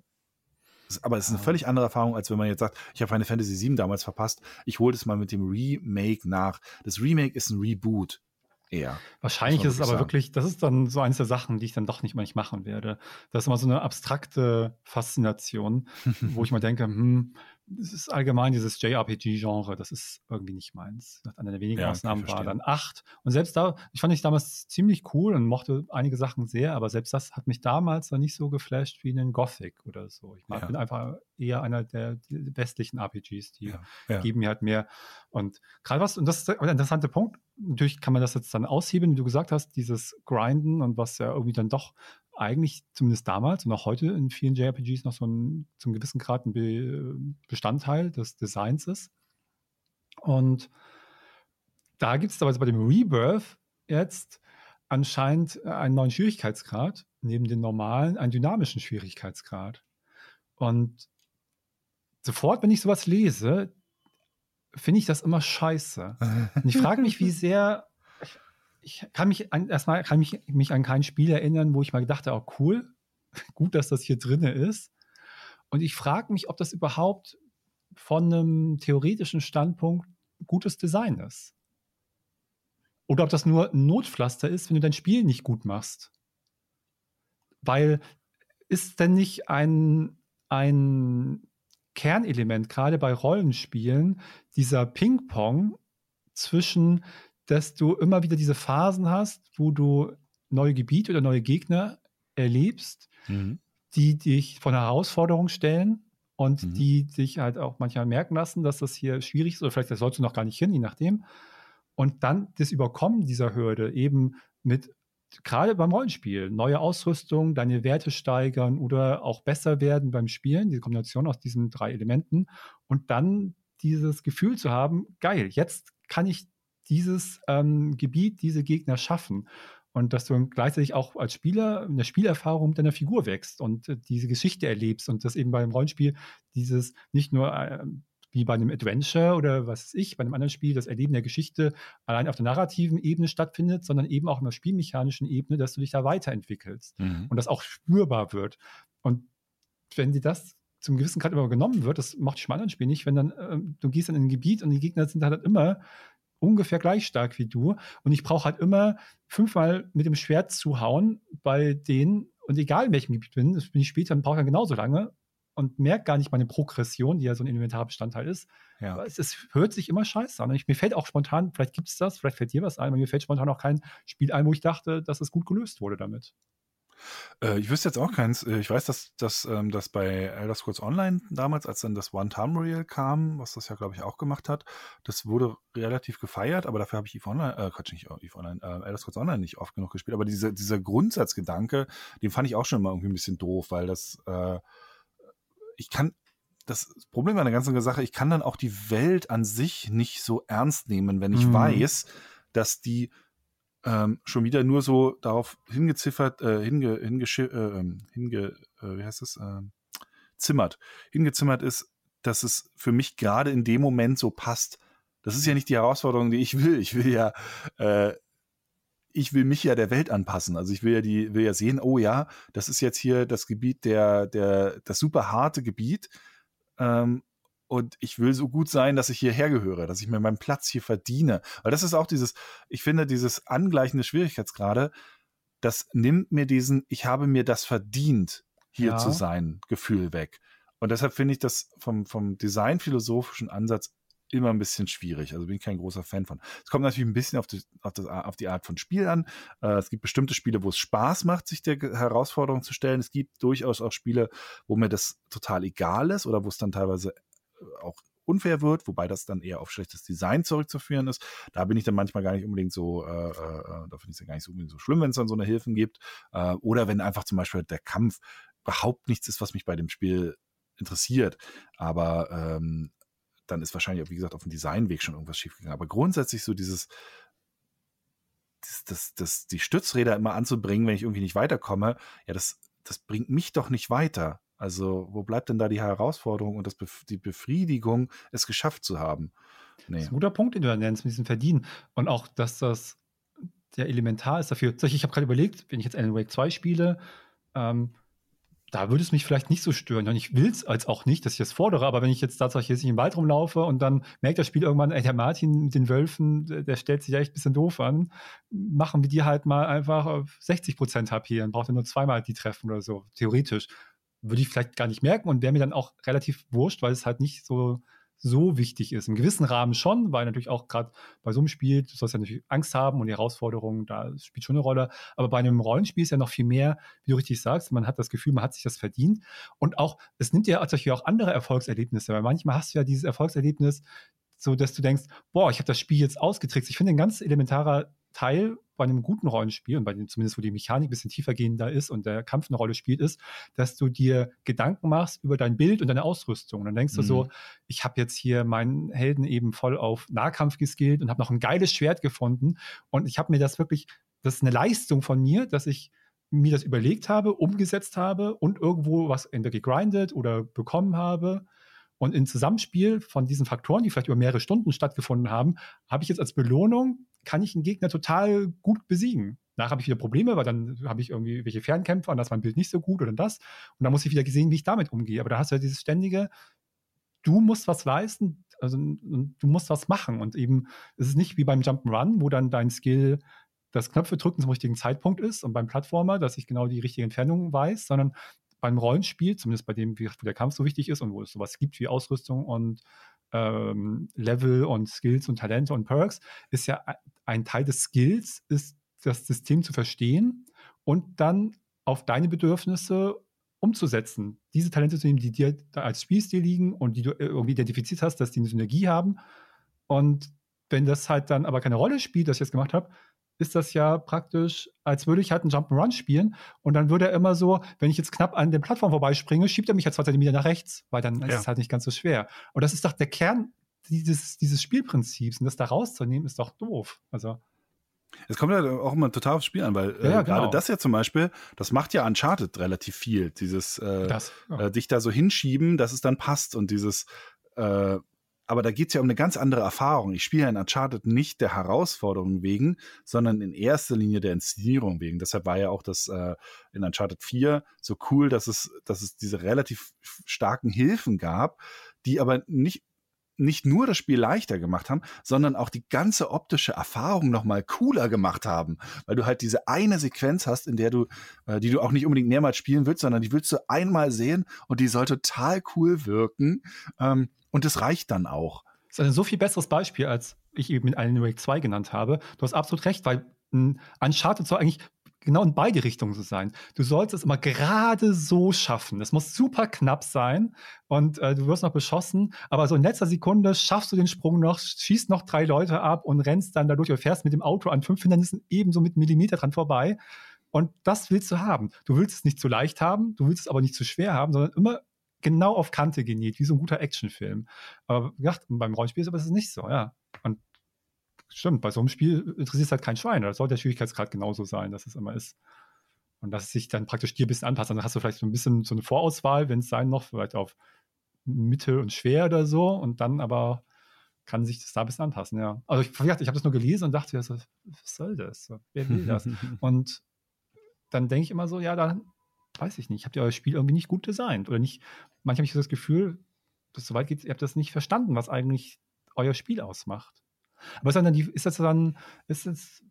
Aber es ist eine völlig andere Erfahrung, als wenn man jetzt sagt, ich habe Final Fantasy VII damals verpasst, ich hole das mal mit dem Remake nach. Das Remake ist ein Reboot eher. Wahrscheinlich ist es aber wirklich wirklich, das ist dann so eines der Sachen, die ich dann doch nicht mal nicht machen werde. Das ist immer so eine abstrakte Faszination, wo ich <laughs> mal denke, hm, es ist allgemein dieses JRPG-Genre, das ist irgendwie nicht meins. Einer der wenigen Ja, Ausnahmen war dann acht. Und selbst da, ich fand ich damals ziemlich cool und mochte einige Sachen sehr, aber selbst das hat mich damals dann nicht so geflasht wie in den Gothic oder so. Ich mag, Ja. bin einfach eher einer der, westlichen RPGs, die Ja, ja. geben mir halt mehr. Und gerade was, und das ist der interessante Punkt, natürlich kann man das jetzt dann aushebeln, wie du gesagt hast, dieses Grinden und was ja irgendwie dann doch eigentlich zumindest damals und auch heute in vielen JRPGs noch so ein, zum gewissen Grad ein Be Bestandteil des Designs ist. Und da gibt es aber bei dem Rebirth jetzt anscheinend einen neuen Schwierigkeitsgrad, neben dem normalen einen dynamischen Schwierigkeitsgrad. Und sofort, wenn ich sowas lese, finde ich das immer scheiße. Und ich frage mich, wie <laughs> sehr. Ich kann mich an, erstmal kann mich, mich an kein Spiel erinnern, wo ich mal gedacht habe, oh cool, <laughs> gut, dass das hier drin ist. Und ich frage mich, ob das überhaupt von einem theoretischen Standpunkt gutes Design ist. Oder ob das nur ein Notpflaster ist, wenn du dein Spiel nicht gut machst. Weil ist denn nicht ein, ein Kernelement, gerade bei Rollenspielen, dieser Ping-Pong zwischen, dass du immer wieder diese Phasen hast, wo du neue Gebiete oder neue Gegner erlebst, mhm. die dich vor eine Herausforderung stellen und mhm. die dich halt auch manchmal merken lassen, dass das hier schwierig ist oder vielleicht sollst du noch gar nicht hin, je nachdem. Und dann das Überkommen dieser Hürde eben mit gerade beim Rollenspiel, neue Ausrüstung, deine Werte steigern oder auch besser werden beim Spielen, diese Kombination aus diesen drei Elementen und dann dieses Gefühl zu haben, geil, jetzt kann ich dieses ähm, Gebiet, diese Gegner schaffen. Und dass du gleichzeitig auch als Spieler eine Spielerfahrung mit deiner Figur wächst und äh, diese Geschichte erlebst und das eben beim Rollenspiel dieses nicht nur äh, wie bei einem Adventure oder was weiß ich, bei einem anderen Spiel, das Erleben der Geschichte allein auf der narrativen Ebene stattfindet, sondern eben auch in der spielmechanischen Ebene, dass du dich da weiterentwickelst mhm. und das auch spürbar wird. Und wenn dir das zum gewissen Grad immer genommen wird, das macht ich anderen Spiel nicht, wenn dann, äh, du gehst in ein Gebiet und die Gegner sind halt immer ungefähr gleich stark wie du und ich brauche halt immer fünfmal mit dem Schwert zuhauen bei denen und egal in welchem Gebiet bin, das bin ich später, brauche ich dann genauso lange und merke gar nicht meine Progression, die ja so ein Inventar-Bestandteil ist. Ja. Aber es, es, hört sich immer scheiße an. Und ich, mir fällt auch spontan, vielleicht gibt es das, vielleicht fällt dir was ein, aber mir fällt spontan auch kein Spiel ein, wo ich dachte, dass es gut gelöst wurde damit. Äh, ich wüsste jetzt auch keins. Äh, ich weiß, dass, dass, ähm, dass bei Elder Scrolls Online damals, als dann das One-Time-Real kam, was das ja, glaube ich, auch gemacht hat, das wurde relativ gefeiert, aber dafür habe ich EVE Online, äh, Quatsch, nicht EVE Online, äh, Elder Scrolls Online nicht oft genug gespielt. Aber diese, dieser Grundsatzgedanke, den fand ich auch schon immer irgendwie ein bisschen doof, weil das, äh, ich kann, das Problem an der ganzen Sache, ich kann dann auch die Welt an sich nicht so ernst nehmen, wenn ich mhm. weiß, dass die ähm, schon wieder nur so darauf hingeziffert, äh, hinge, hinge, äh, ähm, hinge äh, wie heißt das, äh, zimmert, hingezimmert ist, dass es für mich gerade in dem Moment so passt. Das ist ja nicht die Herausforderung, die ich will. Ich will ja äh, ich will mich ja der Welt anpassen. Also ich will ja die, will ja sehen, oh ja, das ist jetzt hier das Gebiet der, der, das super harte Gebiet. Ähm, und ich will so gut sein, dass ich hierher gehöre, dass ich mir meinen Platz hier verdiene. Weil das ist auch dieses, ich finde, dieses Angleichen der Schwierigkeitsgrade, das nimmt mir diesen, ich habe mir das verdient, hier ja. zu sein, Gefühl weg. Und deshalb finde ich das vom, vom designphilosophischen Ansatz immer ein bisschen schwierig. Also bin ich kein großer Fan von. Es kommt natürlich ein bisschen auf die, auf das, auf die Art von Spiel an. Äh, es gibt bestimmte Spiele, wo es Spaß macht, sich der Herausforderung zu stellen. Es gibt durchaus auch Spiele, wo mir das total egal ist oder wo es dann teilweise auch unfair wird, wobei das dann eher auf schlechtes Design zurückzuführen ist. Da bin ich dann manchmal gar nicht unbedingt so, äh, äh, da finde ich es ja gar nicht so unbedingt so schlimm, wenn es dann so eine Hilfen gibt. Äh, oder wenn einfach zum Beispiel der Kampf überhaupt nichts ist, was mich bei dem Spiel interessiert. Aber ähm, dann ist wahrscheinlich, wie gesagt, auf dem Designweg schon irgendwas schiefgegangen. Aber grundsätzlich so dieses, das, das, das, die Stützräder immer anzubringen, wenn ich irgendwie nicht weiterkomme, ja, das, das bringt mich doch nicht weiter. Also, wo bleibt denn da die Herausforderung und das, die Befriedigung, es geschafft zu haben? Nee. Das ist ein guter Punkt, den du nennst, mit diesem Verdienen. Und auch, dass das der elementar ist dafür. Ich habe gerade überlegt, wenn ich jetzt Alan Wake 2 spiele, ähm, da würde es mich vielleicht nicht so stören. Und ich will es als auch nicht, dass ich das fordere, aber wenn ich jetzt tatsächlich im Wald rumlaufe und dann merkt das Spiel irgendwann, ey, der Martin mit den Wölfen, der stellt sich ja echt ein bisschen doof an, machen wir die halt mal einfach 60 Prozent HP, dann braucht er nur zweimal die treffen oder so, theoretisch. Würde ich vielleicht gar nicht merken und wäre mir dann auch relativ wurscht, weil es halt nicht so so wichtig ist. Im gewissen Rahmen schon, weil natürlich auch gerade bei so einem Spiel, du sollst ja natürlich Angst haben und die Herausforderungen, da spielt schon eine Rolle. Aber bei einem Rollenspiel ist ja noch viel mehr, wie du richtig sagst, man hat das Gefühl, man hat sich das verdient. Und auch, es nimmt ja tatsächlich auch andere Erfolgserlebnisse, weil manchmal hast du ja dieses Erfolgserlebnis, so dass du denkst, boah, ich habe das Spiel jetzt ausgetrickst. Ich finde ein ganz elementarer Teil bei einem guten Rollenspiel und bei dem zumindest, wo die Mechanik ein bisschen tiefer gehender ist und der Kampf eine Rolle spielt, ist, dass du dir Gedanken machst über dein Bild und deine Ausrüstung. Und dann denkst mhm. du so, mhm. ich habe jetzt hier meinen Helden eben voll auf Nahkampf geskillt und habe noch ein geiles Schwert gefunden. Und ich habe mir das wirklich, das ist eine Leistung von mir, dass ich mir das überlegt habe, umgesetzt habe und irgendwo was entweder gegrindet oder bekommen habe Und im Zusammenspiel von diesen Faktoren, die vielleicht über mehrere Stunden stattgefunden haben, habe ich jetzt als Belohnung, kann ich einen Gegner total gut besiegen. Nachher habe ich wieder Probleme, weil dann habe ich irgendwie welche Fernkämpfer und das mein Bild nicht so gut oder das. Und dann muss ich wieder sehen, wie ich damit umgehe. Aber da hast du ja dieses ständige, du musst was leisten, also du musst was machen. Und eben, es ist nicht wie beim Jump'n'Run, wo dann dein Skill das Knöpfe drücken zum richtigen Zeitpunkt ist und beim Plattformer, dass ich genau die richtige Entfernung weiß, sondern beim Rollenspiel, zumindest bei dem, wie der Kampf so wichtig ist und wo es sowas gibt wie Ausrüstung und ähm, Level und Skills und Talente und Perks, ist ja ein Teil des Skills, ist das System zu verstehen und dann auf deine Bedürfnisse umzusetzen. Diese Talente zu nehmen, die dir als Spielstil liegen und die du irgendwie identifiziert hast, dass die eine Synergie haben. Und wenn das halt dann aber keine Rolle spielt, das ich jetzt gemacht habe, ist das ja praktisch, als würde ich halt einen Jump'n'Run spielen und dann würde er immer so, wenn ich jetzt knapp an der Plattform vorbeispringe, schiebt er mich halt zwei Zentimeter nach rechts, weil dann ja. ist es halt nicht ganz so schwer. Und das ist doch der Kern dieses, dieses Spielprinzips und das da rauszunehmen, ist doch doof. Also. Es kommt ja auch immer total aufs Spiel an, weil äh, ja, genau. gerade das ja zum Beispiel, das macht ja Uncharted relativ viel. Dieses äh, das, ja. äh, dich da so hinschieben, dass es dann passt und dieses äh, aber da geht es ja um eine ganz andere Erfahrung. Ich spiele in Uncharted nicht der Herausforderung wegen, sondern in erster Linie der Inszenierung wegen. Deshalb war ja auch das äh, in Uncharted 4 so cool, dass es, dass es diese relativ starken Hilfen gab, die aber nicht nicht nur das Spiel leichter gemacht haben, sondern auch die ganze optische Erfahrung noch mal cooler gemacht haben, weil du halt diese eine Sequenz hast, in der du, äh, die du auch nicht unbedingt mehrmals spielen willst, sondern die willst du einmal sehen und die soll total cool wirken. Ähm, und das reicht dann auch. Das ist ein so viel besseres Beispiel, als ich eben mit Alan Wake 2 genannt habe. Du hast absolut recht, weil ein Uncharted soll eigentlich genau in beide Richtungen so sein. Du sollst es immer gerade so schaffen. Es muss super knapp sein und äh, du wirst noch beschossen, aber so in letzter Sekunde schaffst du den Sprung noch, schießt noch drei Leute ab und rennst dann dadurch oder fährst mit dem Auto an fünf Hindernissen ebenso mit Millimeter dran vorbei. Und das willst du haben. Du willst es nicht zu leicht haben, du willst es aber nicht zu schwer haben, sondern immer genau auf Kante genäht, wie so ein guter Actionfilm. Aber wie gesagt, beim Rollenspiel ist aber es nicht so, ja. Und stimmt, bei so einem Spiel interessiert es halt kein Schwein. Das sollte der Schwierigkeitsgrad genauso sein, dass es immer ist. Und dass es sich dann praktisch dir ein bisschen anpasst. Dann hast du vielleicht so ein bisschen so eine Vorauswahl, wenn es sein noch, vielleicht auf Mittel und schwer oder so. Und dann aber kann sich das da ein bisschen anpassen, ja. Also ich, ich habe das nur gelesen und dachte, was soll das? Wer will das? <laughs> und dann denke ich immer so, ja, dann weiß ich nicht, habt ihr euer Spiel irgendwie nicht gut designt oder nicht, manchmal habe ich das Gefühl, dass soweit geht, ihr habt das nicht verstanden, was eigentlich euer Spiel ausmacht. Aber ist, dann die, ist das dann, ist das,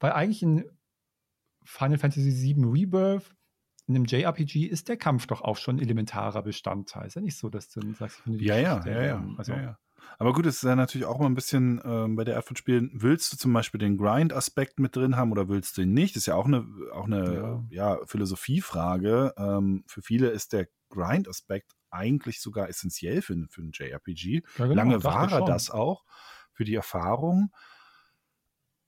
weil eigentlich in Final Fantasy VII Rebirth, in einem JRPG, ist der Kampf doch auch schon elementarer Bestandteil. Ist ja nicht so, dass du dann sagst, ich finde die ja, ja, ja, ja, also, ja, ja. Aber gut, es ist ja natürlich auch mal ein bisschen ähm, bei der Art von Spielen, willst du zum Beispiel den Grind-Aspekt mit drin haben oder willst du ihn nicht? Das ist ja auch eine, auch eine ja. ja Philosophiefrage. Ähm, für viele ist der Grind-Aspekt eigentlich sogar essentiell für, für ein JRPG. Ja, genau, Lange war er das auch für die Erfahrung.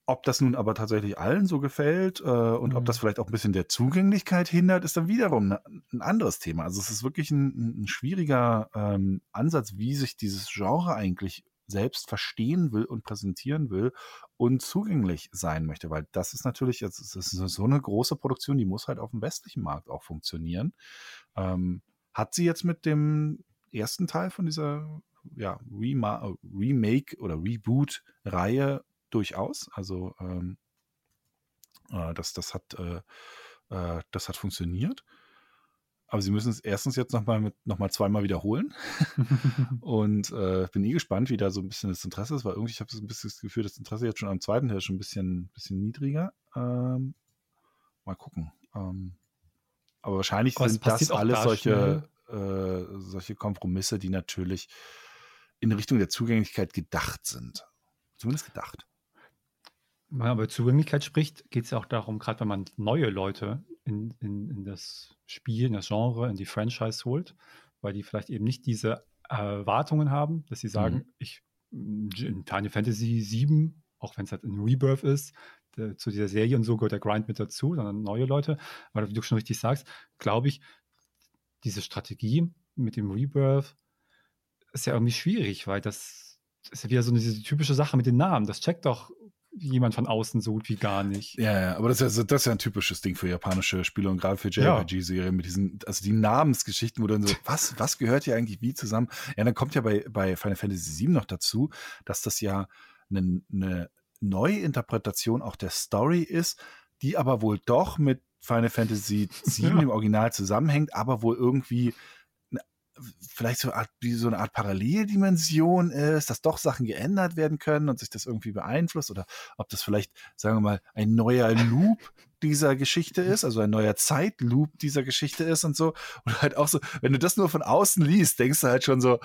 Ob das nun aber tatsächlich allen so gefällt äh, und mhm. ob das vielleicht auch ein bisschen der Zugänglichkeit hindert, ist dann wiederum ne, ein anderes Thema. Also es ist wirklich ein, ein schwieriger ähm, Ansatz, wie sich dieses Genre eigentlich selbst verstehen will und präsentieren will und zugänglich sein möchte, weil das ist natürlich, es ist so eine große Produktion, die muss halt auf dem westlichen Markt auch funktionieren. Ähm, hat sie jetzt mit dem ersten Teil von dieser ja, Remake oder Reboot-Reihe durchaus. Also ähm, äh, das, das, hat, äh, äh, das hat funktioniert. Aber sie müssen es erstens jetzt nochmal noch mal zweimal wiederholen. <laughs> und äh, bin eh gespannt, wie da so ein bisschen das Interesse ist, weil irgendwie ich habe so ein bisschen das Gefühl, das Interesse jetzt schon am zweiten Teil schon ein bisschen, bisschen niedriger. Ähm, mal gucken. Ähm, aber wahrscheinlich aber sind das alles solche, äh, solche Kompromisse, die natürlich in Richtung der Zugänglichkeit gedacht sind. Zumindest gedacht. Wenn man über Zugänglichkeit spricht, geht es ja auch darum, gerade wenn man neue Leute in, in, in das Spiel, in das Genre, in die Franchise holt, weil die vielleicht eben nicht diese Erwartungen haben, dass sie sagen, mhm. ich in Final Fantasy 7, auch wenn es halt ein Rebirth ist, der, zu dieser Serie und so gehört der Grind mit dazu, sondern neue Leute. Aber wie du schon richtig sagst, glaube ich, diese Strategie mit dem Rebirth ist ja irgendwie schwierig, weil das ist ja wieder so eine diese typische Sache mit den Namen. Das checkt doch jemand von außen so gut wie gar nicht. Ja, ja, aber das ist, ja, das ist ja ein typisches Ding für japanische Spiele und gerade für JRPG-Serien mit diesen, also die Namensgeschichten, wo dann so, was, was gehört hier eigentlich wie zusammen? Ja, dann kommt ja bei, bei Final Fantasy VII noch dazu, dass das ja eine, eine Neuinterpretation auch der Story ist, die aber wohl doch mit Final Fantasy VII ja. <laughs> im Original zusammenhängt, aber wohl irgendwie vielleicht so eine Art, so eine Art Paralleldimension ist, dass doch Sachen geändert werden können und sich das irgendwie beeinflusst oder ob das vielleicht, sagen wir mal, ein neuer Loop dieser Geschichte ist, also ein neuer Zeitloop dieser Geschichte ist und so. Und halt auch so, wenn du das nur von außen liest, denkst du halt schon so,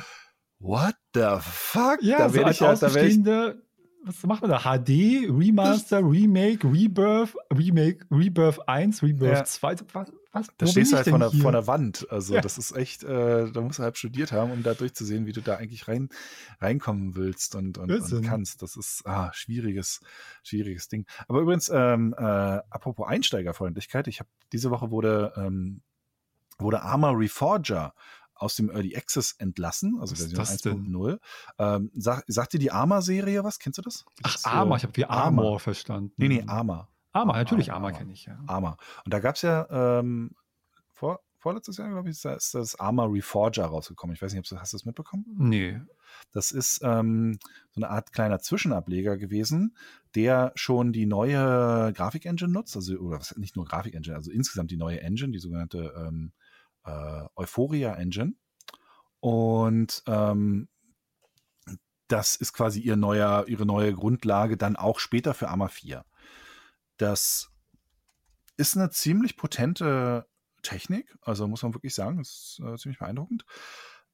what the fuck? Ja, da werde so ich ja, da werde ich, was macht man da? HD, Remaster, Remake, Rebirth, Remake, Rebirth 1, Rebirth ja. 2. Was, was? Da stehst du halt vor der, vor der Wand. Also ja. das ist echt, äh, da musst du halt studiert haben, um da durchzusehen, wie du da eigentlich rein, reinkommen willst und, und, und kannst. Das ist ah, schwieriges, schwieriges Ding. Aber übrigens, ähm, äh, apropos Einsteigerfreundlichkeit, ich habe diese Woche wurde, ähm, wurde Arma Reforger aus dem Early Access entlassen, also Version 1.0. Ähm, sag, sagt dir die Arma-Serie was? Kennst du das? Ach, das, Arma, äh, ich habe wie Armor Arma. verstanden. Nee, nee, Arma. Arma, natürlich, Arma, Arma kenne ich, ja. Arma. Und da gab es ja ähm, vor, vorletztes Jahr, glaube ich, ist das Arma Reforger rausgekommen. Ich weiß nicht, hast du das mitbekommen? Nee. Das ist ähm, so eine Art kleiner Zwischenableger gewesen, der schon die neue Grafik-Engine nutzt, also oder nicht nur Grafik-Engine, also insgesamt die neue Engine, die sogenannte ähm, äh, Euphoria Engine. Und ähm, das ist quasi ihr neuer, ihre neue Grundlage dann auch später für AMA 4. Das ist eine ziemlich potente Technik, also muss man wirklich sagen, ist äh, ziemlich beeindruckend.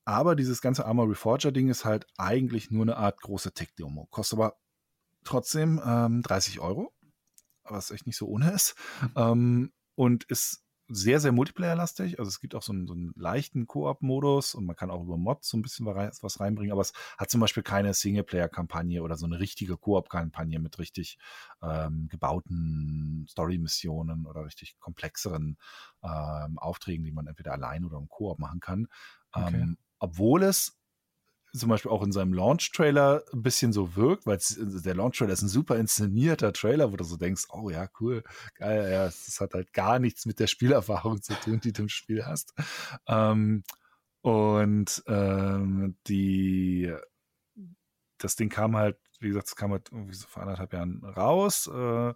Aber dieses ganze Armor Reforger-Ding ist halt eigentlich nur eine Art große Tech-Demo. Kostet aber trotzdem ähm, 30 Euro, was echt nicht so ohne ist. Mhm. Ähm, und ist sehr, sehr Multiplayer-lastig. Also es gibt auch so einen, so einen leichten Koop-Modus und man kann auch über Mods so ein bisschen was reinbringen, aber es hat zum Beispiel keine Singleplayer-Kampagne oder so eine richtige Koop-Kampagne mit richtig ähm, gebauten Story-Missionen oder richtig komplexeren ähm, Aufträgen, die man entweder allein oder im Koop machen kann. Okay. Ähm, obwohl es zum Beispiel auch in seinem Launch-Trailer ein bisschen so wirkt, weil der Launch-Trailer ist ein super inszenierter Trailer, wo du so denkst, oh ja, cool, geil, ja, das hat halt gar nichts mit der Spielerfahrung zu tun, die du im Spiel hast. Ähm, und ähm, die, das Ding kam halt, wie gesagt, es kam halt irgendwie so vor anderthalb Jahren raus. Äh,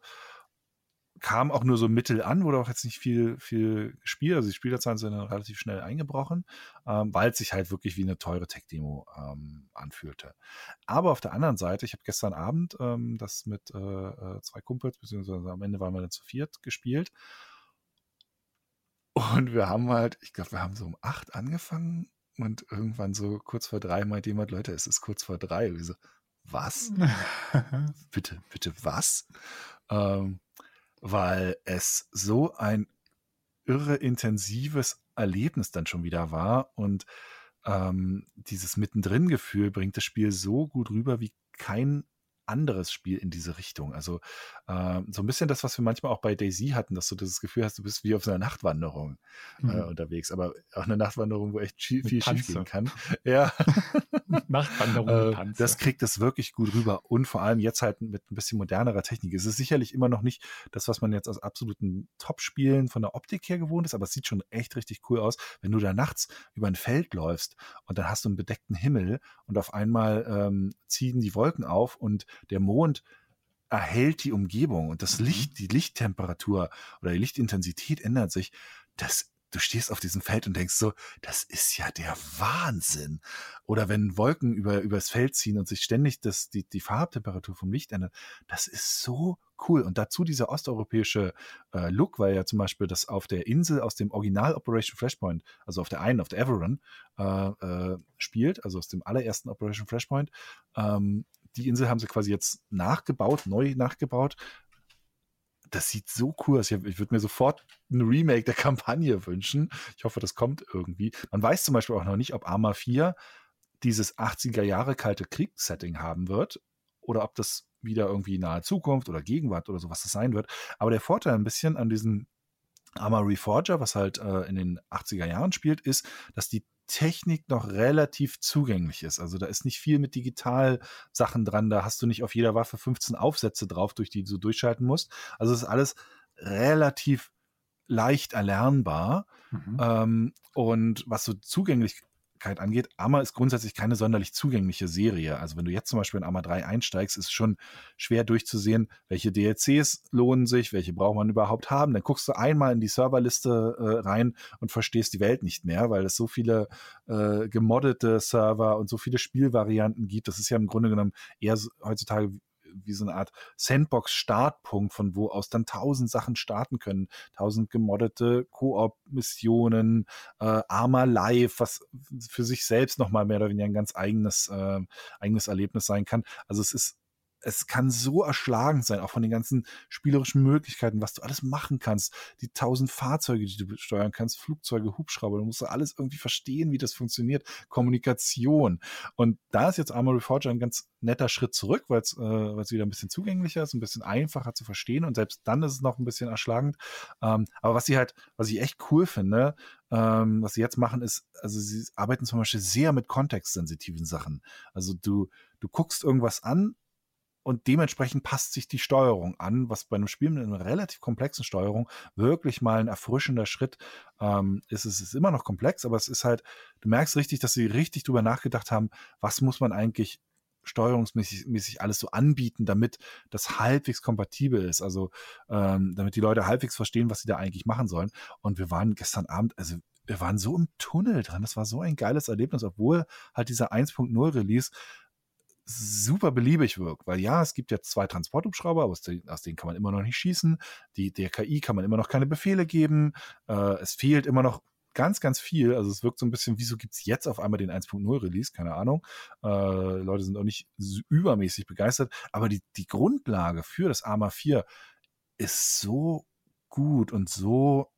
kam auch nur so mittel an, wurde auch jetzt nicht viel, viel gespielt. Also die Spielerzahlen sind dann relativ schnell eingebrochen, ähm, weil es sich halt wirklich wie eine teure Tech-Demo ähm, anfühlte. Aber auf der anderen Seite, ich habe gestern Abend ähm, das mit äh, äh, zwei Kumpels, beziehungsweise am Ende waren wir dann zu viert gespielt. Und wir haben halt, ich glaube, wir haben so um acht angefangen und irgendwann so kurz vor drei meint jemand, Leute, es ist kurz vor drei. Und wir so, was? <laughs> bitte, bitte, was? Ähm, weil es so ein irre intensives Erlebnis dann schon wieder war und ähm, dieses Mittendrin-Gefühl bringt das Spiel so gut rüber wie kein anderes Spiel in diese Richtung. Also äh, so ein bisschen das, was wir manchmal auch bei Daisy hatten, dass du das Gefühl hast, du bist wie auf einer Nachtwanderung äh, mhm. unterwegs, aber auch eine Nachtwanderung, wo echt viel, viel schief gehen kann. <laughs> Ja. <laughs> Nachtwanderung. äh, das kriegt es wirklich gut rüber und vor allem jetzt halt mit ein bisschen modernerer Technik. Es ist sicherlich immer noch nicht das, was man jetzt aus absoluten Top-Spielen von der Optik her gewohnt ist, aber es sieht schon echt richtig cool aus, wenn du da nachts über ein Feld läufst und dann hast du einen bedeckten Himmel und auf einmal ähm, ziehen die Wolken auf und der Mond erhält die Umgebung und das mhm. Licht, die Lichttemperatur oder die Lichtintensität ändert sich. Das, du stehst auf diesem Feld und denkst so, das ist ja der Wahnsinn. Oder wenn Wolken über, übers Feld ziehen und sich ständig das, die, die Farbtemperatur vom Licht ändert, das ist so cool. Und dazu dieser osteuropäische äh, Look, weil ja zum Beispiel das auf der Insel aus dem Original Operation Flashpoint, also auf der einen, auf der Everon, äh, äh, spielt, also aus dem allerersten Operation Flashpoint, ähm, die Insel haben sie quasi jetzt nachgebaut, neu nachgebaut. Das sieht so cool aus. Ich, würde mir sofort ein Remake der Kampagne wünschen. Ich hoffe, das kommt irgendwie. Man weiß zum Beispiel auch noch nicht, ob Arma 4 dieses 80er Jahre kalte Kriegssetting haben wird oder ob das wieder irgendwie nahe Zukunft oder Gegenwart oder sowas sein wird. Aber der Vorteil ein bisschen an diesen Arma Reforger, was halt äh, in den 80er Jahren spielt, ist, dass die Technik noch relativ zugänglich ist. Also da ist nicht viel mit Digital-Sachen dran. Da hast du nicht auf jeder Waffe 15 Aufsätze drauf, durch die du durchschalten musst. Also es ist alles relativ leicht erlernbar. Mhm. Ähm, und was so zugänglich angeht, Arma ist grundsätzlich keine sonderlich zugängliche Serie. Also wenn du jetzt zum Beispiel in Arma 3 einsteigst, ist es schon schwer durchzusehen, welche DLCs lohnen sich, welche braucht man überhaupt haben. Dann guckst du einmal in die Serverliste äh, rein und verstehst die Welt nicht mehr, weil es so viele äh, gemoddete Server und so viele Spielvarianten gibt. Das ist ja im Grunde genommen eher heutzutage wie so eine Art Sandbox-Startpunkt, von wo aus dann tausend Sachen starten können. Tausend gemoddete Koop-Missionen, äh, Arma Live, was für sich selbst nochmal mehr oder weniger ein ganz eigenes, äh, eigenes Erlebnis sein kann. Also es ist es kann so erschlagend sein, auch von den ganzen spielerischen Möglichkeiten, was du alles machen kannst. Die tausend Fahrzeuge, die du steuern kannst, Flugzeuge, Hubschrauber, du musst alles irgendwie verstehen, wie das funktioniert. Kommunikation. Und da ist jetzt Armory Forge ein ganz netter Schritt zurück, weil es äh, wieder ein bisschen zugänglicher ist, ein bisschen einfacher zu verstehen und selbst dann ist es noch ein bisschen erschlagend. Ähm, aber was sie halt, was ich echt cool finde, ähm, was sie jetzt machen, ist, also sie arbeiten zum Beispiel sehr mit kontextsensitiven Sachen. Also du, du guckst irgendwas an und dementsprechend passt sich die Steuerung an, was bei einem Spiel mit einer relativ komplexen Steuerung wirklich mal ein erfrischender Schritt ähm, ist. Es ist immer noch komplex, aber es ist halt, du merkst richtig, dass sie richtig drüber nachgedacht haben, was muss man eigentlich steuerungsmäßig mäßig alles so anbieten, damit das halbwegs kompatibel ist, also ähm, damit die Leute halbwegs verstehen, was sie da eigentlich machen sollen. Und wir waren gestern Abend, also wir waren so im Tunnel dran, das war so ein geiles Erlebnis, obwohl halt dieser 1.0 Release super beliebig wirkt. Weil ja, es gibt jetzt zwei Transporthubschrauber, aus, den, aus denen kann man immer noch nicht schießen. Die, der KI kann man immer noch keine Befehle geben. Äh, es fehlt immer noch ganz, ganz viel. Also es wirkt so ein bisschen, wieso gibt es jetzt auf einmal den 1.0 Release? Keine Ahnung. Äh, Leute sind auch nicht übermäßig begeistert. Aber die, die Grundlage für das Arma 4 ist so gut und so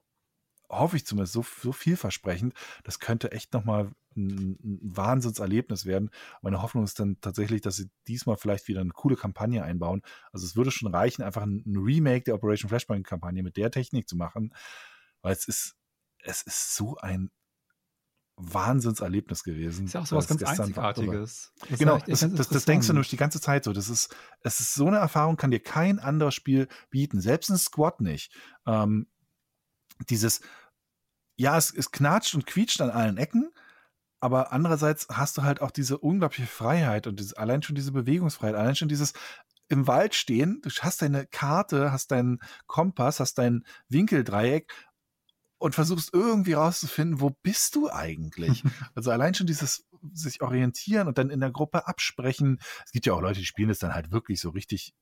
hoffe ich zumindest, so, so vielversprechend. Das könnte echt nochmal ein, ein Wahnsinnserlebnis werden. Meine Hoffnung ist dann tatsächlich, dass sie diesmal vielleicht wieder eine coole Kampagne einbauen. Also es würde schon reichen, einfach ein, Remake der Operation Flashpoint-Kampagne mit der Technik zu machen, weil es ist, es ist so ein Wahnsinnserlebnis gewesen. Ist ja auch so was ganz Einzigartiges. Das genau, das, das, das denkst du nämlich die ganze Zeit so. Das ist, es ist so eine Erfahrung, kann dir kein anderes Spiel bieten, selbst ein Squad nicht. Ähm, dieses, ja, es, es knatscht und quietscht an allen Ecken, aber andererseits hast du halt auch diese unglaubliche Freiheit und dieses, allein schon diese Bewegungsfreiheit, allein schon dieses im Wald stehen, du hast deine Karte, hast deinen Kompass, hast dein Winkeldreieck und versuchst irgendwie rauszufinden, wo bist du eigentlich? <laughs> also allein schon dieses sich orientieren und dann in der Gruppe absprechen. Es gibt ja auch Leute, die spielen das dann halt wirklich so richtig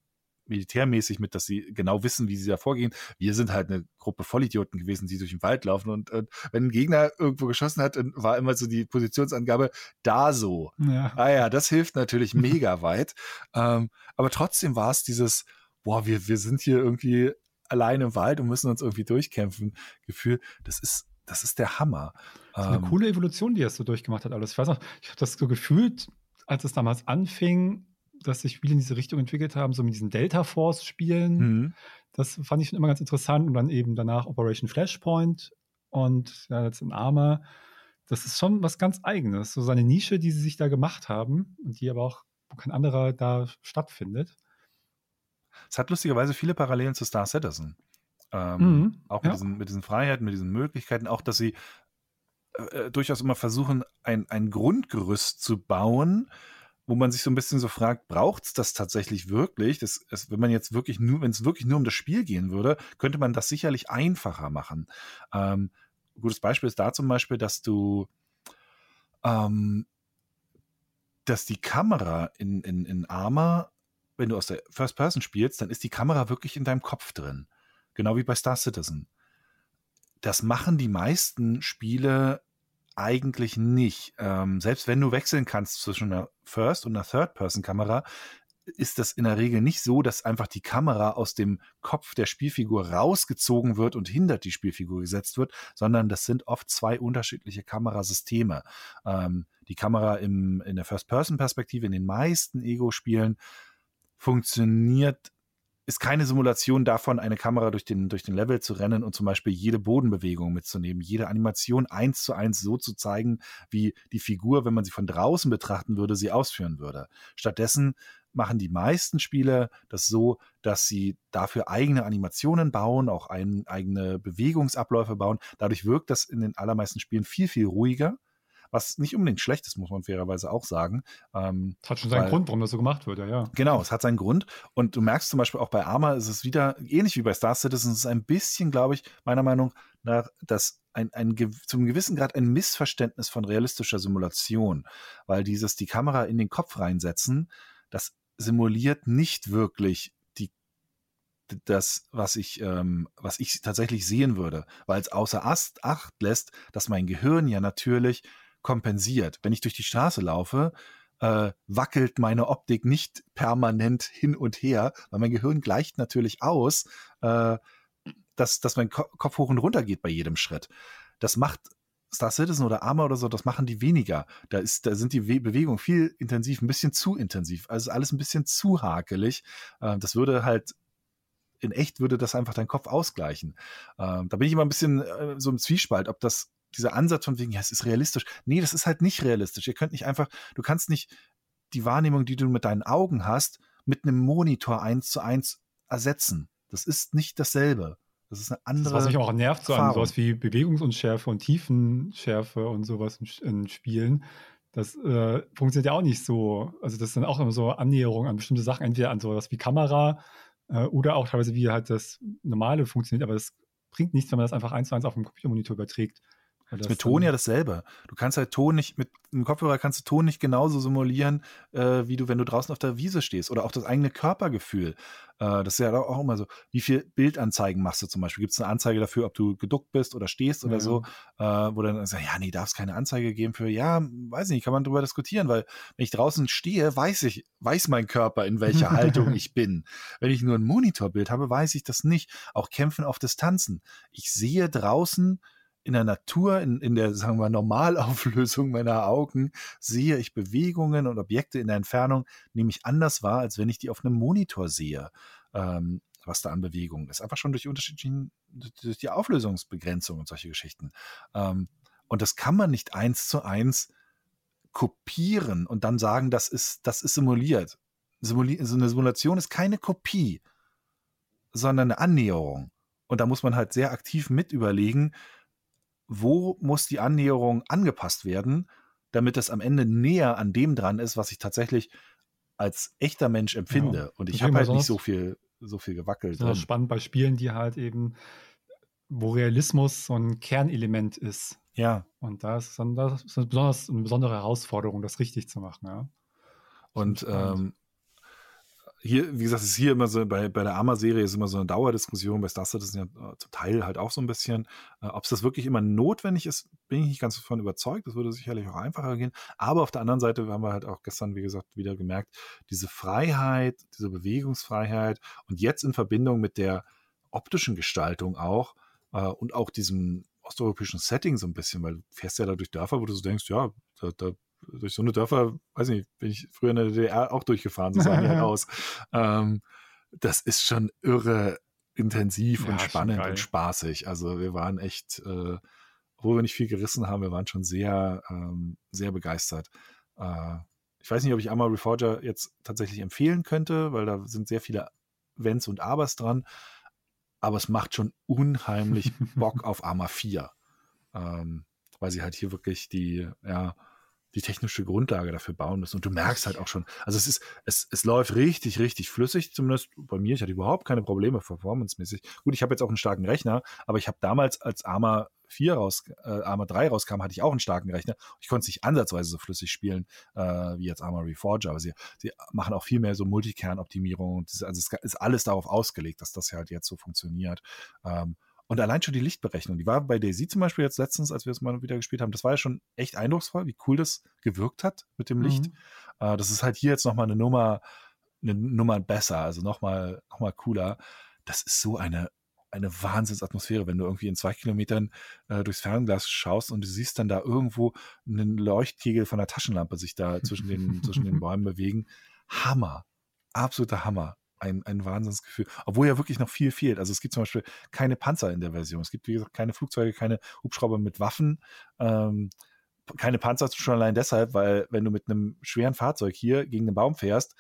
militärmäßig mit, dass sie genau wissen, wie sie da vorgehen. Wir sind halt eine Gruppe Vollidioten gewesen, die durch den Wald laufen und, und wenn ein Gegner irgendwo geschossen hat, war immer so die Positionsangabe da so. Ja. Ah ja, das hilft natürlich <laughs> mega weit. Ähm, aber trotzdem war es dieses, boah, wir, wir sind hier irgendwie allein im Wald und müssen uns irgendwie durchkämpfen. Gefühl, das ist das ist der Hammer. Das ist eine ähm, coole Evolution, die er so durchgemacht hat alles. Ich weiß noch, ich habe das so gefühlt, als es damals anfing, dass sich Spiele in diese Richtung entwickelt haben, so mit diesen Delta Force-Spielen. Mhm. Das fand ich schon immer ganz interessant. Und dann eben danach Operation Flashpoint und ja, jetzt in Arma. Das ist schon was ganz Eigenes. So seine Nische, die sie sich da gemacht haben und die aber auch kein anderer da stattfindet. Es hat lustigerweise viele Parallelen zu Star Citizen. Ähm, mhm, auch mit, ja. diesen, mit diesen Freiheiten, mit diesen Möglichkeiten, auch dass sie äh, äh durchaus immer versuchen, ein, ein Grundgerüst zu bauen, wo man sich so ein bisschen so fragt, braucht es das tatsächlich wirklich? Das, das, wenn man jetzt wirklich nur, wenn es wirklich nur um das Spiel gehen würde, könnte man das sicherlich einfacher machen. Ähm, gutes Beispiel ist da zum Beispiel, dass du ähm, dass die Kamera in, in, in Arma, wenn du aus der First Person spielst, dann ist die Kamera wirklich in deinem Kopf drin. Genau wie bei Star Citizen. Das machen die meisten Spiele eigentlich nicht. Ähm, selbst wenn du wechseln kannst zwischen einer First- und einer Third-Person-Kamera, ist das in der Regel nicht so, dass einfach die Kamera aus dem Kopf der Spielfigur rausgezogen wird und hinter die Spielfigur gesetzt wird, sondern das sind oft zwei unterschiedliche Kamerasysteme. Ähm, die Kamera im, in der First-Person-Perspektive in den meisten Ego-Spielen funktioniert ist keine Simulation davon, eine Kamera durch den, durch den Level zu rennen und zum Beispiel jede Bodenbewegung mitzunehmen, jede Animation eins zu eins so zu zeigen, wie die Figur, wenn man sie von draußen betrachten würde, sie ausführen würde. Stattdessen machen die meisten Spiele das so, dass sie dafür eigene Animationen bauen, auch ein, eigene Bewegungsabläufe bauen. Dadurch wirkt das in den allermeisten Spielen viel, viel ruhiger was nicht unbedingt schlecht ist, muss man fairerweise auch sagen. Ähm, hat schon seinen weil, Grund, warum das so gemacht wird, ja, ja. Genau, es hat seinen Grund. Und du merkst zum Beispiel auch bei Arma ist es wieder ähnlich wie bei Star Citizen, es ist ein bisschen, glaube ich, meiner Meinung nach, dass ein, ein, zum gewissen Grad ein Missverständnis von realistischer Simulation, weil dieses die Kamera in den Kopf reinsetzen, das simuliert nicht wirklich die, das, was ich, ähm, was ich tatsächlich sehen würde, weil es außer Ast Acht lässt, dass mein Gehirn ja natürlich kompensiert. Wenn ich durch die Straße laufe, äh, wackelt meine Optik nicht permanent hin und her, weil mein Gehirn gleicht natürlich aus, äh, dass, dass mein Ko Kopf hoch und runter geht bei jedem Schritt. Das macht Star Citizen oder Arma oder so, das machen die weniger. Da ist, da sind die We Bewegungen viel intensiv, ein bisschen zu intensiv. Also alles ein bisschen zu hakelig. Äh, das würde halt in echt würde das einfach deinen Kopf ausgleichen. Ähm, da bin ich immer ein bisschen äh, so im Zwiespalt, ob das dieser Ansatz von wegen, ja, es ist realistisch. Nee, das ist halt nicht realistisch. Ihr könnt nicht einfach, du kannst nicht die Wahrnehmung, die du mit deinen Augen hast, mit einem Monitor eins zu eins ersetzen. Das ist nicht dasselbe. Das ist eine andere. Das, was mich auch nervt, so an sowas wie Bewegungsunschärfe und Tiefenschärfe und sowas in, Spielen. Das äh, funktioniert ja auch nicht so. Also, das sind auch immer so Annäherungen an bestimmte Sachen, entweder an sowas wie Kamera äh, oder auch teilweise wie halt das normale funktioniert, aber das bringt nichts, wenn man das einfach eins zu eins auf dem Computermonitor überträgt. Das ist mit Ton ja dasselbe. Du kannst halt Ton nicht, mit einem Kopfhörer kannst du Ton nicht genauso simulieren, äh, wie du, wenn du draußen auf der Wiese stehst. Oder auch das eigene Körpergefühl. Äh, das ist ja auch immer so. Wie viel Bildanzeigen machst du zum Beispiel? Gibt es eine Anzeige dafür, ob du geduckt bist oder stehst oder ja. so? Äh, wo dann sagst, ja, nee, darf es keine Anzeige geben für, ja, weiß nicht, kann man darüber diskutieren, weil wenn ich draußen stehe, weiß ich, weiß mein Körper, in welcher <laughs> Haltung ich bin. Wenn ich nur ein Monitorbild habe, weiß ich das nicht. Auch Kämpfen auf Distanzen. Ich sehe draußen, in der Natur, in, in der, sagen wir, Normalauflösung meiner Augen, sehe ich Bewegungen und Objekte in der Entfernung nämlich anders wahr, als wenn ich die auf einem Monitor sehe, ähm, was da an Bewegungen ist. Einfach schon durch unterschiedlichen, durch die Auflösungsbegrenzung und solche Geschichten. Ähm, und das kann man nicht eins zu eins kopieren und dann sagen, das ist, das ist simuliert. Simuli so eine Simulation ist keine Kopie, sondern eine Annäherung. Und da muss man halt sehr aktiv mit überlegen, wo muss die Annäherung angepasst werden, damit es am Ende näher an dem dran ist, was ich tatsächlich als echter Mensch empfinde. Ja. Und ich habe halt nicht so viel, so viel gewackelt. Das ist spannend bei Spielen, die halt eben, wo Realismus so ein Kernelement ist. Ja. Und da ist, dann, das ist eine, besonders, eine besondere Herausforderung, das richtig zu machen. Ja. Und ähm, hier, wie gesagt, ist hier immer so, bei, bei der Arma-Serie ist immer so eine Dauerdiskussion, bei Star Citizen ja äh, zum Teil halt auch so ein bisschen. Äh, Ob es das wirklich immer notwendig ist, bin ich nicht ganz davon überzeugt. Das würde sicherlich auch einfacher gehen. Aber auf der anderen Seite haben wir halt auch gestern, wie gesagt, wieder gemerkt, diese Freiheit, diese Bewegungsfreiheit und jetzt in Verbindung mit der optischen Gestaltung auch äh, und auch diesem osteuropäischen Setting so ein bisschen, weil du fährst ja da durch Dörfer, wo du so denkst, ja, da, da durch so eine Dörfer, weiß nicht, bin ich früher in der DDR auch durchgefahren, so sahen die halt <laughs> aus. Ähm, das ist schon irre intensiv ja, und spannend und spaßig. Also wir waren echt, äh, obwohl wir nicht viel gerissen haben, wir waren schon sehr, ähm, sehr begeistert. Äh, ich weiß nicht, ob ich Arma Reforger jetzt tatsächlich empfehlen könnte, weil da sind sehr viele Wenns und Abers dran. Aber es macht schon unheimlich <laughs> Bock auf Arma 4. Ähm, weil sie halt hier wirklich die, ja, die technische Grundlage dafür bauen müssen. Und du merkst halt auch schon, also es ist, es, es läuft richtig, richtig flüssig, zumindest bei mir. Ich hatte überhaupt keine Probleme performancemäßig. Gut, ich habe jetzt auch einen starken Rechner, aber ich habe damals, als Arma 4 raus, äh, Arma 3 rauskam, hatte ich auch einen starken Rechner. Ich konnte es nicht ansatzweise so flüssig spielen äh, wie jetzt Arma Reforger, aber sie, sie machen auch viel mehr so Multikern-Optimierung. Also es ist alles darauf ausgelegt, dass das halt jetzt so funktioniert. Ähm, und allein schon die Lichtberechnung, die war bei Daisy zum Beispiel jetzt letztens, als wir es mal wieder gespielt haben, das war ja schon echt eindrucksvoll, wie cool das gewirkt hat mit dem Licht. Mhm. Äh, das ist halt hier jetzt nochmal eine Nummer, eine Nummer besser, also nochmal noch mal cooler. Das ist so eine, eine Wahnsinnsatmosphäre, wenn du irgendwie in zwei Kilometern äh, durchs Fernglas schaust und du siehst dann da irgendwo einen Leuchtkegel von der Taschenlampe sich da zwischen den, zwischen den <laughs> Bäumen bewegen. Hammer. Absoluter Hammer. Ein, ein Wahnsinnsgefühl. Obwohl ja wirklich noch viel fehlt. Also es gibt zum Beispiel keine Panzer in der Version. Es gibt, wie gesagt, keine Flugzeuge, keine Hubschrauber mit Waffen. Ähm, keine Panzer schon allein deshalb, weil wenn du mit einem schweren Fahrzeug hier gegen einen Baum fährst,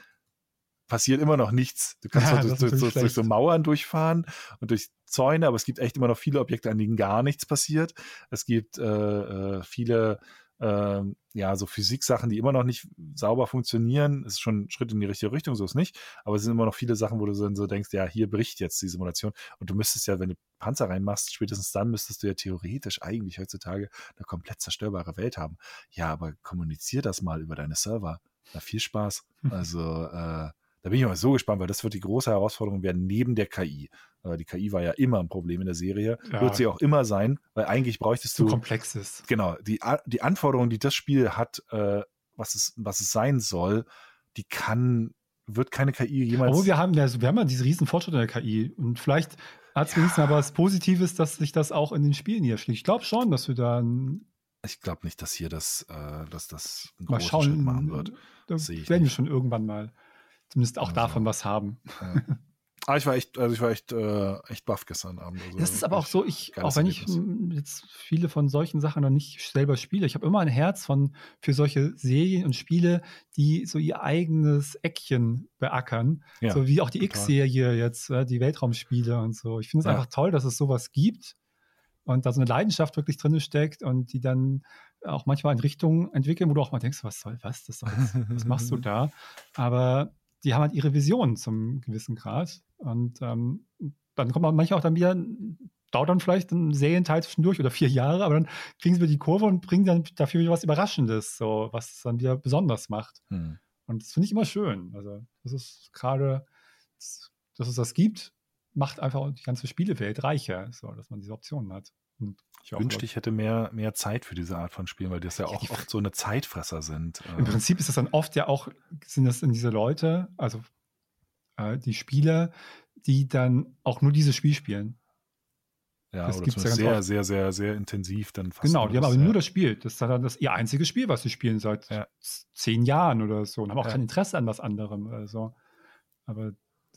passiert immer noch nichts. Du kannst ja, durch, durch, durch, so Mauern durchfahren und durch Zäune, aber es gibt echt immer noch viele Objekte, an denen gar nichts passiert. Es gibt äh, äh viele äh, ja, so Physiksachen, die immer noch nicht sauber funktionieren. Es ist schon ein Schritt in die richtige Richtung, so ist nicht. Aber es sind immer noch viele Sachen, wo du so, so denkst, ja, hier bricht jetzt die Simulation. Und du müsstest ja, wenn du Panzer reinmachst, spätestens dann müsstest du ja theoretisch eigentlich heutzutage eine komplett zerstörbare Welt haben. Ja, aber kommunizier das mal über deine Server. Na, viel Spaß. <laughs> Also, äh, da bin ich mal so gespannt, weil das wird die große Herausforderung werden neben der KI. Äh, die KI war ja immer ein Problem in der Serie, ja. wird sie auch immer sein, weil eigentlich bräuchtest Zu du. komplex ist. Genau, die, die Anforderungen, die das Spiel hat, äh, was, es, was es sein soll, die kann, wird keine KI jemals. Aber wir haben ja, wir haben ja diese riesen Fortschritte in der KI und vielleicht hat es ja. wenigstens aber was Positives, dass sich das auch in den Spielen niederschlägt. Ich glaube schon, dass wir da ich glaube nicht, dass hier das, äh, dass das einen mal schauen, Schritt machen wird. Da werden wir schon irgendwann mal zumindest auch also, davon was haben. Ja. Ah, ich war echt, also ich war echt, äh, echt baff gestern Abend. Also das ist aber auch so, ich, auch wenn ich jetzt viele von solchen Sachen noch nicht selber spiele, ich habe immer ein Herz von, für solche Serien und Spiele, die so ihr eigenes Eckchen beackern. Ja, so wie auch die X-Serie jetzt, äh, die Weltraumspiele und so. Ich finde es ja. einfach toll, dass es sowas gibt und da so eine Leidenschaft wirklich drin steckt und die dann auch manchmal in Richtungen entwickeln, wo du auch mal denkst, was soll was, das soll, was machst du <laughs> da? Aber die haben halt ihre Vision zum gewissen Grad. Und ähm, dann kommt man manchmal auch dann wieder, dauert dann vielleicht ein Serienteil zwischendurch oder vier Jahre, aber dann kriegen sie wieder die Kurve und bringen dann dafür wieder was Überraschendes, so was es dann wieder besonders macht. Hm. Und das finde ich immer schön. Also, das ist gerade, dass es das gibt, macht einfach die ganze Spielewelt reicher, so, dass man diese Optionen hat. Ich wünschte, ich hätte mehr, mehr Zeit für diese Art von Spielen, weil das ja auch oft so eine Zeitfresser sind. Im äh. Prinzip ist das dann oft ja auch, sind das in diese Leute, also äh, die Spieler, die dann auch nur dieses Spiel spielen. Ja, das gibt ja sehr, oft. sehr, sehr, sehr intensiv dann fast. Genau, die haben aber ja. nur das Spiel. Das ist dann das ihr einziges Spiel, was sie spielen seit ja. zehn Jahren oder so und haben auch kein Interesse an was anderem. Also. Aber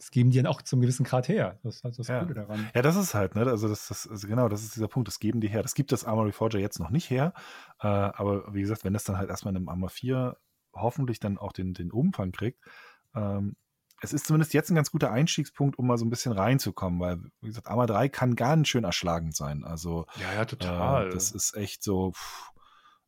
das geben die dann auch zum gewissen Grad her. Das ist halt das ja. Coole daran. Ja, das ist halt, ne? Also, das, das, also genau, das ist dieser Punkt. Das geben die her. Das gibt das Armory Forger jetzt noch nicht her. Äh, aber wie gesagt, wenn das dann halt erstmal in einem Arma 4 hoffentlich dann auch den, den Umfang kriegt, ähm, es ist zumindest jetzt ein ganz guter Einstiegspunkt, um mal so ein bisschen reinzukommen, weil, wie gesagt, Arma 3 kann ganz schön erschlagend sein. Also, ja, ja, total. Äh, das ist echt so, pff,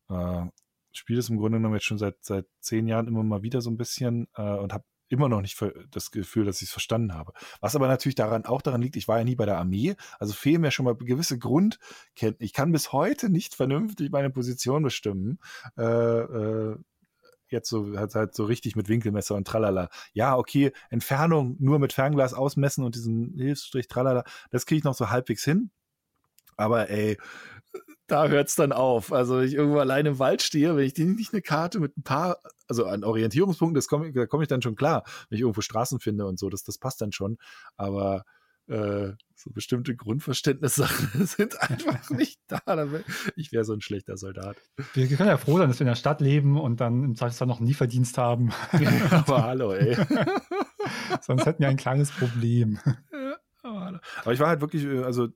äh, spiele es im Grunde genommen jetzt schon seit, seit zehn Jahren immer mal wieder so ein bisschen äh, und habe immer noch nicht das Gefühl, dass ich es verstanden habe. Was aber natürlich daran auch daran liegt, ich war ja nie bei der Armee, also fehlen mir schon mal gewisse Grundkenntnisse. Ich kann bis heute nicht vernünftig meine Position bestimmen. Äh, äh, jetzt so halt, halt so richtig mit Winkelmesser und tralala. Ja, okay, Entfernung nur mit Fernglas ausmessen und diesen Hilfsstrich tralala, das kriege ich noch so halbwegs hin. Aber ey, da hört es dann auf. Also, wenn ich irgendwo allein im Wald stehe, wenn ich nicht eine Karte mit ein paar, also an Orientierungspunkten, das komm, da komme ich dann schon klar, wenn ich irgendwo Straßen finde und so, das, das passt dann schon. Aber äh, so bestimmte Grundverständnissachen <laughs> sind einfach <laughs> nicht da. Ich wäre so ein schlechter Soldat. Wir können ja froh sein, dass wir in der Stadt leben und dann im Zweifelsfall noch einen Lieferdienst haben. <laughs> aber hallo, ey. Sonst hätten wir ein kleines Problem. aber, aber ich war halt wirklich, äh, also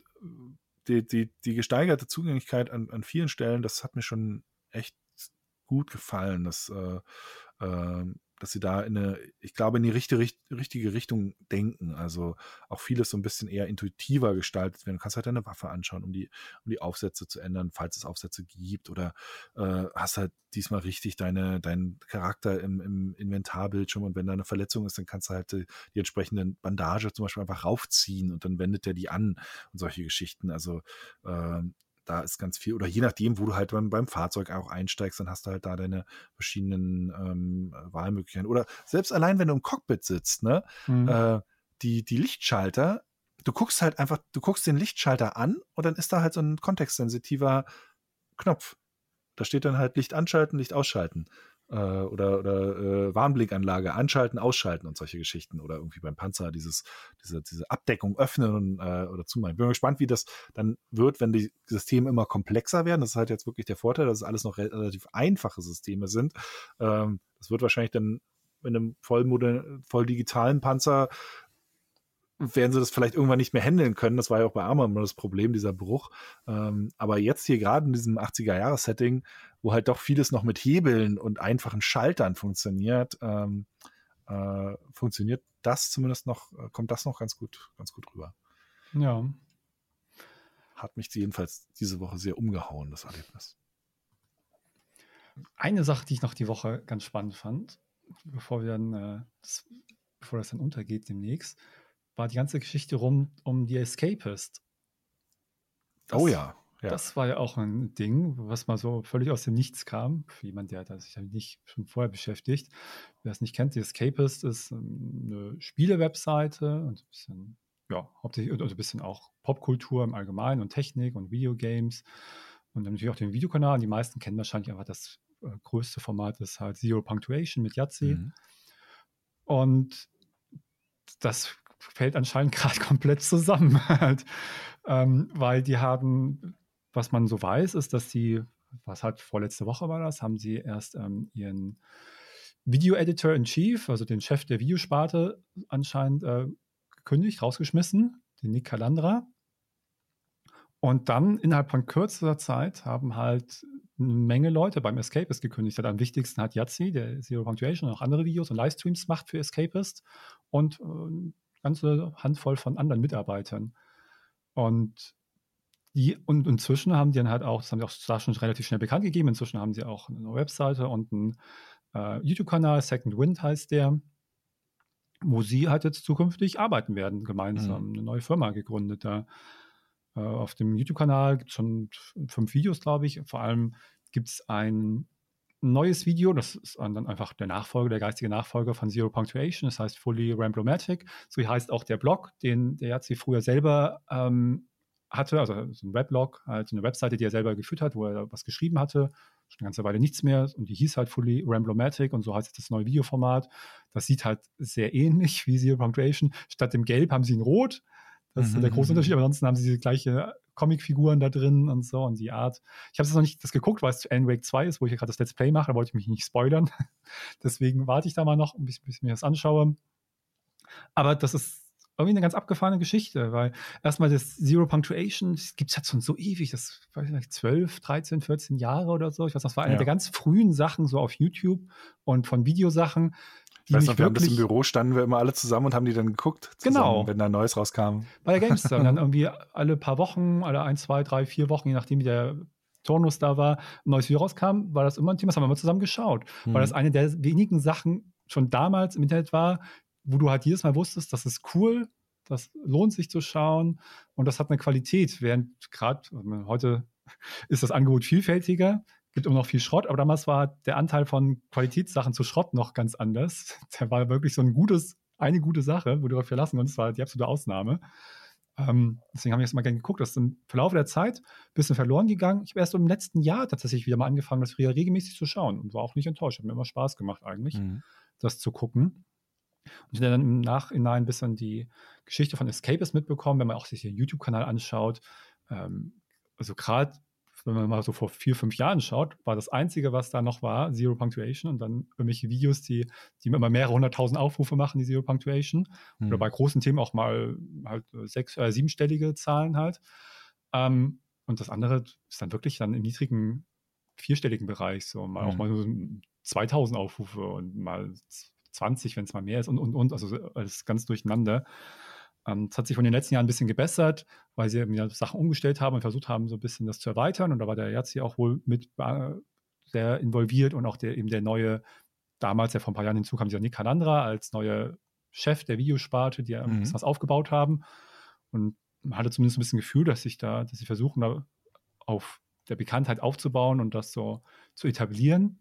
die, die, die gesteigerte Zugänglichkeit an, an vielen Stellen, das hat mir schon echt gut gefallen. Das äh, äh, dass sie da in eine, ich glaube, in die richtige, richtige Richtung denken. Also auch vieles so ein bisschen eher intuitiver gestaltet werden. Du kannst halt deine Waffe anschauen, um die, um die Aufsätze zu ändern, falls es Aufsätze gibt. Oder äh, hast halt diesmal richtig deine, deinen Charakter im, im Inventarbildschirm und wenn da eine Verletzung ist, dann kannst du halt die, die entsprechenden Bandage zum Beispiel einfach raufziehen und dann wendet er die an und solche Geschichten. Also äh, da ist ganz viel, oder je nachdem, wo du halt beim, beim Fahrzeug auch einsteigst, dann hast du halt da deine verschiedenen ähm, Wahlmöglichkeiten. Oder selbst allein, wenn du im Cockpit sitzt, ne, mhm. äh, die, die Lichtschalter, du guckst halt einfach, du guckst den Lichtschalter an und dann ist da halt so ein kontextsensitiver Knopf. Da steht dann halt Licht anschalten, Licht ausschalten äh, oder, oder äh, Warnblinkanlage anschalten, ausschalten und solche Geschichten. Oder irgendwie beim Panzer dieses, diese, diese Abdeckung öffnen äh, oder zumachen. Bin gespannt, wie das dann wird, wenn die Systeme immer komplexer werden. Das ist halt jetzt wirklich der Vorteil, dass es alles noch relativ einfache Systeme sind. Ähm, das wird wahrscheinlich dann in einem voll, voll digitalen Panzer werden sie das vielleicht irgendwann nicht mehr handeln können. Das war ja auch bei Arma immer das Problem, dieser Bruch. Ähm, aber jetzt hier gerade in diesem 80er-Jahres-Setting, wo halt doch vieles noch mit Hebeln und einfachen Schaltern funktioniert, ähm, äh, funktioniert das zumindest noch, äh, kommt das noch ganz gut, ganz gut rüber. Ja. Hat mich jedenfalls diese Woche sehr umgehauen, das Erlebnis. Eine Sache, die ich noch die Woche ganz spannend fand, bevor wir dann, äh, das, bevor das dann untergeht demnächst, war die ganze Geschichte rum um die Escapist. Das, oh ja, ja. Das war ja auch ein Ding, was mal so völlig aus dem Nichts kam. Für jemand, der sich damit nicht schon vorher beschäftigt. Wer es nicht kennt, die Escapist ist ähm, eine Spielewebseite und ein bisschen, ja, hauptsächlich, also ein bisschen auch Popkultur im Allgemeinen und Technik und Videogames. Und dann natürlich auch den Videokanal. Die meisten kennen wahrscheinlich einfach das äh, größte Format ist halt Zero Punctuation mit Yahtzee. Mhm. Und das fällt anscheinend <laughs> gerade komplett zusammen, halt. ähm, weil die haben, was man so weiß, ist, dass sie, was halt vorletzte Woche war das, haben sie erst ähm, ihren Video-Editor in Chief, also den Chef der Videosparte, anscheinend äh, gekündigt, rausgeschmissen, den Nick Calandra. Und dann innerhalb von kürzester Zeit haben halt eine Menge Leute beim Escapist gekündigt hat. Am wichtigsten hat Yazzi, der Zero Punctuation und auch andere Videos und Livestreams macht für Escapist und äh, ganze Handvoll von anderen Mitarbeitern. Und die, und inzwischen haben die dann halt auch, das haben die auch da schon relativ schnell bekannt gegeben, inzwischen haben sie auch eine Webseite und einen äh, YouTube-Kanal, Second Wind heißt der, wo sie halt jetzt zukünftig arbeiten werden, gemeinsam. Mhm. Eine neue Firma gegründet. Da äh, auf dem YouTube-Kanal gibt es schon fünf Videos, glaube ich. Vor allem gibt es ein neues Video, das ist dann einfach der Nachfolger, der geistige Nachfolger von Zero Punctuation, das heißt Fully Ramblomatic. So heißt auch der Blog, den der sie früher selber ähm, hatte, also so ein Weblog, halt eine Webseite, die er selber geführt hat, wo er was geschrieben hatte, schon eine ganze Weile nichts mehr und die hieß halt Fully Ramblomatic und so heißt das neue Videoformat. Das sieht halt sehr ähnlich wie Zero Punctuation. Statt dem Gelb haben sie ein Rot. Das ist mhm. der große mhm. Unterschied, aber ansonsten haben sie die gleiche Comicfiguren da drin und so und die Art. Ich habe es noch nicht das geguckt, weil es Alan Wake 2 ist, wo ich ja gerade das Let's Play mache, da wollte ich mich nicht spoilern. <laughs> Deswegen warte ich da mal noch, bis, bis ich mir das anschaue. Aber das ist irgendwie eine ganz abgefahrene Geschichte, weil erstmal das Zero Punctuation, das gibt es jetzt schon so ewig, das weiß ich nicht, 12, 13, 14 Jahre oder so. Ich weiß, das war eine ja. der ganz frühen Sachen so auf YouTube und von Videosachen. Ich weiß noch, wir haben das im Büro, standen wir immer alle zusammen und haben die dann geguckt, zusammen, genau. wenn da Neues rauskam. Bei der GameStar. dann <laughs> irgendwie alle paar Wochen, alle ein, zwei, drei, vier Wochen, je nachdem wie der Turnus da war, ein neues Video rauskam, war das immer ein Thema, das haben wir immer zusammen geschaut. Mhm. Weil das eine der wenigen Sachen schon damals im Internet war, wo du halt jedes Mal wusstest, das ist cool, das lohnt sich zu schauen und das hat eine Qualität, während gerade heute ist das Angebot vielfältiger gibt immer noch viel Schrott, aber damals war der Anteil von Qualitätssachen zu Schrott noch ganz anders. <laughs> Der war wirklich so ein gutes, eine gute Sache, wo du darauf verlassen konntest, war die absolute Ausnahme. Ähm, deswegen habe ich jetzt mal gerne geguckt. Das ist im Verlauf der Zeit ein bisschen verloren gegangen. Ich habe erst im letzten Jahr tatsächlich wieder mal angefangen, das wieder regelmäßig zu schauen und war auch nicht enttäuscht. Hat mir immer Spaß gemacht, eigentlich, mhm. das zu gucken. Und ich habe dann im Nachhinein ein bisschen die Geschichte von Escapist mitbekommen, wenn man auch sich den YouTube-Kanal anschaut. Ähm, also gerade wenn man mal so vor vier, fünf Jahren schaut, war das Einzige, was da noch war, Zero Punctuation und dann irgendwelche Videos, die, die immer mehrere hunderttausend Aufrufe machen, die Zero Punctuation. Mhm. Oder hm. bei großen Themen auch mal halt sechs, äh, siebenstellige Zahlen halt. Ähm, und das andere ist dann wirklich dann im niedrigen vierstelligen Bereich, so mal mhm. auch mal so 2000 Aufrufe und mal 20, wenn es mal mehr ist und, und, und, also alles ganz durcheinander. Ähm, es hat sich von den letzten Jahren ein bisschen gebessert, weil sie eben Sachen umgestellt haben und versucht haben, so ein bisschen das zu erweitern. Und da war der Yazzi auch wohl mit äh, sehr involviert und auch der, eben der neue, damals, der vor ein paar Jahren hinzukam, dieser Nick Calandra als neuer Chef der Videosparte, die ja mhm. was aufgebaut haben. Und man hatte zumindest ein bisschen Gefühl, dass sich da, dass sie versuchen, da auf der Bekanntheit aufzubauen und das so zu etablieren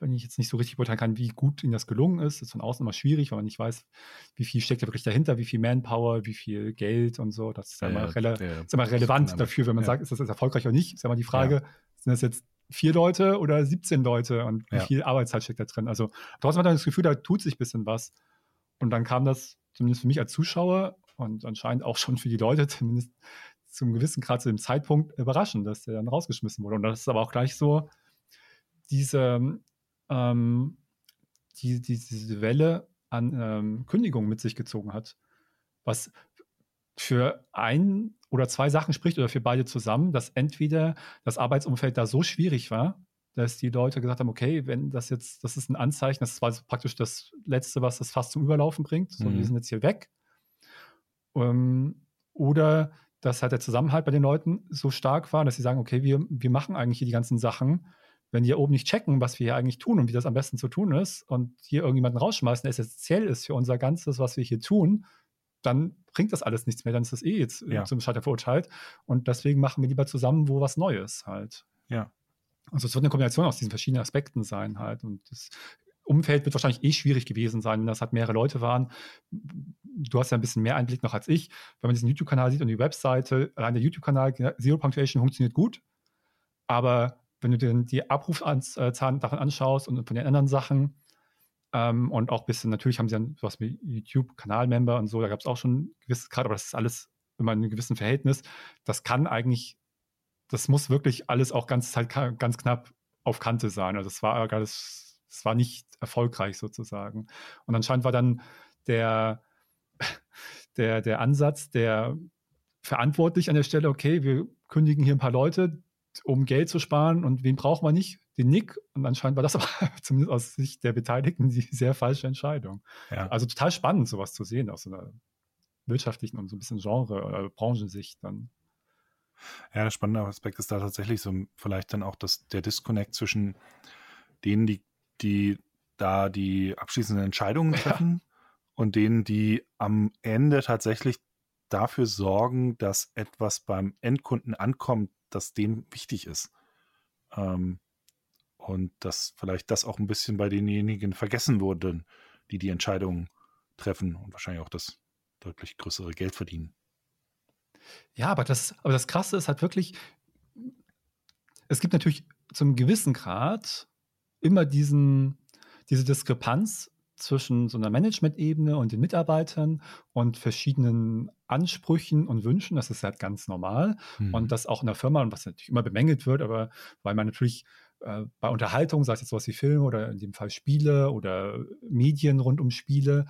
wenn ich jetzt nicht so richtig beurteilen kann, wie gut ihnen das gelungen ist. Das ist von außen immer schwierig, weil man nicht weiß, wie viel steckt da wirklich dahinter, wie viel Manpower, wie viel Geld und so. Das ist ja, immer, rele ja, ist immer relevant dafür, wenn man sagt, ist das jetzt erfolgreich oder nicht. Ist ja immer die Frage, sind das jetzt vier Leute oder 17 Leute und wie viel Arbeitszeit steckt da drin? Also trotzdem hat man das Gefühl, da tut sich ein bisschen was. Und dann kam das zumindest für mich als Zuschauer und anscheinend auch schon für die Leute, <laughs> zumindest zum gewissen Grad zu dem Zeitpunkt überraschend, dass der dann rausgeschmissen wurde. Und das ist aber auch gleich so, diese, ähm, die, die, diese Welle an ähm, Kündigungen mit sich gezogen hat. was für ein oder zwei Sachen spricht oder für beide zusammen, dass entweder das Arbeitsumfeld da so schwierig war, dass die Leute gesagt haben, okay, wenn das jetzt, das ist ein Anzeichen, das war praktisch das Letzte, was das fast zum Überlaufen bringt, so, mhm. wir sind jetzt hier weg. Ähm, oder dass halt der Zusammenhalt bei den Leuten so stark war, dass sie sagen, okay, wir, wir machen eigentlich hier die ganzen Sachen. Wenn die hier oben nicht checken, was wir hier eigentlich tun und wie das am besten zu tun ist und hier irgendjemanden rausschmeißen, der essentiell ist für unser Ganzes, was wir hier tun, dann bringt das alles nichts mehr, dann ist das eh jetzt ja. zum Scheiter verurteilt. Und deswegen machen wir lieber zusammen, wo was Neues halt. Ja. Also es wird eine Kombination aus diesen verschiedenen Aspekten sein halt. Und das Umfeld wird wahrscheinlich eh schwierig gewesen sein, wenn das halt mehrere Leute waren. Du hast ja ein bisschen mehr Einblick noch als ich. Wenn man diesen YouTube-Kanal sieht und die Webseite, allein der YouTube-Kanal Zero Punctuation funktioniert gut. Aber wenn du dir die Abrufzahlen davon anschaust und von den anderen Sachen, ähm, und auch ein bisschen, natürlich haben sie dann sowas wie YouTube-Kanal-Member und so, da gab es auch schon ein gewisses aber das ist alles immer in einem gewissen Verhältnis. Das kann eigentlich, das muss wirklich alles auch ganz, halt ganz knapp auf Kante sein. Also das war das es war nicht erfolgreich sozusagen. Und anscheinend war dann der, <laughs> der, der Ansatz der verantwortlich an der Stelle, okay, wir kündigen hier ein paar Leute, um Geld zu sparen und wen brauchen wir nicht? Den Nick. Und anscheinend war das <laughs> aber zumindest aus Sicht der Beteiligten die sehr falsche Entscheidung. Ja. Also total spannend, sowas zu sehen aus so einer wirtschaftlichen und so ein bisschen Genre- oder Branchensicht dann. Ja, der spannende Aspekt ist da tatsächlich so vielleicht dann auch das, der Disconnect zwischen denen, die die da die abschließenden Entscheidungen <laughs> treffen ja. und denen, die am Ende tatsächlich dafür sorgen, dass etwas beim Endkunden ankommt, das dem wichtig ist. Ähm, und dass vielleicht das auch ein bisschen bei denjenigen vergessen wurde, die die Entscheidungen treffen und wahrscheinlich auch das deutlich größere Geld verdienen. Ja, aber das, aber das Krasse ist halt wirklich, es gibt natürlich zum gewissen Grad immer diesen, diese Diskrepanz zwischen so einer Management-Ebene und den Mitarbeitern und verschiedenen Ansprüchen und Wünschen. Das ist halt ganz normal. Mhm. Und das auch in der Firma, und was natürlich immer bemängelt wird, aber weil man natürlich äh, bei Unterhaltung, sei es jetzt sowas wie Filme oder in dem Fall Spiele oder Medien rund um Spiele,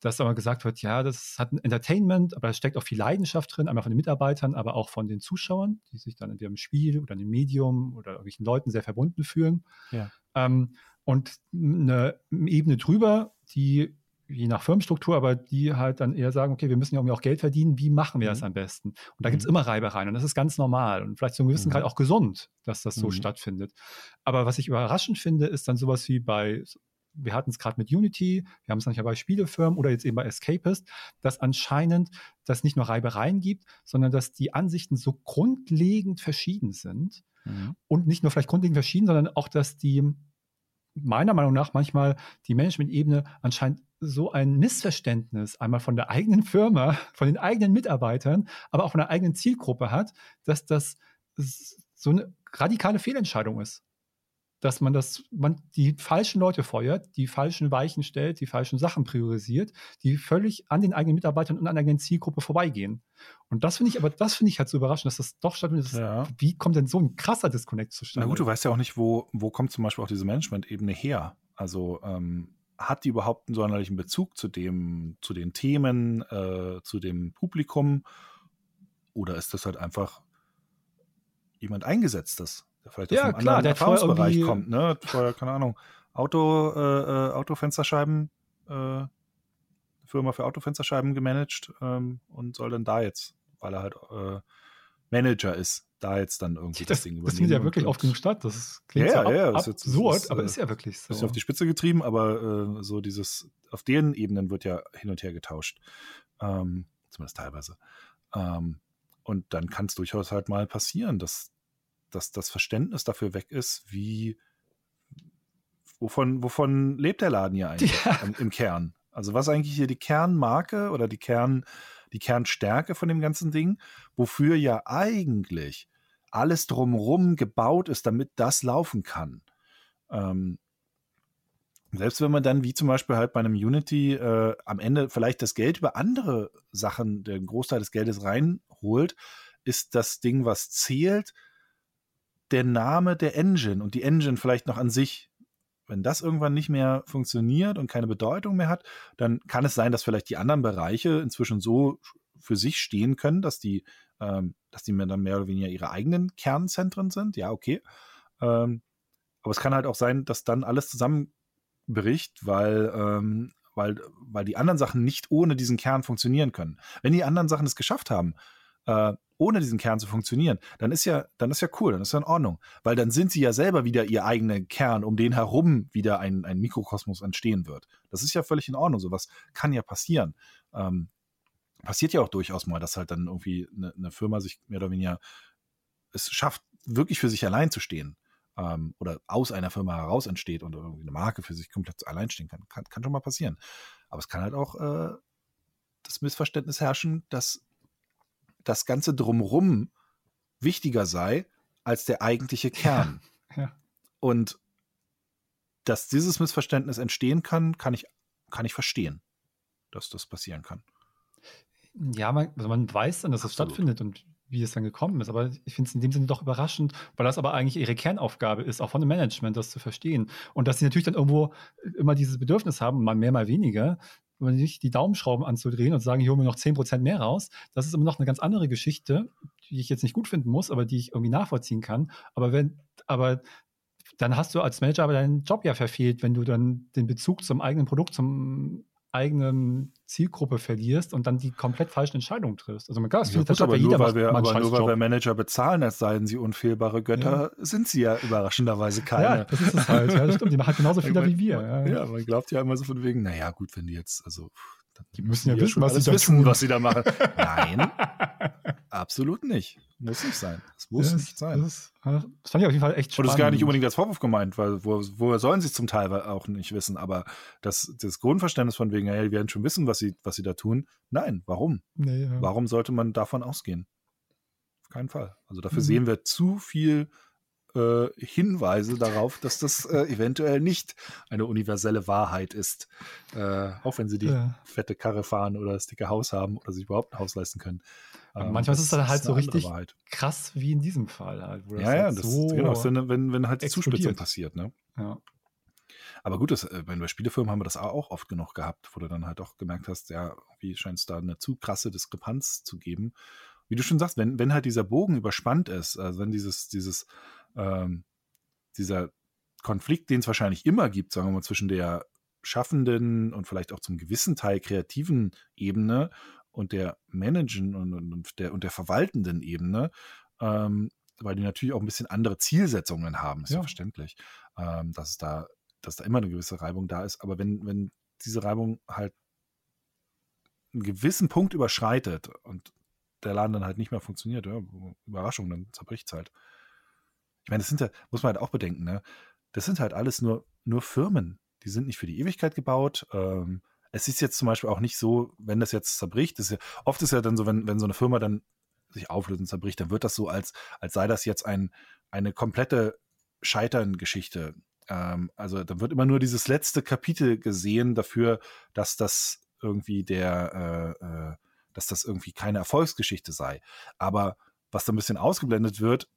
dass aber gesagt wird, ja, das hat ein Entertainment, aber da steckt auch viel Leidenschaft drin, einmal von den Mitarbeitern, aber auch von den Zuschauern, die sich dann in dem Spiel oder in dem Medium oder irgendwelchen Leuten sehr verbunden fühlen. Ja. Ähm, und eine Ebene drüber, die je nach Firmenstruktur, aber die halt dann eher sagen, okay, wir müssen ja irgendwie auch Geld verdienen, wie machen wir mhm. das am besten? Und da mhm. gibt es immer Reibereien und das ist ganz normal und vielleicht zu einem gewissen mhm. Grad auch gesund, dass das so mhm. stattfindet. Aber was ich überraschend finde, ist dann sowas wie bei, wir hatten es gerade mit Unity, wir haben es manchmal bei Spielefirmen oder jetzt eben bei Escapist, dass anscheinend das nicht nur Reibereien gibt, sondern dass die Ansichten so grundlegend verschieden sind mhm. und nicht nur vielleicht grundlegend verschieden, sondern auch, dass die meiner Meinung nach manchmal die Management-Ebene anscheinend so ein Missverständnis einmal von der eigenen Firma, <laughs> von den eigenen Mitarbeitern, aber auch von der eigenen Zielgruppe hat, dass das so eine radikale Fehlentscheidung ist dass man das, man die falschen Leute feuert, die falschen Weichen stellt, die falschen Sachen priorisiert, die völlig an den eigenen Mitarbeitern und an der eigenen Zielgruppe vorbeigehen. Und das finde ich, aber das finde ich halt so überraschend, dass das doch stattfindet. Ja. Wie kommt denn so ein krasser Disconnect zustande? Na gut, du weißt ja auch nicht, wo, wo kommt zum Beispiel auch diese Management-Ebene her. Also ähm, hat die überhaupt einen sonderlichen Bezug zu dem, zu den Themen, äh, zu dem Publikum? Oder ist das halt einfach jemand eingesetztes? Vielleicht ja, aus einem klar, anderen Erfahrungsbereich kommt, ne? Vorher, keine Ahnung, Auto, äh, äh, Autofensterscheiben, äh, Firma für Autofensterscheiben gemanagt ähm, und soll dann da jetzt, weil er halt äh, Manager ist, da jetzt dann irgendwie das, <laughs> das Ding übernehmen. Das findet ja wirklich oft genug statt. Das klingt ja, so ja, ab, ist absurd, ist, aber äh, ist ja wirklich so. Bisschen auf die Spitze getrieben, aber äh, so dieses, auf deren Ebenen wird ja hin und her getauscht. Ähm, zumindest teilweise. Ähm, und dann kann es durchaus halt mal passieren, dass dass das Verständnis dafür weg ist, wie wovon, wovon lebt der Laden hier eigentlich <laughs> ja. im, im, Kern? Also was eigentlich hier die Kernmarke oder die Kern, die Kernstärke von dem ganzen Ding, wofür ja eigentlich alles drumherum gebaut ist, damit das laufen kann. Ähm, selbst wenn man dann, wie zum Beispiel halt bei einem Unity, äh, am Ende vielleicht das Geld über andere Sachen, den Großteil des Geldes reinholt, ist das Ding, was zählt, der Name der Engine und die Engine vielleicht noch an sich wenn das irgendwann nicht mehr funktioniert und keine Bedeutung mehr hat, dann kann es sein, dass vielleicht die anderen Bereiche inzwischen so für sich stehen können, dass die, ähm, dass die dann mehr oder weniger ihre eigenen Kernzentren sind. Ja, okay. Ähm, aber es kann halt auch sein, dass dann alles zusammenbricht, weil, ähm, weil, weil die anderen Sachen nicht ohne diesen Kern funktionieren können. Wenn die anderen Sachen es geschafft haben, äh, ohne diesen Kern zu funktionieren, dann ist ja, dann ist ja cool, dann ist ja in Ordnung. Weil dann sind sie ja selber wieder ihr eigener Kern, um den herum wieder ein, ein Mikrokosmos entstehen wird. Das ist ja völlig in Ordnung. Sowas kann ja passieren. Ähm, passiert ja auch durchaus mal, dass halt dann irgendwie eine, eine, Firma sich mehr oder weniger es schafft, wirklich für sich allein zu stehen. Ähm, oder aus einer Firma heraus entsteht und irgendwie eine Marke für sich komplett allein stehen kann. Kann, kann schon mal passieren. Aber es kann halt auch äh, das Missverständnis herrschen, dass das Ganze drumrum wichtiger sei als der eigentliche Kern. Ja, ja. Und dass dieses Missverständnis entstehen kann, kann ich, kann ich verstehen, dass das passieren kann. Ja, man, also man weiß dann, dass das Absolut. stattfindet und wie es dann gekommen ist. Aber ich finde es in dem Sinne doch überraschend, weil das aber eigentlich ihre Kernaufgabe ist, auch von dem Management, das zu verstehen. Und dass sie natürlich dann irgendwo immer dieses Bedürfnis haben, mal mehr, mal weniger, nicht die Daumenschrauben anzudrehen und sagen, ich hole mir noch 10% mehr raus. Das ist immer noch eine ganz andere Geschichte, die ich jetzt nicht gut finden muss, aber die ich irgendwie nachvollziehen kann. Aber wenn, aber dann hast du als Manager aber deinen Job ja verfehlt, wenn du dann den Bezug zum eigenen Produkt, zum eigenen Zielgruppe verlierst und dann die komplett falschen Entscheidungen triffst. Also man kann das ja, gut, aber, nur, weil wir, aber nur weil wir Manager bezahlen, als seien sie unfehlbare Götter, ja. sind sie ja überraschenderweise keine. Ja, das ist es halt. Ja, das stimmt. Die machen genauso <laughs> viel wie wir. Ja. ja, man glaubt ja immer so von wegen, naja, gut, wenn die jetzt, also die müssen ja wissen, was sie, wissen tun. was sie da machen. Nein, <laughs> absolut nicht. Muss nicht sein. Das muss das, nicht sein. Das, das, fand ich auf jeden Fall echt spannend. Und das ist gar nicht unbedingt als Vorwurf gemeint, weil wo, woher sollen sie es zum Teil auch nicht wissen. Aber das, das Grundverständnis von wegen, hey, wir werden schon wissen, was sie, was sie da tun. Nein, warum? Nee, ja. Warum sollte man davon ausgehen? Auf keinen Fall. Also dafür mhm. sehen wir zu viel äh, Hinweise darauf, dass das äh, eventuell nicht eine universelle Wahrheit ist. Äh, auch wenn sie die ja. fette Karre fahren oder das dicke Haus haben oder sich überhaupt ein Haus leisten können. Ähm, manchmal ist es dann halt so richtig krass wie in diesem Fall. Halt, ja, ja, halt das so ist, genau, wenn, wenn, wenn halt die Zuspitzung passiert. Ne? Ja. Aber gut, das, äh, bei Spielefirmen haben wir das auch oft genug gehabt, wo du dann halt auch gemerkt hast, ja, wie scheint es da eine zu krasse Diskrepanz zu geben. Wie du schon sagst, wenn, wenn halt dieser Bogen überspannt ist, also wenn dieses, dieses ähm, dieser Konflikt, den es wahrscheinlich immer gibt, sagen wir mal, zwischen der schaffenden und vielleicht auch zum gewissen Teil kreativen Ebene und der managen und, und, der, und der verwaltenden Ebene, ähm, weil die natürlich auch ein bisschen andere Zielsetzungen haben, ist ja, ja verständlich, ähm, dass da, dass da immer eine gewisse Reibung da ist. Aber wenn, wenn diese Reibung halt einen gewissen Punkt überschreitet und der Laden dann halt nicht mehr funktioniert, ja, Überraschung, dann zerbricht es halt. Ich meine, das sind ja, muss man halt auch bedenken, ne? Das sind halt alles nur, nur Firmen. Die sind nicht für die Ewigkeit gebaut. Ähm, es ist jetzt zum Beispiel auch nicht so, wenn das jetzt zerbricht, ist ja, oft ist ja dann so, wenn, wenn so eine Firma dann sich auflöst und zerbricht, dann wird das so, als, als sei das jetzt ein, eine komplette Scheitern-Geschichte. Ähm, also dann wird immer nur dieses letzte Kapitel gesehen dafür, dass das irgendwie der, äh, äh, dass das irgendwie keine Erfolgsgeschichte sei. Aber was da ein bisschen ausgeblendet wird,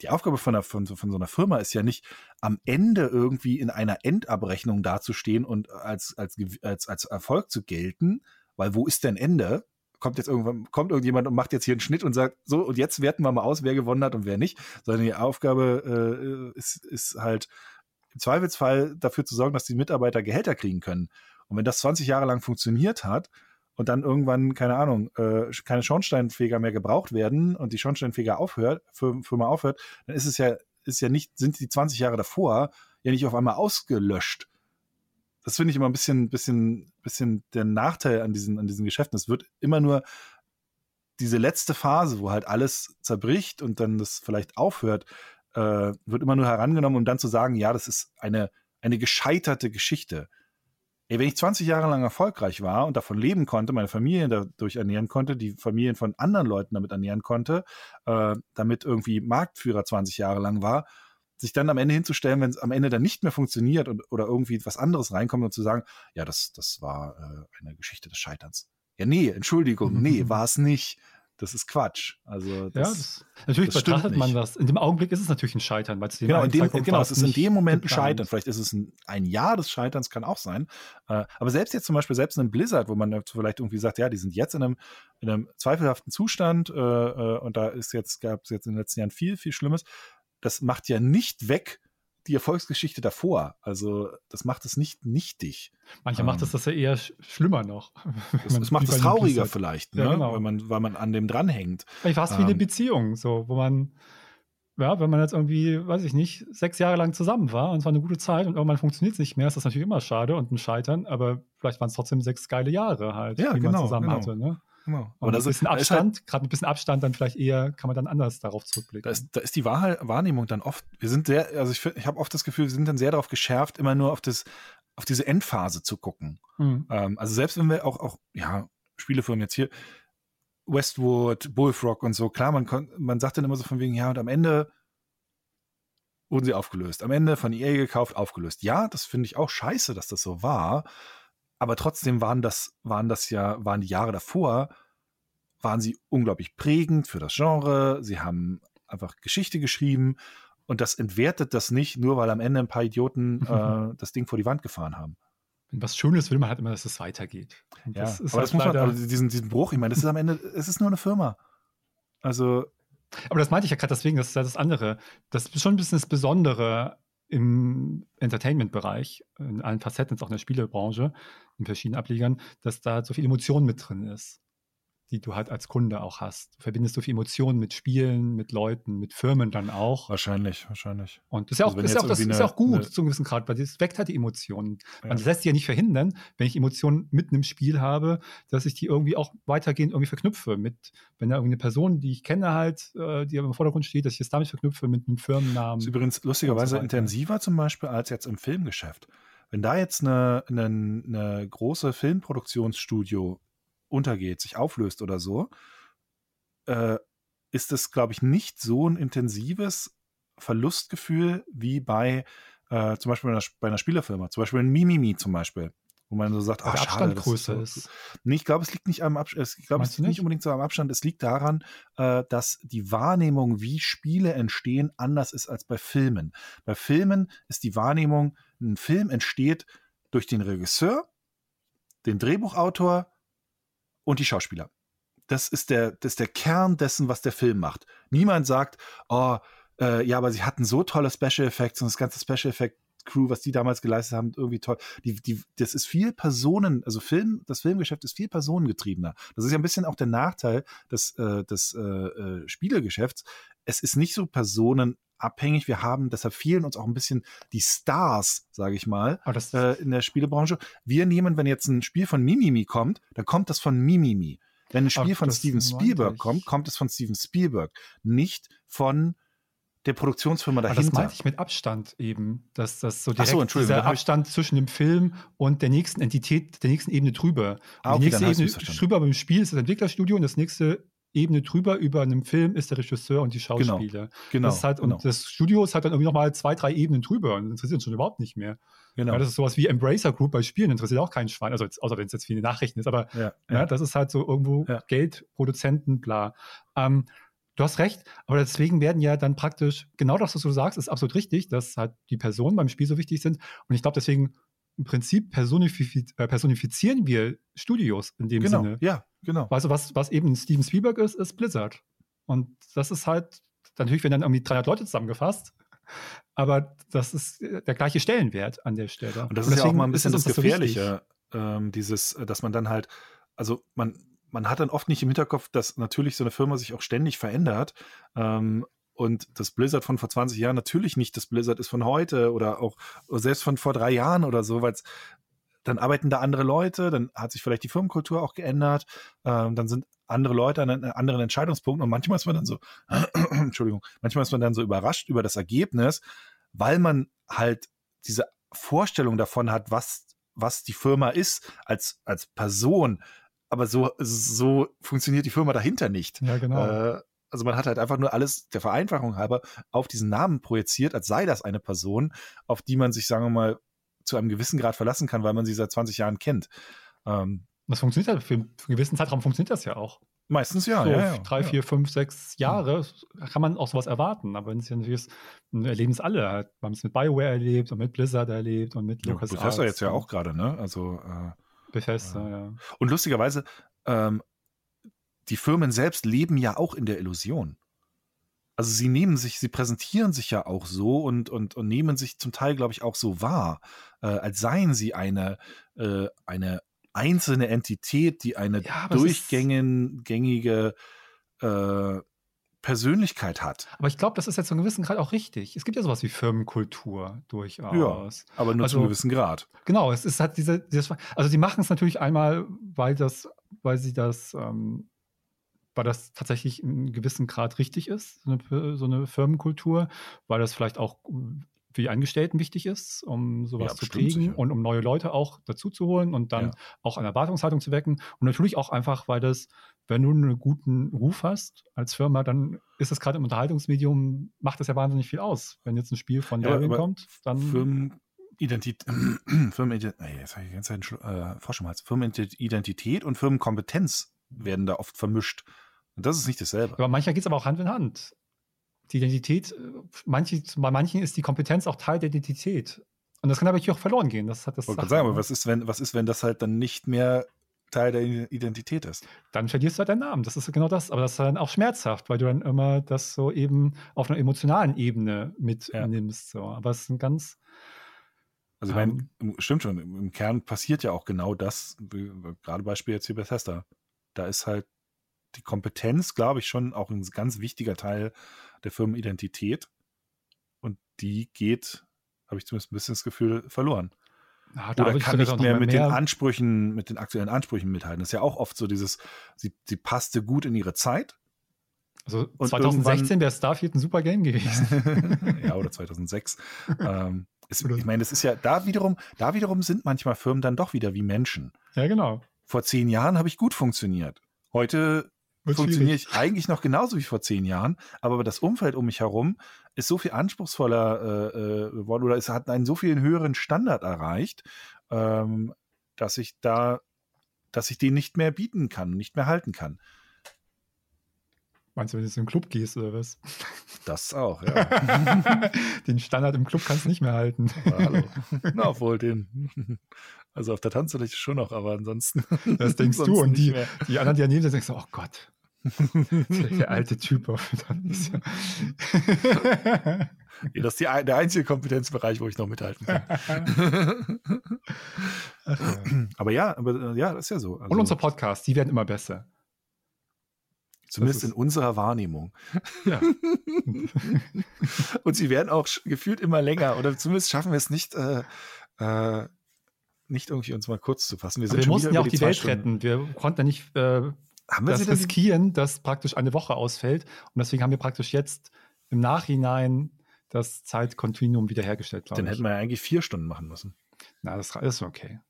die Aufgabe von, einer, von, von so einer Firma ist ja nicht, am Ende irgendwie in einer Endabrechnung dazustehen und als, als, als, als Erfolg zu gelten, weil wo ist denn Ende? Kommt jetzt irgendwann, kommt irgendjemand und macht jetzt hier einen Schnitt und sagt, so, und jetzt werten wir mal aus, wer gewonnen hat und wer nicht. Sondern die Aufgabe äh, ist, ist halt im Zweifelsfall dafür zu sorgen, dass die Mitarbeiter Gehälter kriegen können. Und wenn das 20 Jahre lang funktioniert hat, und dann irgendwann, keine Ahnung, äh, keine Schornsteinfeger mehr gebraucht werden und die Schornsteinfeger aufhört, Firma aufhört, dann ist es ja, ist ja nicht, sind die 20 Jahre davor ja nicht auf einmal ausgelöscht. Das finde ich immer ein bisschen, bisschen, bisschen der Nachteil an diesen, an diesen Geschäften. Es wird immer nur diese letzte Phase, wo halt alles zerbricht und dann das vielleicht aufhört, äh, wird immer nur herangenommen, um dann zu sagen, ja, das ist eine, eine gescheiterte Geschichte. Ey, wenn ich 20 Jahre lang erfolgreich war und davon leben konnte, meine Familie dadurch ernähren konnte, die Familien von anderen Leuten damit ernähren konnte, äh, damit irgendwie Marktführer 20 Jahre lang war, sich dann am Ende hinzustellen, wenn es am Ende dann nicht mehr funktioniert und, oder irgendwie was anderes reinkommt und zu sagen, ja, das, das war äh, eine Geschichte des Scheiterns. Ja, nee, Entschuldigung, nee, <laughs> war es nicht. Das ist Quatsch. Also das, ja, das, natürlich das betrachtet man das. In dem Augenblick ist es natürlich ein Scheitern, weil es genau, in dem, genau, es ist in dem Moment ein. Scheitern. Vielleicht ist es ein, ein Jahr des Scheiterns, kann auch sein. Äh, aber selbst jetzt zum Beispiel, selbst in einem Blizzard, wo man vielleicht irgendwie sagt, ja, die sind jetzt in einem, in einem zweifelhaften Zustand äh, äh, und da ist jetzt, gab es jetzt in den letzten Jahren viel, viel Schlimmes. Das macht ja nicht weg, die Erfolgsgeschichte davor. Also das macht es nicht nichtig. Mancher macht es das ja eher sch schlimmer noch. <laughs> Man- das macht es trauriger vielleicht, Ja, ne? genau. weil, man, weil man an dem dranhängt. Vielleicht fast wie eine Ähm. Beziehung, so, wo man, ja, wenn man jetzt irgendwie, weiß ich nicht, sechs Jahre lang zusammen war und es war eine gute Zeit und irgendwann funktioniert es nicht mehr, ist das natürlich immer schade und ein Scheitern, aber vielleicht waren es trotzdem sechs geile Jahre halt, Ja, die genau, man zusammen genau. hatte. Ne? Genau. Und das ein bisschen ist halt- Abstand, gerade mit ein bisschen Abstand, dann vielleicht eher, kann man dann anders darauf zurückblicken. Da ist, da ist die Wahrheit, Wahrnehmung dann oft, wir sind sehr, also ich, ich habe oft das Gefühl, wir sind dann sehr darauf geschärft, immer nur auf das, auf diese Endphase zu gucken. Hm. Ähm, also selbst wenn wir auch, auch, ja, Spielefirmen jetzt hier, Westwood, Bullfrog und so, klar, man, kon- man sagt dann immer so von wegen, ja, und am Ende wurden sie aufgelöst. Am Ende von EA gekauft, aufgelöst. Ja, das finde ich auch scheiße, dass das so war. Aber trotzdem waren das, waren das ja, waren die Jahre davor, waren sie unglaublich prägend für das Genre. Sie haben einfach Geschichte geschrieben und das entwertet das nicht, nur weil am Ende ein paar Idioten <laughs> äh, das Ding vor die Wand gefahren haben. Wenn was Schönes will man halt immer, dass es weitergeht. Und Ja, das ist aber halt das muss man, also diesen, diesen Bruch, ich meine, das ist am Ende, es ist nur eine Firma. Also, Aber das meinte ich ja gerade deswegen, das ist ja das andere. Das ist schon ein bisschen das Besondere im Entertainment-Bereich, in allen Facetten, auch in der Spielebranche, in verschiedenen Ablegern, dass da so viel Emotion mit drin ist, die du halt als Kunde auch hast. Du verbindest so viel Emotionen mit Spielen, mit Leuten, mit Firmen dann auch. wahrscheinlich, wahrscheinlich. Und das ist ja auch, Also ist auch, das irgendwie ist eine- auch gut eine- zu einem gewissen Grad, weil das weckt halt die Emotionen. Ja. Man lässt sich ja nicht verhindern, wenn ich Emotionen mitten im Spiel habe, dass ich die irgendwie auch weitergehend irgendwie verknüpfe mit, wenn da irgendwie eine Person, die ich kenne halt, äh, die im Vordergrund steht, dass ich es damit verknüpfe mit einem Firmennamen. Das ist übrigens lustigerweise weiter. intensiver zum Beispiel als jetzt im Filmgeschäft. Wenn da jetzt eine, eine, eine große Filmproduktionsstudio untergeht, sich auflöst oder so, äh, ist es, glaube ich, nicht so ein intensives Verlustgefühl wie bei äh, zum Beispiel bei einer, bei einer Spielerfirma, zum Beispiel in Mimimi zum Beispiel, wo man so sagt, der schade, Abstand größer so, ist. Nee, ich glaube, es liegt nicht am Abstand. Ich glaube, es liegt nicht nicht? unbedingt so am Abstand. Es liegt daran, äh, dass die Wahrnehmung, wie Spiele entstehen, anders ist als bei Filmen. Bei Filmen ist die Wahrnehmung, ein Film entsteht durch den Regisseur, den Drehbuchautor und die Schauspieler. Das ist der, das ist der Kern dessen, was der Film macht. Niemand sagt, oh, äh, ja, aber sie hatten so tolle Special Effects und das ganze Special Effect Crew, was die damals geleistet haben, irgendwie toll. Die, die, das ist viel Personen, also Film, das Filmgeschäft ist viel personengetriebener. Das ist ja ein bisschen auch der Nachteil des, äh, des äh, äh, Spielegeschäfts. Es ist nicht so personenabhängig. Wir haben, deshalb fehlen uns auch ein bisschen die Stars, sage ich mal, das, äh, in der Spielebranche. Wir nehmen, wenn jetzt ein Spiel von Mimimi kommt, dann kommt das von Mimimi. Wenn ein Spiel Ach, von Steven Spielberg ich. kommt, kommt es von Steven Spielberg, nicht von der Produktionsfirma aber das dahinter. meinte ich mit Abstand eben, dass das so so, direkt Entschuldigung, dieser Abstand zwischen dem Film und der nächsten Entität, der nächsten Ebene drüber. Ah, okay, die nächste Ebene drüber beim Spiel ist das Entwicklerstudio und das nächste Ebene drüber über einem Film ist der Regisseur und die Schauspieler. genau, das halt, genau, Und das Studio ist halt dann irgendwie nochmal zwei, drei Ebenen drüber und interessiert uns schon überhaupt nicht mehr. genau. Ja, das ist sowas wie Embracer Group bei Spielen, interessiert auch keinen Schwein. Also jetzt, außer wenn es jetzt viele Nachrichten ist, aber ja, ja, das ist halt so irgendwo. Geld, Produzenten, bla. Ähm, du hast recht, aber deswegen werden ja dann praktisch, genau das, was du sagst, ist absolut richtig, dass halt die Personen beim Spiel so wichtig sind. Und ich glaube, deswegen im Prinzip äh, personifizieren wir Studios in dem genau, Sinne. ja, genau. Weißt du, was, was eben Steven Spielberg ist, ist Blizzard. Und das ist halt, natürlich werden dann irgendwie 300 Leute zusammengefasst, aber das ist äh, der gleiche Stellenwert an der Stelle. Und das ist ja auch mal ein bisschen es das uns so. Gefährliche, ähm, dieses, äh, dass man dann halt, also man, man hat dann oft nicht im Hinterkopf, dass natürlich so eine Firma sich auch ständig verändert. Ähm, und das Blizzard von vor 20 Jahren natürlich nicht das Blizzard ist von heute oder auch selbst von vor drei Jahren oder so, weil dann arbeiten da andere Leute, dann hat sich vielleicht die Firmenkultur auch geändert, ähm, dann sind andere Leute an einem anderen Entscheidungspunkten und manchmal ist man dann so, <clears throat> Entschuldigung, manchmal ist man dann so überrascht über das Ergebnis, weil man halt diese Vorstellung davon hat, was, was die Firma ist als, als Person. Aber so, so funktioniert die Firma dahinter nicht. Ja, genau. Äh, also man hat halt einfach nur alles der Vereinfachung halber auf diesen Namen projiziert, als sei das eine Person, auf die man sich, sagen wir mal, zu einem gewissen Grad verlassen kann, weil man sie seit 20 Jahren kennt. Ähm, Das funktioniert halt, für, für einen gewissen Zeitraum funktioniert das ja auch. Meistens ja, so ja, ja. drei, ja. vier, fünf, sechs Jahre kann man auch sowas erwarten. Aber wenn es ja natürlich ist, erleben es alle. halt. Wir haben es mit BioWare erlebt und mit Blizzard erlebt und mit Ja, LucasArts. Bethesda jetzt ja auch gerade, ne? Also, äh, Bethesda, ja. und lustigerweise, ähm, die Firmen selbst leben ja auch in der Illusion. Also sie nehmen sich, sie präsentieren sich ja auch so und, und, und nehmen sich zum Teil, glaube ich, auch so wahr, äh, als seien sie eine, äh, eine einzelne Entität, die eine Ja, durchgängige äh, Persönlichkeit hat. Aber ich glaube, das ist jetzt zu einem gewissen Grad auch richtig. Es gibt ja sowas wie Firmenkultur durchaus. Aber nur zu einem Also- gewissen Grad. Genau, es ist halt diese, dieses, also sie machen es natürlich einmal, weil das, weil sie das, ähm, weil das tatsächlich in gewissen Grad richtig ist, so eine, so eine Firmenkultur, weil das vielleicht auch für die Angestellten wichtig ist, um sowas Ja, zu kriegen sicher. und um neue Leute auch dazu zu holen und dann Ja. auch eine Erwartungshaltung zu wecken. Und natürlich auch einfach, weil das, wenn du einen guten Ruf hast als Firma, dann ist es gerade im Unterhaltungsmedium, macht das ja wahnsinnig viel aus. Wenn jetzt ein Spiel von Ja, aber kommt, dann Firmenidentität, <clears throat> Firmenidentität, jetzt habe ich die ganze Zeit einen Schlu- äh, Frosch im Hals. Firmenidentität und Firmenkompetenz werden da oft vermischt. Und das ist nicht dasselbe. Aber manchmal geht es aber auch Hand in Hand. Die Identität, äh, manche, bei manchen ist die Kompetenz auch Teil der Identität. Und das kann aber natürlich auch verloren gehen. Das hat das Ich sagen, aber ne? was ist, wenn, was ist, wenn das halt dann nicht mehr Teil der Identität ist? Dann verlierst du halt deinen Namen. Das ist genau das. Aber das ist dann auch schmerzhaft, weil du dann immer das so eben auf einer emotionalen Ebene mitnimmst. So. Aber es ist ein ganz, Also ich meine, Ähm. im- stimmt schon, im Kern passiert ja auch genau das, gerade Beispiel jetzt hier Bethesda. Da ist halt die Kompetenz, glaube ich, schon auch ein ganz wichtiger Teil der Firmenidentität. Und die geht, habe ich zumindest ein bisschen das Gefühl, verloren. ah, da Oder kann nicht mehr mit den Ansprüchen, mit den aktuellen Ansprüchen mithalten. Das ist ja auch oft so dieses, sie, sie passte gut in ihre Zeit. Also und 2016 wäre Starfield ein super Game gewesen. <laughs> ja, oder 2006. ähm, es, ich meine, das ist ja, da wiederum, da wiederum sind manchmal Firmen dann doch wieder wie Menschen. ja, genau. Vor zehn Jahren habe ich gut funktioniert. Heute funktioniere ich eigentlich noch genauso wie vor zehn Jahren, aber das Umfeld um mich herum ist so viel anspruchsvoller äh, äh, geworden oder es hat einen so viel höheren Standard erreicht, ähm, dass ich da, dass ich den nicht mehr bieten kann, nicht mehr halten kann. Meinst du, wenn du jetzt in den Club gehst oder was? Das auch, ja. <laughs> den Standard im Club kannst du nicht mehr halten. Aber hallo. Na, obwohl den. Also auf der Tanzfläche schon noch, aber ansonsten. Das denkst <laughs> du und die, mehr. die anderen, die daneben sind, denkst du, oh Gott, <laughs> der, alte Typ. auf Tanzfläche. <laughs> Ja, das ist die, der einzige Kompetenzbereich, wo ich noch mithalten kann. <laughs> Ach ja. aber ja, aber äh, ja, das ist ja so. Also, Und unsere Podcasts, die werden immer besser. zumindest in ist- unserer Wahrnehmung. Ja. Und sie werden auch gefühlt immer länger. Oder zumindest schaffen wir es nicht, äh, äh, nicht irgendwie uns mal kurz zu fassen. Wir, wir mussten ja auch die Welt Stunden. retten. Wir konnten ja nicht äh, Haben wir das sie riskieren, dass praktisch eine Woche ausfällt. Und deswegen haben wir praktisch jetzt im Nachhinein das Zeitkontinuum wiederhergestellt, Dann ich. hätten wir ja eigentlich vier Stunden machen müssen. Na, das ist okay.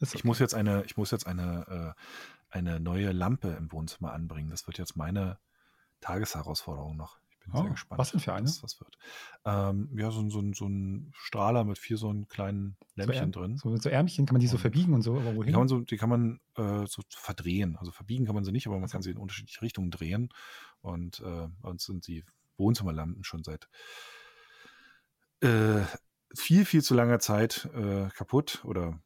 Ist Ich okay. muss jetzt eine, ich muss jetzt eine, äh, eine neue Lampe im Wohnzimmer anbringen. Das wird jetzt meine Tagesherausforderung noch. Bin Oh, sehr gespannt. was denn für eine? Was das wird. Ähm, ja, so, ein- so, so ein Strahler mit vier so einen kleinen Lämpchen so, drin. So, so Ärmchen kann man die so verbiegen und so, aber Die wohin? kann man so, die kann man äh, so verdrehen. Also verbiegen kann man sie nicht, aber man kann sie in unterschiedliche Richtungen drehen. Und äh, uns sind die Wohnzimmerlampen schon seit äh, viel, viel zu langer Zeit äh, kaputt oder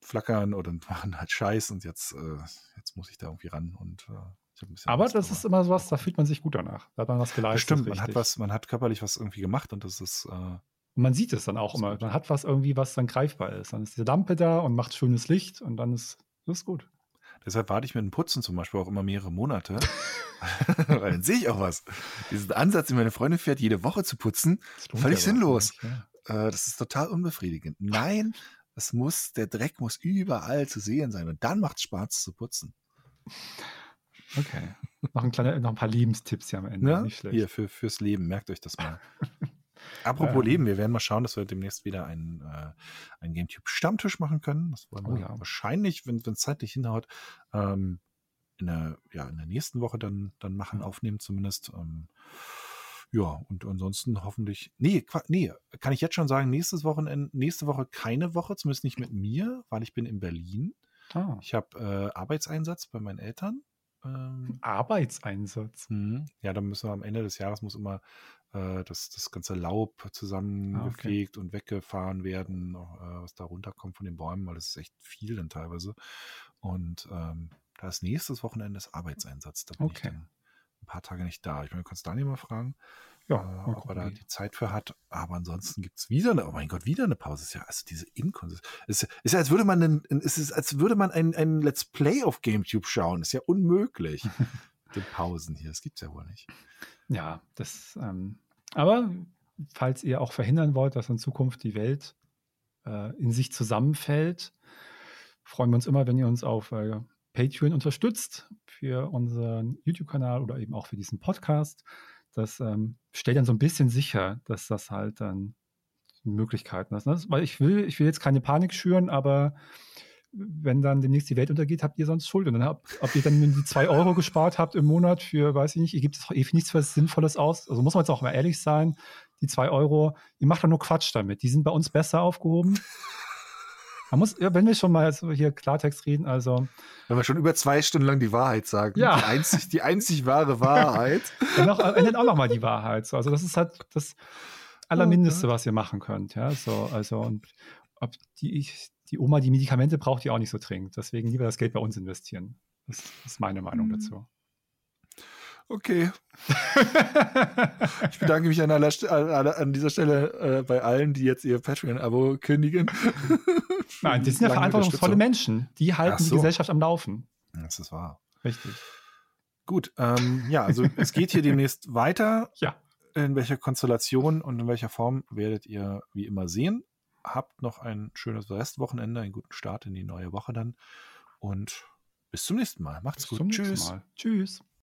flackern oder <laughs> machen halt Scheiß und jetzt, äh, jetzt muss ich da irgendwie ran und äh, aber das ist immer sowas, da fühlt man sich gut danach. Da hat man was geleistet. Stimmt, man hat was, man hat körperlich was irgendwie gemacht und das ist äh, Und man sieht es dann auch immer. gut. Man hat was irgendwie, was dann greifbar ist. Dann ist die Lampe da und macht schönes Licht und dann ist das gut. Deshalb warte ich mit dem Putzen zum Beispiel auch immer mehrere Monate. <laughs> Weil dann sehe ich auch was. Diesen Ansatz, den meine Freundin fährt, jede Woche zu putzen, Völlig sinnlos. nicht, ja. äh, das ist total unbefriedigend. Nein, es muss, der Dreck muss überall zu sehen sein. Und dann macht es Spaß zu putzen. Okay. <laughs> noch, ein kleiner, noch ein paar Lebenstipps hier am Ende. Ja? Nicht schlecht. Hier, für, fürs Leben, merkt euch das mal. <laughs> Apropos Ähm. Leben, wir werden mal schauen, dass wir demnächst wieder einen, äh, einen GameTube-Stammtisch machen können. Das wollen wir Oh ja. wahrscheinlich, wenn es zeitlich hinhaut, ähm, in, der, ja, in der nächsten Woche dann, dann machen, aufnehmen zumindest. Ähm, ja, und ansonsten hoffentlich. Nee, nee, kann ich jetzt schon sagen, nächstes Wochenende, nächste Woche keine Woche, zumindest nicht mit mir, weil ich bin in Berlin. Ah, Ich habe äh, Arbeitseinsatz bei meinen Eltern. Ähm, Arbeitseinsatz. mhm. Ja, dann müssen wir am Ende des Jahres muss immer äh, das, das ganze Laub Ah, zusammengefegt und weggefahren werden, äh, was da runterkommt von den Bäumen, weil das ist echt viel dann teilweise. Und ähm, da ist nächstes Wochenende das Arbeitseinsatz. Da bin ich Okay. dann ein paar Tage nicht da. Ich meine, du kannst Daniel mal fragen, Ja, äh, ob er da die Zeit für hat. Aber ansonsten gibt es wieder eine, oh mein Gott, wieder eine Pause. Ist ja, also diese Inkonsistenz. Es ist, ist ja, als würde man, einen, es ist, als würde man ein, ein Let's Play auf GameTube schauen. Ist ja unmöglich. <laughs> Den Pausen hier, das gibt's ja wohl nicht. Ja, das, ähm, aber falls ihr auch verhindern wollt, dass in Zukunft die Welt äh, in sich zusammenfällt, freuen wir uns immer, wenn ihr uns auf äh, Patreon unterstützt für unseren YouTube-Kanal oder eben auch für diesen Podcast. Das ähm, stellt dann so ein bisschen sicher, dass das halt dann Möglichkeiten ist. Ne? Weil ich will, ich will jetzt keine Panik schüren, aber wenn dann demnächst die Welt untergeht, habt ihr sonst Schuld. Und dann habt, ob ihr dann die 2 Euro gespart habt im Monat für, weiß ich nicht, ihr gebt doch eh nichts was Sinnvolles aus. Also muss man jetzt auch mal ehrlich sein, die 2 Euro, ihr macht doch nur Quatsch damit. Die sind bei uns besser aufgehoben. Man muss, ja, wenn wir schon mal so hier Klartext reden, also Wenn wir schon über zwei Stunden lang die Wahrheit sagen. Ja. Die einzig, die einzig wahre Wahrheit. dann auch, endet auch noch mal die Wahrheit. So, also das ist halt das Allermindeste, was ihr machen könnt. Ja, so, also und ob die, die Oma die Medikamente braucht, die auch nicht so dringend. Deswegen lieber das Geld bei uns investieren. Das ist meine Meinung Mhm. dazu. Okay. Ich bedanke mich an, aller, an, an dieser Stelle äh, bei allen, die jetzt ihr Patreon-Abo kündigen. Nein, das sind ja verantwortungsvolle. Menschen. Die halten so. die Gesellschaft am Laufen. Das ist wahr. Richtig. Gut, ähm, ja, also es geht hier demnächst weiter. <laughs> Ja. In welcher Konstellation und in welcher Form werdet ihr wie immer sehen. Habt noch ein schönes Restwochenende, einen guten Start in die neue Woche dann. Und bis zum nächsten Mal. Macht's Bis gut. Tschüss. Mal. Tschüss.